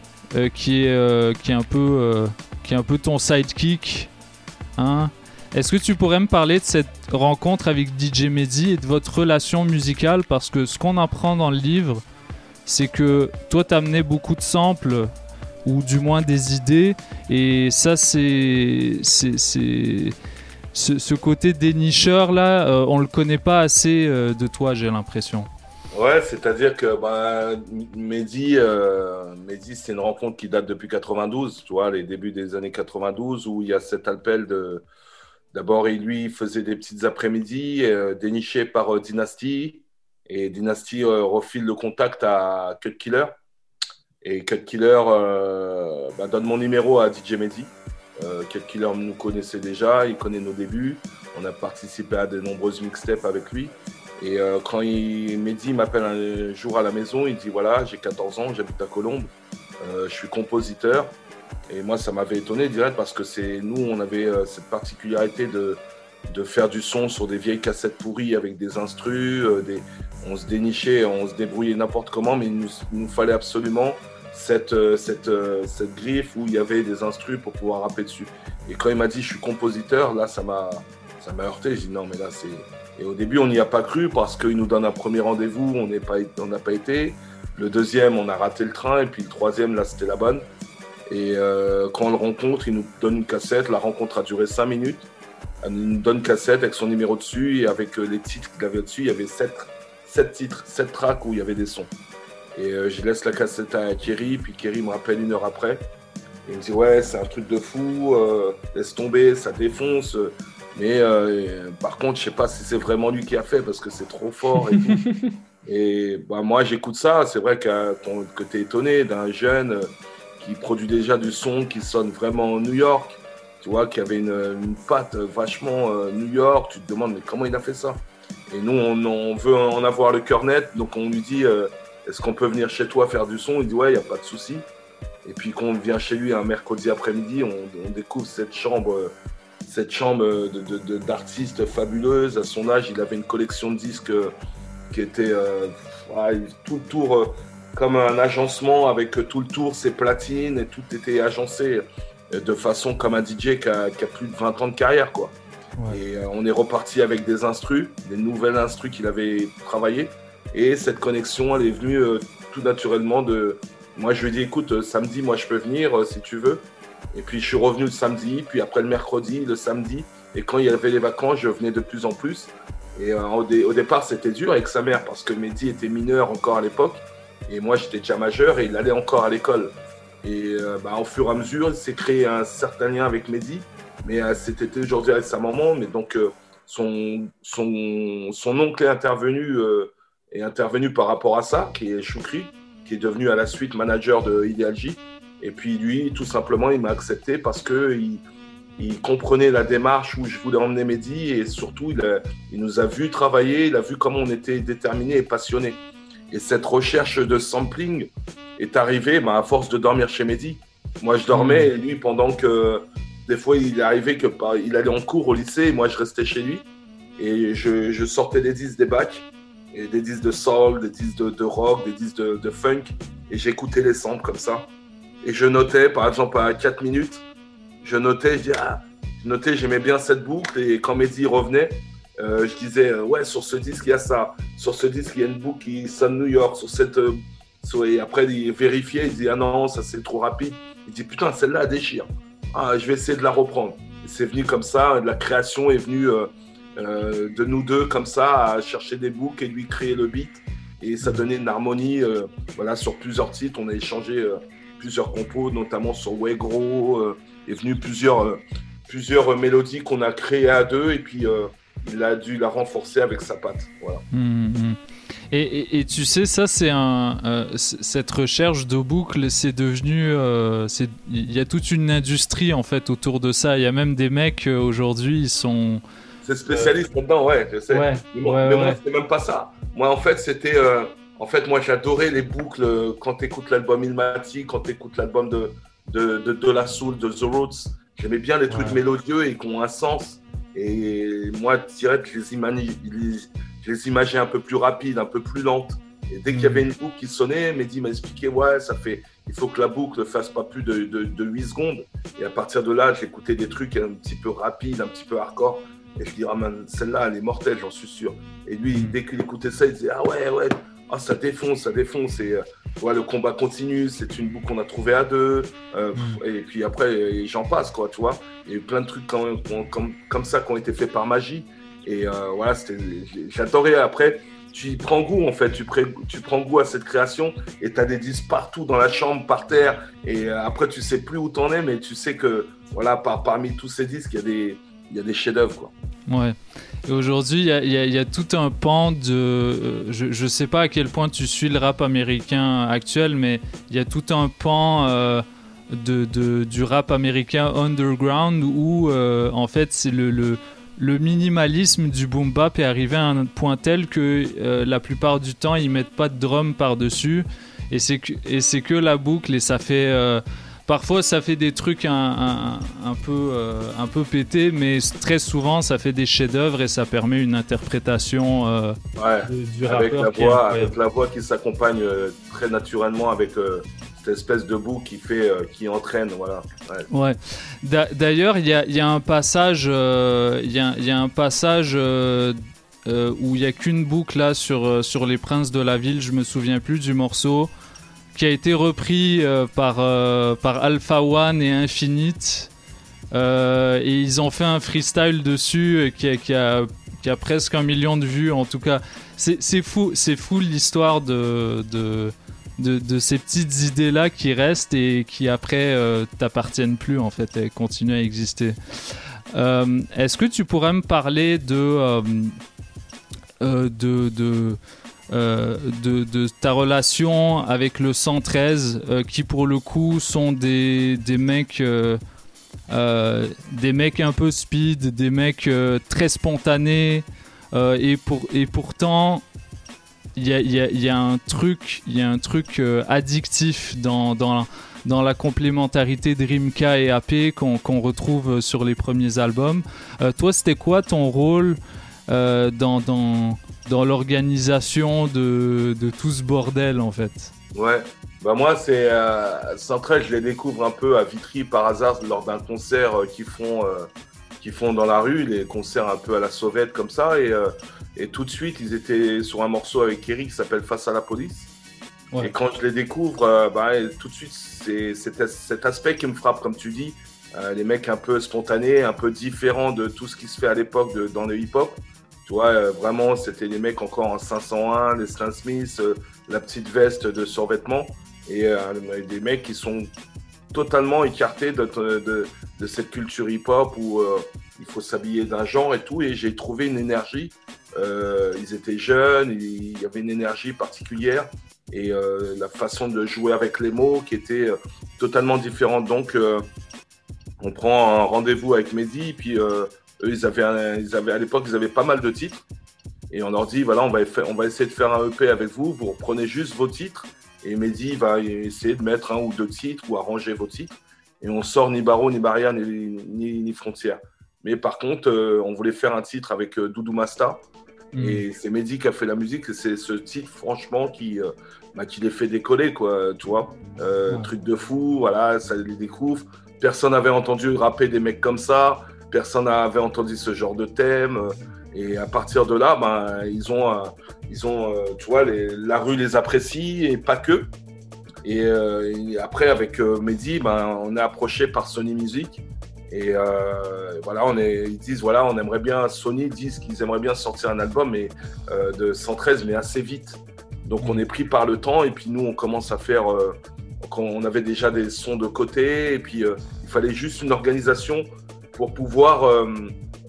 qui est qui est un peu qui est un peu ton sidekick, hein. Est-ce que tu pourrais me parler de cette rencontre avec DJ Mehdi et de votre relation musicale? Parce que ce qu'on apprend dans le livre, c'est que toi, t'amenais beaucoup de samples, ou du moins des idées, et ça, c'est- c'est- Ce, côté dénicheur là, euh, on le connaît pas assez euh, de toi, j'ai l'impression. Ouais, c'est-à-dire que Mehdi, euh, Mehdi, c'est une rencontre qui date depuis 92, tu vois, les débuts des années 92, où il y a cet appel de. D'abord, il lui faisait des petites après-midi euh, dénichées par Dynasty, et Dynasty refile le contact à Cut Killer. Et Cut Killer bah, donne mon numéro à DJ Mehdi. Euh, Killer nous connaissait déjà, il connaît nos débuts. On a participé à de nombreuses mixtapes avec lui. Et euh, quand il, Mehdi m'appelle un jour à la maison, il dit voilà, j'ai 14 ans, j'habite à Colombes, euh, je suis compositeur. Et moi, ça m'avait étonné direct parce que c'est nous, on avait euh, cette particularité de, faire du son sur des vieilles cassettes pourries avec des instrus, on se dénichait, on se débrouillait n'importe comment, mais il nous fallait absolument cette, euh, cette, euh, cette griffe où il y avait des instrus pour pouvoir rapper dessus. Et quand il m'a dit je suis compositeur, là, ça m'a ça m'a heurté. J'ai dit non, mais là, c'est. Et au début, on n'y a pas cru parce qu'il nous donne un premier rendez-vous, on n'est pas, on n'a pas été. Le deuxième, on a raté le train, et puis le troisième, là, c'était la bonne. Et euh, quand on le rencontre, il nous donne une cassette. La rencontre a duré cinq minutes. Il nous donne une cassette avec son numéro dessus et avec les titres qu'il avait dessus. Il y avait sept, sept titres, sept tracks où il y avait des sons. Et euh, je laisse la cassette à Kerry, puis Kerry me rappelle une heure après. Il me dit Ouais, c'est un truc de fou, euh, laisse tomber, ça défonce. Mais euh, par contre, je sais pas si c'est vraiment lui qui a fait parce que c'est trop fort et tout. [LAUGHS] Et bah, moi, j'écoute ça. C'est vrai que, que tu es étonné d'un jeune qui produit déjà du son qui sonne vraiment New York. Tu vois, qui avait une, une patte vachement New York. Tu te demandes, mais comment il a fait ça? Et nous, on, on veut en avoir le cœur net. Donc, on lui dit, euh, est-ce qu'on peut venir chez toi faire du son? Il dit, ouais, il n'y a pas de souci. Et puis, quand on vient chez lui un mercredi après-midi, on, on découvre cette chambre. cette chambre de- de- de- d'artistes fabuleuse. À son âge, il avait une collection de disques euh, qui était euh, tout le tour euh, comme un agencement avec tout le tour ses platines et tout était agencé de façon comme un DJ qui a, qui a plus de 20 ans de carrière quoi. Et on est reparti avec des instrus, des nouvelles instrus qu'il avait travaillées. Et cette connexion, elle est venue euh, tout naturellement de. Moi, je lui ai dit, écoute, euh, samedi, moi, je peux venir euh, si tu veux. Et puis, je suis revenu le samedi, puis après le mercredi, le samedi. Et quand il y avait les vacances, je venais de plus en plus. Et euh, au, dé- au départ, c'était dur avec sa mère parce que Mehdi était mineur encore à l'époque. Et moi, j'étais déjà majeur et il allait encore à l'école. Et euh, bah, au fur et à mesure, il s'est créé un certain lien avec Mehdi. Mais euh, c'était aujourd'hui avec sa maman. Mais donc, euh, son, son, son oncle est intervenu, est intervenu par rapport à ça, qui est Choukri, qui est devenu à la suite manager de Idealji. Et puis lui, tout simplement, il m'a accepté parce que il, il comprenait la démarche où je voulais emmener Mehdi et surtout, il, a- il nous a vu travailler, il a vu comment on était déterminés et passionnés. Et cette recherche de sampling est arrivée bah, à force de dormir chez Mehdi. Moi, je dormais et lui, pendant que des fois, il arrivé que bah, il allait en cours au lycée et moi, je restais chez lui. Et je, je sortais des disques des bacs, et des disques de soul, des disques de, rock, des disques de, funk. Et j'écoutais les samples comme ça. Et je notais, par exemple, à 4 minutes, je notais, je dis, ah, je notais, j'aimais bien cette boucle. Et quand Mehdi revenait, euh, je disais, euh, ouais, sur ce disque, il y a ça. Sur ce disque, il y a une boucle qui sonne New York. Sur cette, euh, et après, il vérifiait, il dit, ah non, ça c'est trop rapide. Il dit, putain, celle-là, elle déchire. Ah, je vais essayer de la reprendre. C'est venu comme ça, la création est venue euh, euh, de nous deux comme ça, à chercher des boucles et lui créer le beat. Et ça donnait une harmonie euh, voilà, sur plusieurs titres. On a échangé euh, plusieurs compos, notamment sur Wegro. Est venu plusieurs, plusieurs mélodies qu'on a créées à deux. Et puis, il a dû la renforcer avec sa patte. Voilà. Mhm, mhm. Et, et- tu sais, ça, c'est un. cette recherche de boucles, c'est devenu. euh, Il y a toute une industrie, en fait, autour de ça. Il y a même des mecs, aujourd'hui, ils sont. C'est spécialiste là-dedans, ouais, je sais. Ouais, mais moi, ouais, mais moi, ouais. c'est même pas ça. Moi, en fait, c'était. euh, en fait, moi, j'adorais les boucles euh, quand tu écoutes l'album Ilmati, quand tu écoutes l'album de, de, de, de La Soul, de The Roots. J'aimais bien les trucs mélodieux et qui ont un sens. Et moi, direct, je les, je les imaginais un peu plus rapides, un peu plus lentes. Et dès qu'il y avait une boucle qui sonnait, Mehdi m'a expliqué Ouais, ça fait. Il faut que la boucle fasse pas plus de, de, de 8 secondes. Et à partir de là, j'écoutais des trucs un petit peu rapides, un petit peu hardcore. Et je dis, ah man, celle-là, elle est mortelle, j'en suis sûr. Et lui, dès qu'il écoutait ça, il disait, ah ouais, ouais, ah, ça défonce, ça défonce. Et euh, ouais, le combat continue, c'est une boucle qu'on a trouvée à deux. Euh, pff, Et puis après, j'en passe, quoi, tu vois. Il y a eu plein de trucs comme, comme, comme ça qui ont été faits par magie. Et euh, voilà, j'adorais. Après, tu y prends goût, en fait. Tu prends goût à cette création et tu as des disques partout dans la chambre, par terre. Et euh, après, tu sais plus où t'en es, mais tu sais que, voilà, par, parmi tous ces disques, il y a des, il y a des chefs-d'œuvre. Ouais. Et aujourd'hui, il y a, tout un pan de. euh, Je, je sais pas à quel point tu suis le rap américain actuel, mais il y a tout un pan euh, de, du rap américain underground où, euh, en fait, c'est le, minimalisme du boom bap est arrivé à un point tel que la plupart du temps, ils mettent pas de drum par-dessus. Et c'est que, que la boucle, et ça fait. Parfois, ça fait des trucs un, un- un peu, euh, un peu pétés, mais très souvent, ça fait des chefs-d'œuvre et ça permet une interprétation euh, Ouais, du, du avec, rappeur la qui voix, avec la voix qui s'accompagne euh, très naturellement avec euh, cette espèce de bout qui fait, euh, qui entraîne, voilà. Ouais. Ouais. D'a- D'ailleurs, il y a, il y a un passage, euh, il y, a, il y a un passage euh, où il y a qu'une boucle là sur sur les princes de la ville. Je me souviens plus du morceau qui a été repris euh, par euh, par Alpha One et Infinite. Euh, et ils ont fait un freestyle dessus qui a, qui a, presque un million de vues. En tout cas, c'est fou, fou l'histoire de, de, de, ces petites idées-là qui restent et qui après t'appartiennent plus en fait, elles continuent à exister. Est-ce que tu pourrais me parler de, de, euh, de, ta relation avec le 113 euh, qui pour le coup sont des, des mecs... euh, des mecs un peu speed, des mecs très spontanés, et, pour, et pourtant il y a, y a- un truc, il y a un truc addictif dans, dans, dans la complémentarité de Rimka et AP qu'on retrouve sur les premiers albums. Toi, c'était quoi ton rôle euh, dans, dans, dans l'organisation de, de tout ce bordel en fait Ouais, bah moi c'est euh, Central, je les découvre un peu à Vitry par hasard lors d'un concert euh, qu'ils font, euh, qu'ils font dans la rue, les concerts un peu à la sauvette comme ça, et, euh, et tout de suite ils étaient sur un morceau avec Eric qui s'appelle Face à la police. Ouais. Et quand je les découvre, bah, tout de suite c'est cet aspect qui me frappe, comme tu dis, Euh, les mecs un peu spontanés, un peu différents de tout ce qui se fait à l'époque dans le hip-hop. Tu vois, euh, vraiment, c'était les mecs encore en 501, les Stan Smith, euh, la petite veste de survêtement et euh, des mecs qui sont totalement écartés de, de, cette culture hip-hop où il faut s'habiller d'un genre et tout. Et j'ai trouvé une énergie. Ils étaient jeunes, il y avait une énergie particulière et la façon de jouer avec les mots qui était totalement différente. Donc, on prend un rendez-vous avec Mehdi, puis eux, ils avaient, un- ils avaient, à l'époque, ils avaient pas mal de titres. Et on leur dit, voilà, on va, faire- on va essayer de faire un EP avec vous, vous reprenez juste vos titres. Et Mehdi va essayer de mettre un ou deux titres ou arranger vos titres. Et on sort ni barreau, ni barrière, ni, ni, ni frontière. Mais par contre, euh, on voulait faire un titre avec euh, Doudou Masta. Mm. Et c'est Mehdi qui a fait la musique. et C'est ce titre, franchement, qui, euh, bah, qui les fait décoller, quoi. Tu vois, truc de fou, voilà, ça les découvre. Personne n'avait entendu rapper des mecs comme ça. Personne n'avait entendu ce genre de thème. Et à partir de là, ben, ils ont, euh, ils ont euh, tu vois, la rue les apprécie et pas que. Et, euh, après, avec Mehdi, ben, on est approché par Sony Music. Et voilà, on est, ils disent voilà, on aimerait bien, Sony disent qu'ils aimeraient bien sortir un album mais, de 113, mais assez vite. Donc on est pris par le temps et puis nous on commence à faire. quand on avait déjà des sons de côté et puis il fallait juste une organisation pour pouvoir euh,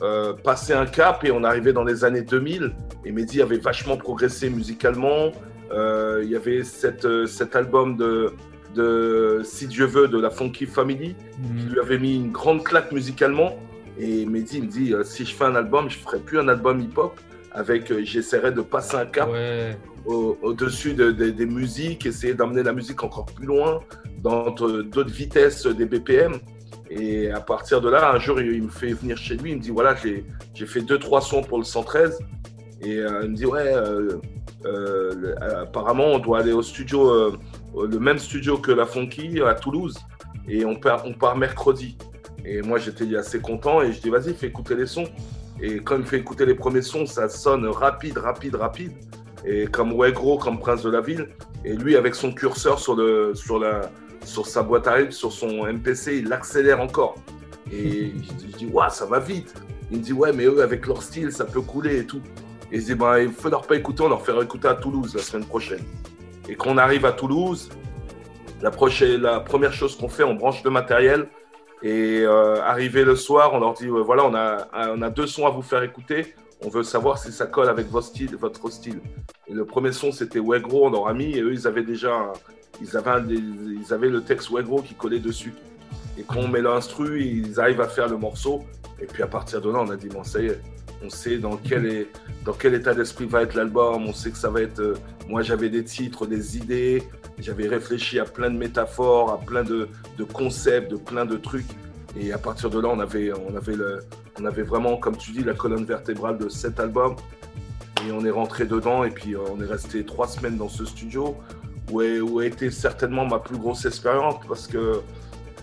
euh, passer un cap et on arrivait dans les années 2000 et Mehdi avait vachement progressé musicalement. Euh, il y avait cette, cet album de, de Si Dieu veut de la Funky Family qui lui avait mis une grande claque musicalement. Et Mehdi il me dit si je fais un album, je ferai plus un album hip-hop avec j'essaierai de passer un cap au- au-dessus de- de- des musiques, essayer d'amener la musique encore plus loin, dans d'autres vitesses des BPM. Et à partir de là, un jour, il me fait venir chez lui, il me dit voilà, j'ai fait deux, trois sons pour le 113. Et euh, il me dit ouais, euh, euh, apparemment, on doit aller au studio, le même studio que la Funky à Toulouse. Et on part, mercredi. Et moi, j'étais assez content et je dis vas-y, fais écouter les sons. Et quand il me fait écouter les premiers sons, ça sonne rapide, rapide, rapide. Et comme Ouais comme Prince de la Ville. Et lui, avec son curseur sur, le, sur, la, sur sa boîte à rythme, sur son MPC, il accélère encore. Et je dis, ça va vite. Il me dit, ouais, mais eux, avec leur style, ça peut couler et tout. Et je dis, ben, il faut leur pas écouter, on leur faire écouter à Toulouse la semaine prochaine. Et quand on arrive à Toulouse, la, prochaine, la première chose qu'on fait, on branche le matériel. Et euh, arrivé le soir, on leur dit, voilà, on a, on a deux sons à vous faire écouter. On veut savoir si ça colle avec votre style. Votre style. Et le premier son, c'était Ouais Gros, on leur a mis. Et eux, ils avaient déjà ils avaient, le texte Gros qui collait dessus. Et quand on met l'instru, ils arrivent à faire le morceau. Et puis à partir de là, on a dit, bon, ça y est, on sait dans quel, état d'esprit va être l'album. On sait que ça va être. euh, moi, j'avais des titres, des idées. J'avais réfléchi à plein de métaphores, à plein de, concepts, de plein de trucs. Et à partir de là, on avait vraiment, comme tu dis, la colonne vertébrale de cet album. Et on est rentré dedans et puis euh, on est resté trois semaines dans ce studio où, est- où a été certainement ma plus grosse expérience parce que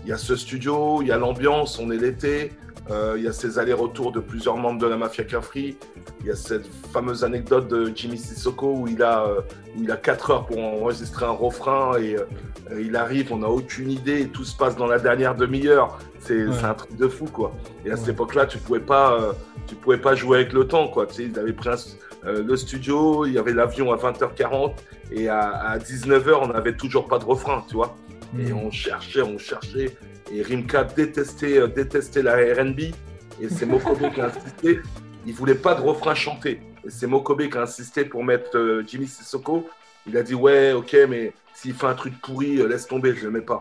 il y a ce studio, il y a l'ambiance, on est l'été, euh, il y a ces allers-retours de plusieurs membres de la mafia Cafri, il y a cette fameuse anecdote de Jimmy Sissoko où il a, euh, où il a 4 heures pour enregistrer un refrain et euh, il arrive, on n'a aucune idée et tout se passe dans la dernière demi-heure. C'est Ouais. un truc de fou quoi. Et à cette époque-là, tu pouvais pas, euh, tu pouvais pas jouer avec le temps quoi. Tu sais, ils avaient pris un- euh, le studio, il y avait l'avion à 20h40 et à, à 19h, on n'avait toujours pas de refrain, tu vois. Et on cherchait, on cherchait. Et Rimka détestait, euh, détestait la RB. Et c'est [LAUGHS] Mokobe qui a insisté. Il voulait pas de refrain chanté. Et c'est Mokobe qui a insisté pour mettre euh, Jimmy Sissoko. Il a dit Ouais, ok, mais s'il fait un truc pourri, laisse tomber, je le mets pas.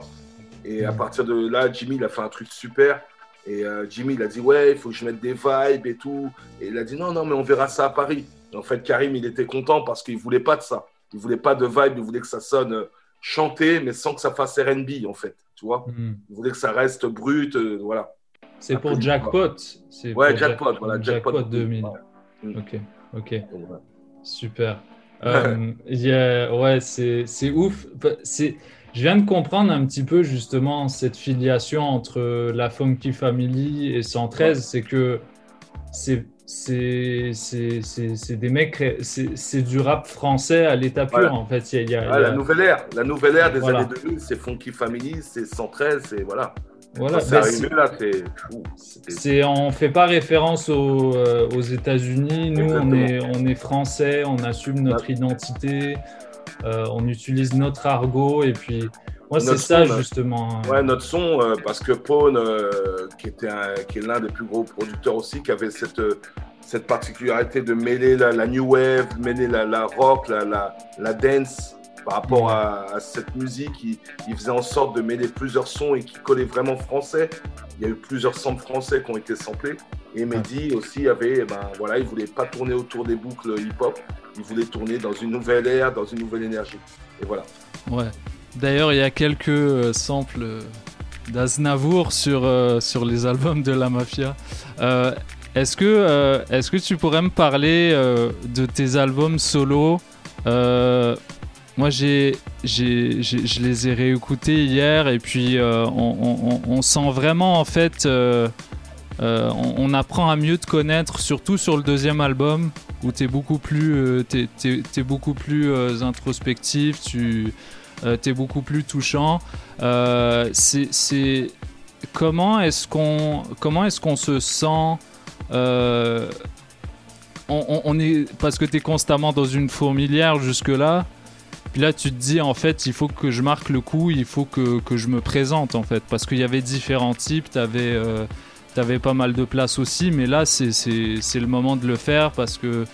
Et à partir de là, Jimmy, il a fait un truc super. Et euh, Jimmy, il a dit Ouais, il faut que je mette des vibes et tout. Et il a dit Non, non, mais on verra ça à Paris. En fait, Karim, il était content parce qu'il voulait pas de ça. Il voulait pas de vibe, il voulait que ça sonne euh, chanté, mais sans que ça fasse RB, en fait. Tu vois Il voulait que ça reste brut, euh, voilà. C'est pour Jackpot. C'est Ouais, pour Jackpot, Jack- voilà, Jackpot, Jackpot 2000. Mm. Ok, ok. Super. [LAUGHS] Euh, il y a- ouais, c'est c'est ouf. C'est, je viens de comprendre un petit peu justement cette filiation entre la Funky Family et 113. C'est que c'est c'est des mecs, c'est du rap français à l'état pur Voilà. en fait. Il y a- il y la nouvelle ère, la nouvelle ère des Voilà. années 2000, c'est Funky Family, c'est 113, c'est voilà. Voilà, c'est bah, là, on fait pas référence aux, euh, aux États-Unis. Nous, on est, on est français, on assume notre identité. euh, on utilise notre argot et puis moi c'est ça son, justement. Ouais, notre son, euh, parce que Pone, euh, qui, était un- qui est l'un des plus gros producteurs aussi, qui avait cette, euh, cette particularité de mêler la, la new wave, mêler la, la rock, la, la, la dance par rapport à, à cette musique. Il, il faisait en sorte de mêler plusieurs sons et qui collaient vraiment français. Il y a eu plusieurs samples français qui ont été samplés. Et Mehdi aussi avait, eh ben, voilà, il voulait pas tourner autour des boucles hip-hop. Il voulait tourner dans une nouvelle ère, dans une nouvelle énergie. Et voilà. Ouais. D'ailleurs, il y a quelques euh, samples euh, d'Aznavour sur, euh, sur les albums de la Mafia. Est-ce que, est-ce que tu pourrais me parler de tes albums solo? Moi, j'ai, je les ai réécoutés hier et puis on, on- on- sent vraiment en fait. on, apprend à mieux te connaître, surtout sur le deuxième album où tu es beaucoup plus, t'es- beaucoup plus introspectif, tu es beaucoup plus touchant. Euh, c'est, comment est-ce qu'on comment est-ce qu'on se sent euh, on, est parce que tu es constamment dans une fourmilière jusque là. Puis là, tu te dis, en fait, il faut que je marque le coup, il faut que, que je me présente, en fait. Parce qu'il y avait différents types, tu avais, pas mal de place aussi, mais là, c'est- le moment de le faire parce que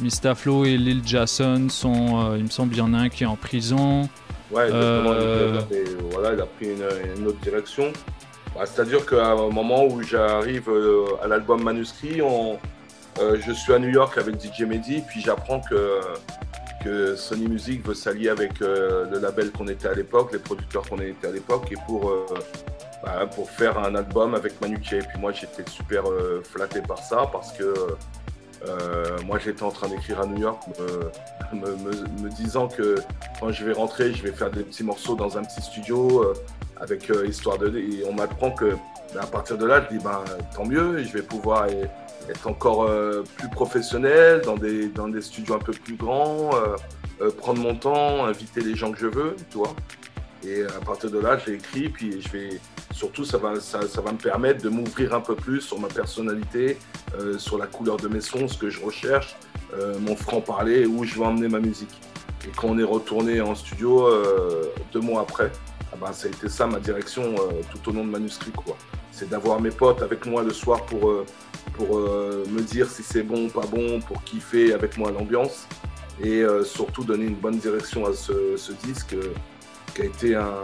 Mistaflo et Lil Jason sont, euh, il me semble, il y en a un qui est en prison. Ouais, exactement. Euh, Et voilà, il a pris une, une autre direction. Bah, C'est-à-dire qu'à un moment où j'arrive euh, à l'album manuscrit, on- euh, je suis à New York avec DJ Mehdi, puis j'apprends que, que Sony Music veut s'allier avec euh, le label qu'on était à l'époque, les producteurs qu'on était à l'époque, et pour, euh, bah, pour faire un album avec Manu. Et puis moi, j'étais super euh, flatté par ça, parce que euh, moi, j'étais en train d'écrire à New York, me, disant que quand je vais rentrer, je vais faire des petits morceaux dans un petit studio euh, avec euh, histoire de. Et on m'apprend que ben, à partir de là, je dis ben tant mieux, je vais pouvoir e- être encore plus professionnel dans des dans des studios un peu plus grands, prendre mon temps, inviter les gens que je veux, tu vois. Et à partir de là, j'ai écrit, puis je vais surtout ça va ça, va me permettre de m'ouvrir un peu plus sur ma personnalité, euh, sur la couleur de mes sons, ce que je recherche, euh, mon franc parler, où je veux emmener ma musique. Et quand on est retourné en studio euh, deux mois après, ah ben, ça a été ça ma direction tout au long de manuscrit quoi. C'est d'avoir mes potes avec moi le soir pour pour me dire si c'est bon ou pas bon, pour kiffer avec moi l'ambiance et surtout donner une bonne direction à ce, disque qui a été un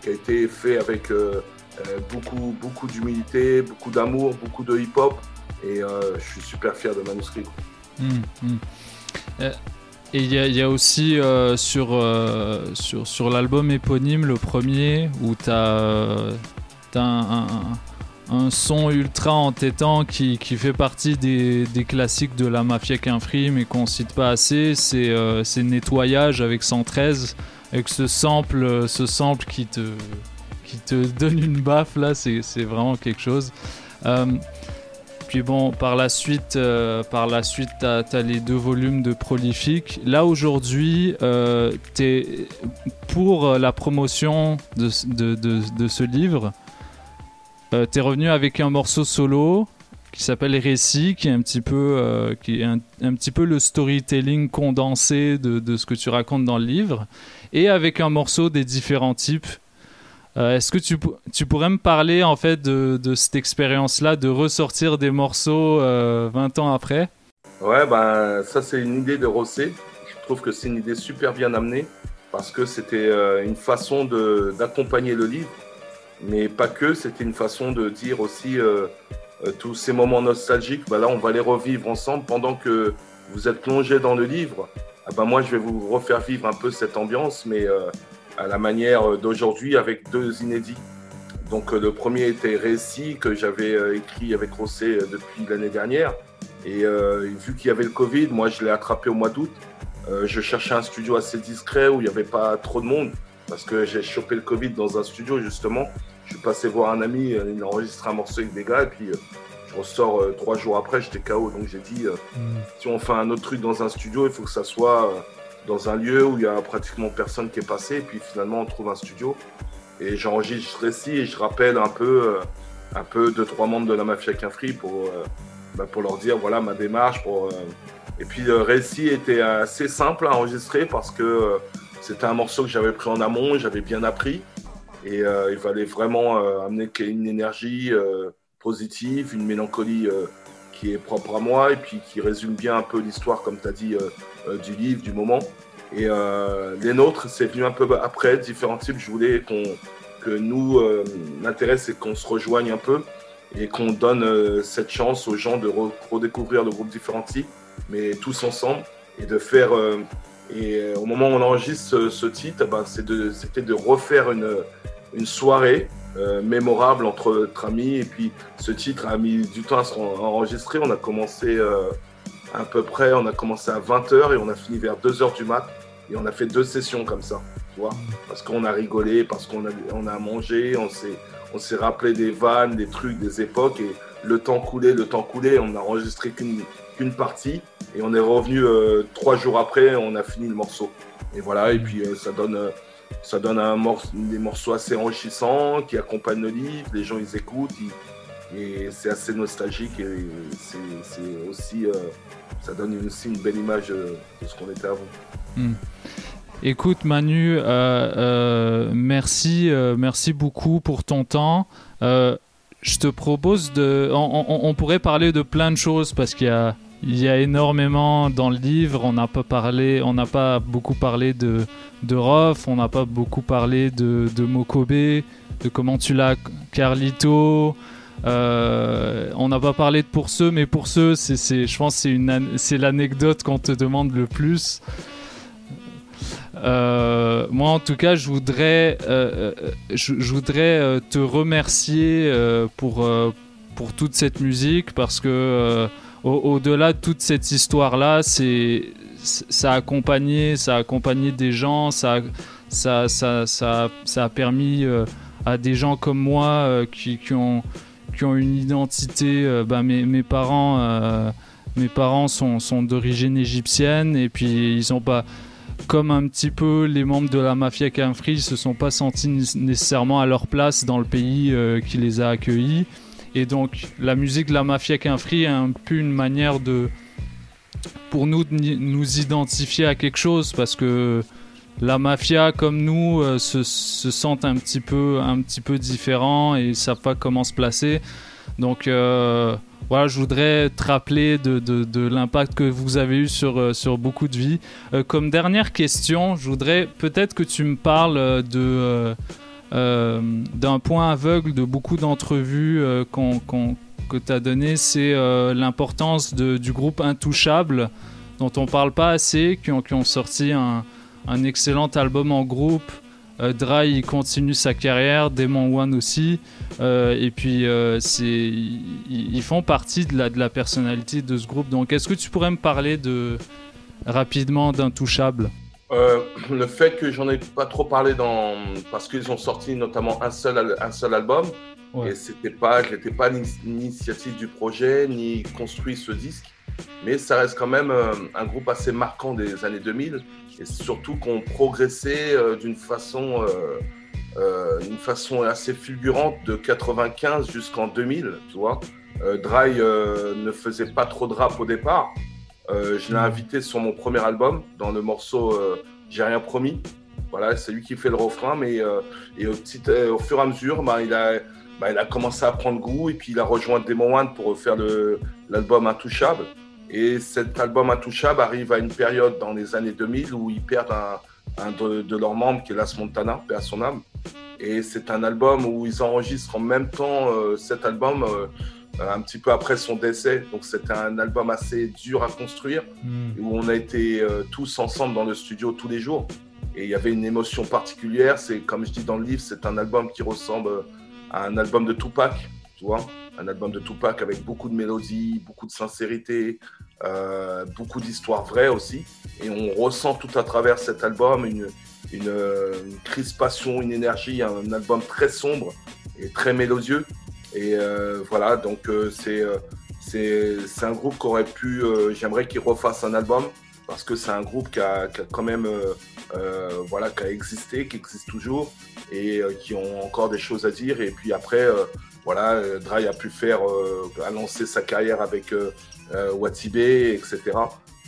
qui a été fait avec euh, euh, beaucoup beaucoup d'humilité, beaucoup d'amour, beaucoup de hip-hop et euh, je suis super fier de manuscrit. hmm. Euh, Et il y, a- aussi sur, sur, sur l'album éponyme, le premier, où tu as, un, son ultra entêtant qui, qui fait partie des, des classiques de la mafia qu'infri, mais qu'on cite pas assez. C'est Nettoyage avec 113, avec ce sample, ce sample qui, te, qui te [LAUGHS] donne une baffe là, c'est vraiment quelque chose. Euh, puis bon, par la suite, euh, par la suite, t'as as les deux volumes de Prolifique. Là aujourd'hui, euh, pour euh, la promotion de, de, de- ce livre, euh, t'es revenu avec un morceau solo qui s'appelle Récit, qui est un petit peu, euh, qui est un, un petit peu le storytelling condensé de, de ce que tu racontes dans le livre, et avec un morceau des différents types. Euh, Est-ce que tu, tu pourrais me parler en fait de, de cette expérience-là, de ressortir des morceaux euh, 20 ans après? Ouais, ben ça c'est une idée de Rossé. Je trouve que c'est une idée super bien amenée parce que c'était euh, une façon d'accompagner le livre, mais pas que. C'était une façon de dire aussi euh, tous ces moments nostalgiques. Ben là, on va les revivre ensemble pendant que vous êtes plongé dans le livre. Ah ben moi, je vais vous refaire vivre un peu cette ambiance, mais euh, à la manière d'aujourd'hui avec deux inédits. Donc euh, le premier était Récit que j'avais euh, écrit avec Rossé euh, depuis l'année dernière. Et euh, vu qu'il y avait le Covid, moi je l'ai attrapé au mois d'août. Euh, je cherchais un studio assez discret où il n'y avait pas trop de monde parce que j'ai chopé le Covid dans un studio justement. Je suis passé voir un ami, euh, il a enregistré un morceau avec des gars et puis euh, je ressors euh, trois jours après, j'étais KO. Donc j'ai dit, euh, si on fait un autre truc dans un studio, il faut que ça soit euh, dans un lieu où il y a pratiquement personne qui est passé. Et puis finalement, on trouve un studio. Et j'enregistre ici et je rappelle un peu, euh, un peu deux, trois membres de la Mafia Quinfri pour, euh, bah, pour leur dire voilà ma démarche. Pour, Et puis le récit était assez simple à enregistrer parce que c'était un morceau que j'avais pris en amont, j'avais bien appris. Et il fallait vraiment amener une énergie positive, une mélancolie euh, qui est propre à moi et puis qui résume bien un peu l'histoire, comme tu as dit, euh, euh, du livre, du moment. Et les nôtres, c'est venu un peu après, différents types. Je voulais que nous, euh, l'intérêt, c'est qu'on se rejoigne un peu et qu'on donne cette chance aux gens de re- redécouvrir le groupe Differenti, mais tous ensemble, et de faire. et au moment où on enregistre ce, titre, ben, c'est de- c'était de, refaire une, une soirée euh, mémorable entre, amis. Et puis ce titre a mis du temps à se en- enregistrer. On a commencé euh, à peu près, on a commencé à 20h et on a fini vers 2h du mat. Et on a fait deux sessions comme ça, tu vois, parce qu'on a rigolé, parce qu'on a, on a mangé, on s'est, on s'est rappelé des vannes, des trucs, des époques, et le temps coulait, le temps coulait, on n'a enregistré qu'une, qu'une partie, et on est revenu euh, trois jours après, on a fini le morceau. Et voilà, et puis ça donne, ça donne des morceaux assez enrichissants, qui accompagnent le livre, les gens ils écoutent, et c'est assez nostalgique, et c'est, aussi, euh, ça donne aussi une belle image euh, de ce qu'on était avant. Hmm. Écoute Manu, euh, merci, merci beaucoup pour ton temps. Je te propose de, on pourrait parler de plein de choses parce qu'il y a, il y a énormément dans le livre. On n'a pas parlé, on n'a pas beaucoup parlé de de Rof, on n'a pas beaucoup parlé de, de Mokobe, de comment tu l'as Carlito. Euh, on n'a pas parlé de pour ceux, mais pour ceux, c'est, je pense, que c'est l'anecdote qu'on te demande le plus. Euh, moi, en tout cas, je voudrais, euh, je, voudrais te remercier pour, pour toute cette musique parce que au- au-delà de toute cette histoire-là, c'est ça a accompagné, ça a accompagné des gens, ça, a- ça, ça, ça, a permis euh, à des gens comme moi euh, qui, qui ont qui ont une identité. euh, bah, mes, mes parents, euh, mes parents sont, sont d'origine égyptienne et puis ils ont pas comme un petit peu les membres de la mafia Camfree, ils se sont pas sentis né- nécessairement à leur place dans le pays qui les a accueillis. Et donc la musique de la mafia Camfree est un peu une manière de pour nous de nous identifier à quelque chose parce que la mafia comme nous euh, se, se sentent un petit peu un petit peu et ils savent pas comment se placer. Donc euh, voilà, je voudrais te rappeler de, l'impact que vous avez eu sur, euh, sur beaucoup de vies. Comme dernière question, je voudrais peut-être que tu me parles de, d'un point aveugle de beaucoup d'entrevues euh, qu'on- que tu as donné, c'est euh, l'importance du groupe Intouchable, dont on parle pas assez, qui ont, sorti un, excellent album en groupe. Euh, Dry continue sa carrière, Demon One aussi, Euh, et puis euh, ils, font partie de la, personnalité de ce groupe. Donc est-ce que tu pourrais me parler de rapidement d'Intouchable Euh, [CLEARS THROAT] le fait que j'en ai pas trop parlé dans parce qu'ils ont sorti notamment un seul un seul album. Et c'était pas je n'étais pas l'ini- l'initiative du projet ni construit ce disque. Mais ça reste quand même euh, un groupe assez marquant des années 2000 et surtout qu'on progressait euh, d'une façon euh, une façon assez fulgurante de 95 jusqu'en 2000 tu vois. Dry ne faisait pas trop de rap au départ euh, je l'ai invité sur mon premier album, dans le morceau euh, J'ai rien promis. Voilà, c'est lui qui fait le refrain, mais euh, au, fur et à mesure, bah, il, a, bah, il a commencé à prendre goût et puis il a rejoint Demon One pour faire l'album Intouchable. Et cet album Intouchable arrive à une période dans les années 2000 où ils perdent un, de, leurs membres qui est Las Montana, paix son âme. Et c'est un album où ils enregistrent en même temps cet album. Euh, un petit peu après son décès. Donc c'était un album assez dur à construire, où on a été euh, tous ensemble dans le studio tous les jours. Et il y avait une émotion particulière. C'est comme je dis dans le livre, c'est un album qui ressemble à un album de Tupac, tu vois, un album de Tupac avec beaucoup de mélodies, beaucoup de sincérité, euh, beaucoup d'histoires vraies aussi. Et on ressent tout à travers cet album une, une, euh, une crispation, une énergie, un album très sombre et très mélodieux. Et euh, voilà, donc euh, c'est euh, c'est c'est un groupe qui aurait pu. J'aimerais qu'il refasse un album parce que c'est un groupe qui a, qui a quand même euh, voilà qui a existé, qui existe toujours et euh, qui ont encore des choses à dire. Et puis après, euh, voilà, Dry a pu faire, a lancé sa carrière avec Watibé, etc.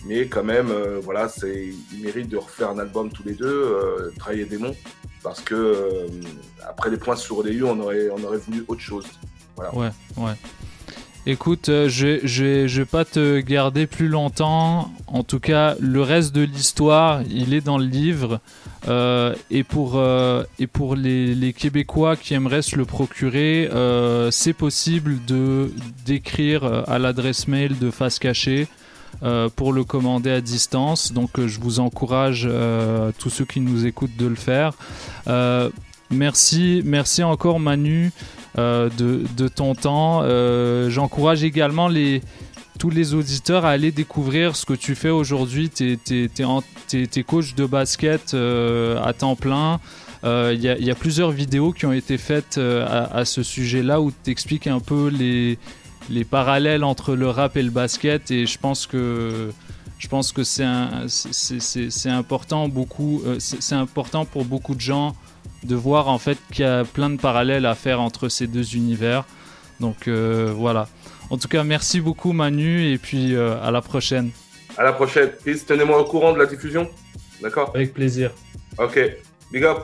Mais quand même, voilà, c'est, ils méritent de refaire un album tous les deux, travailler des monts, parce que après les points sur les U, on aurait, on aurait voulu autre chose. Ouais, ouais. Écoute, euh, je, je vais pas te garder plus longtemps. En tout cas, le reste de l'histoire, il est dans le livre. Euh, et pour, euh, les, Québécois qui aimeraient se le procurer, c'est possible de d'écrire à l'adresse mail de Face Cachée pour le commander à distance. Donc, je vous encourage tous ceux qui nous écoutent de le faire. Merci, merci encore Manu de, de ton temps. Euh, J'encourage également tous les auditeurs à aller découvrir ce que tu fais aujourd'hui. Tu es, coach de basket euh, à temps plein. Euh, Il y, a- plusieurs vidéos qui ont été faites euh, à, ce sujet-là où tu expliques un peu les, les parallèles entre le rap et le basket. Et je pense que c'est important euh, c'est important pour beaucoup de gens de voir en fait qu'il y a plein de parallèles à faire entre ces deux univers donc euh, voilà en tout cas merci beaucoup Manu et puis euh, à la prochaine À la prochaine. Peace, tenez-moi au courant de la diffusion. D'accord? Avec plaisir Ok. Big up.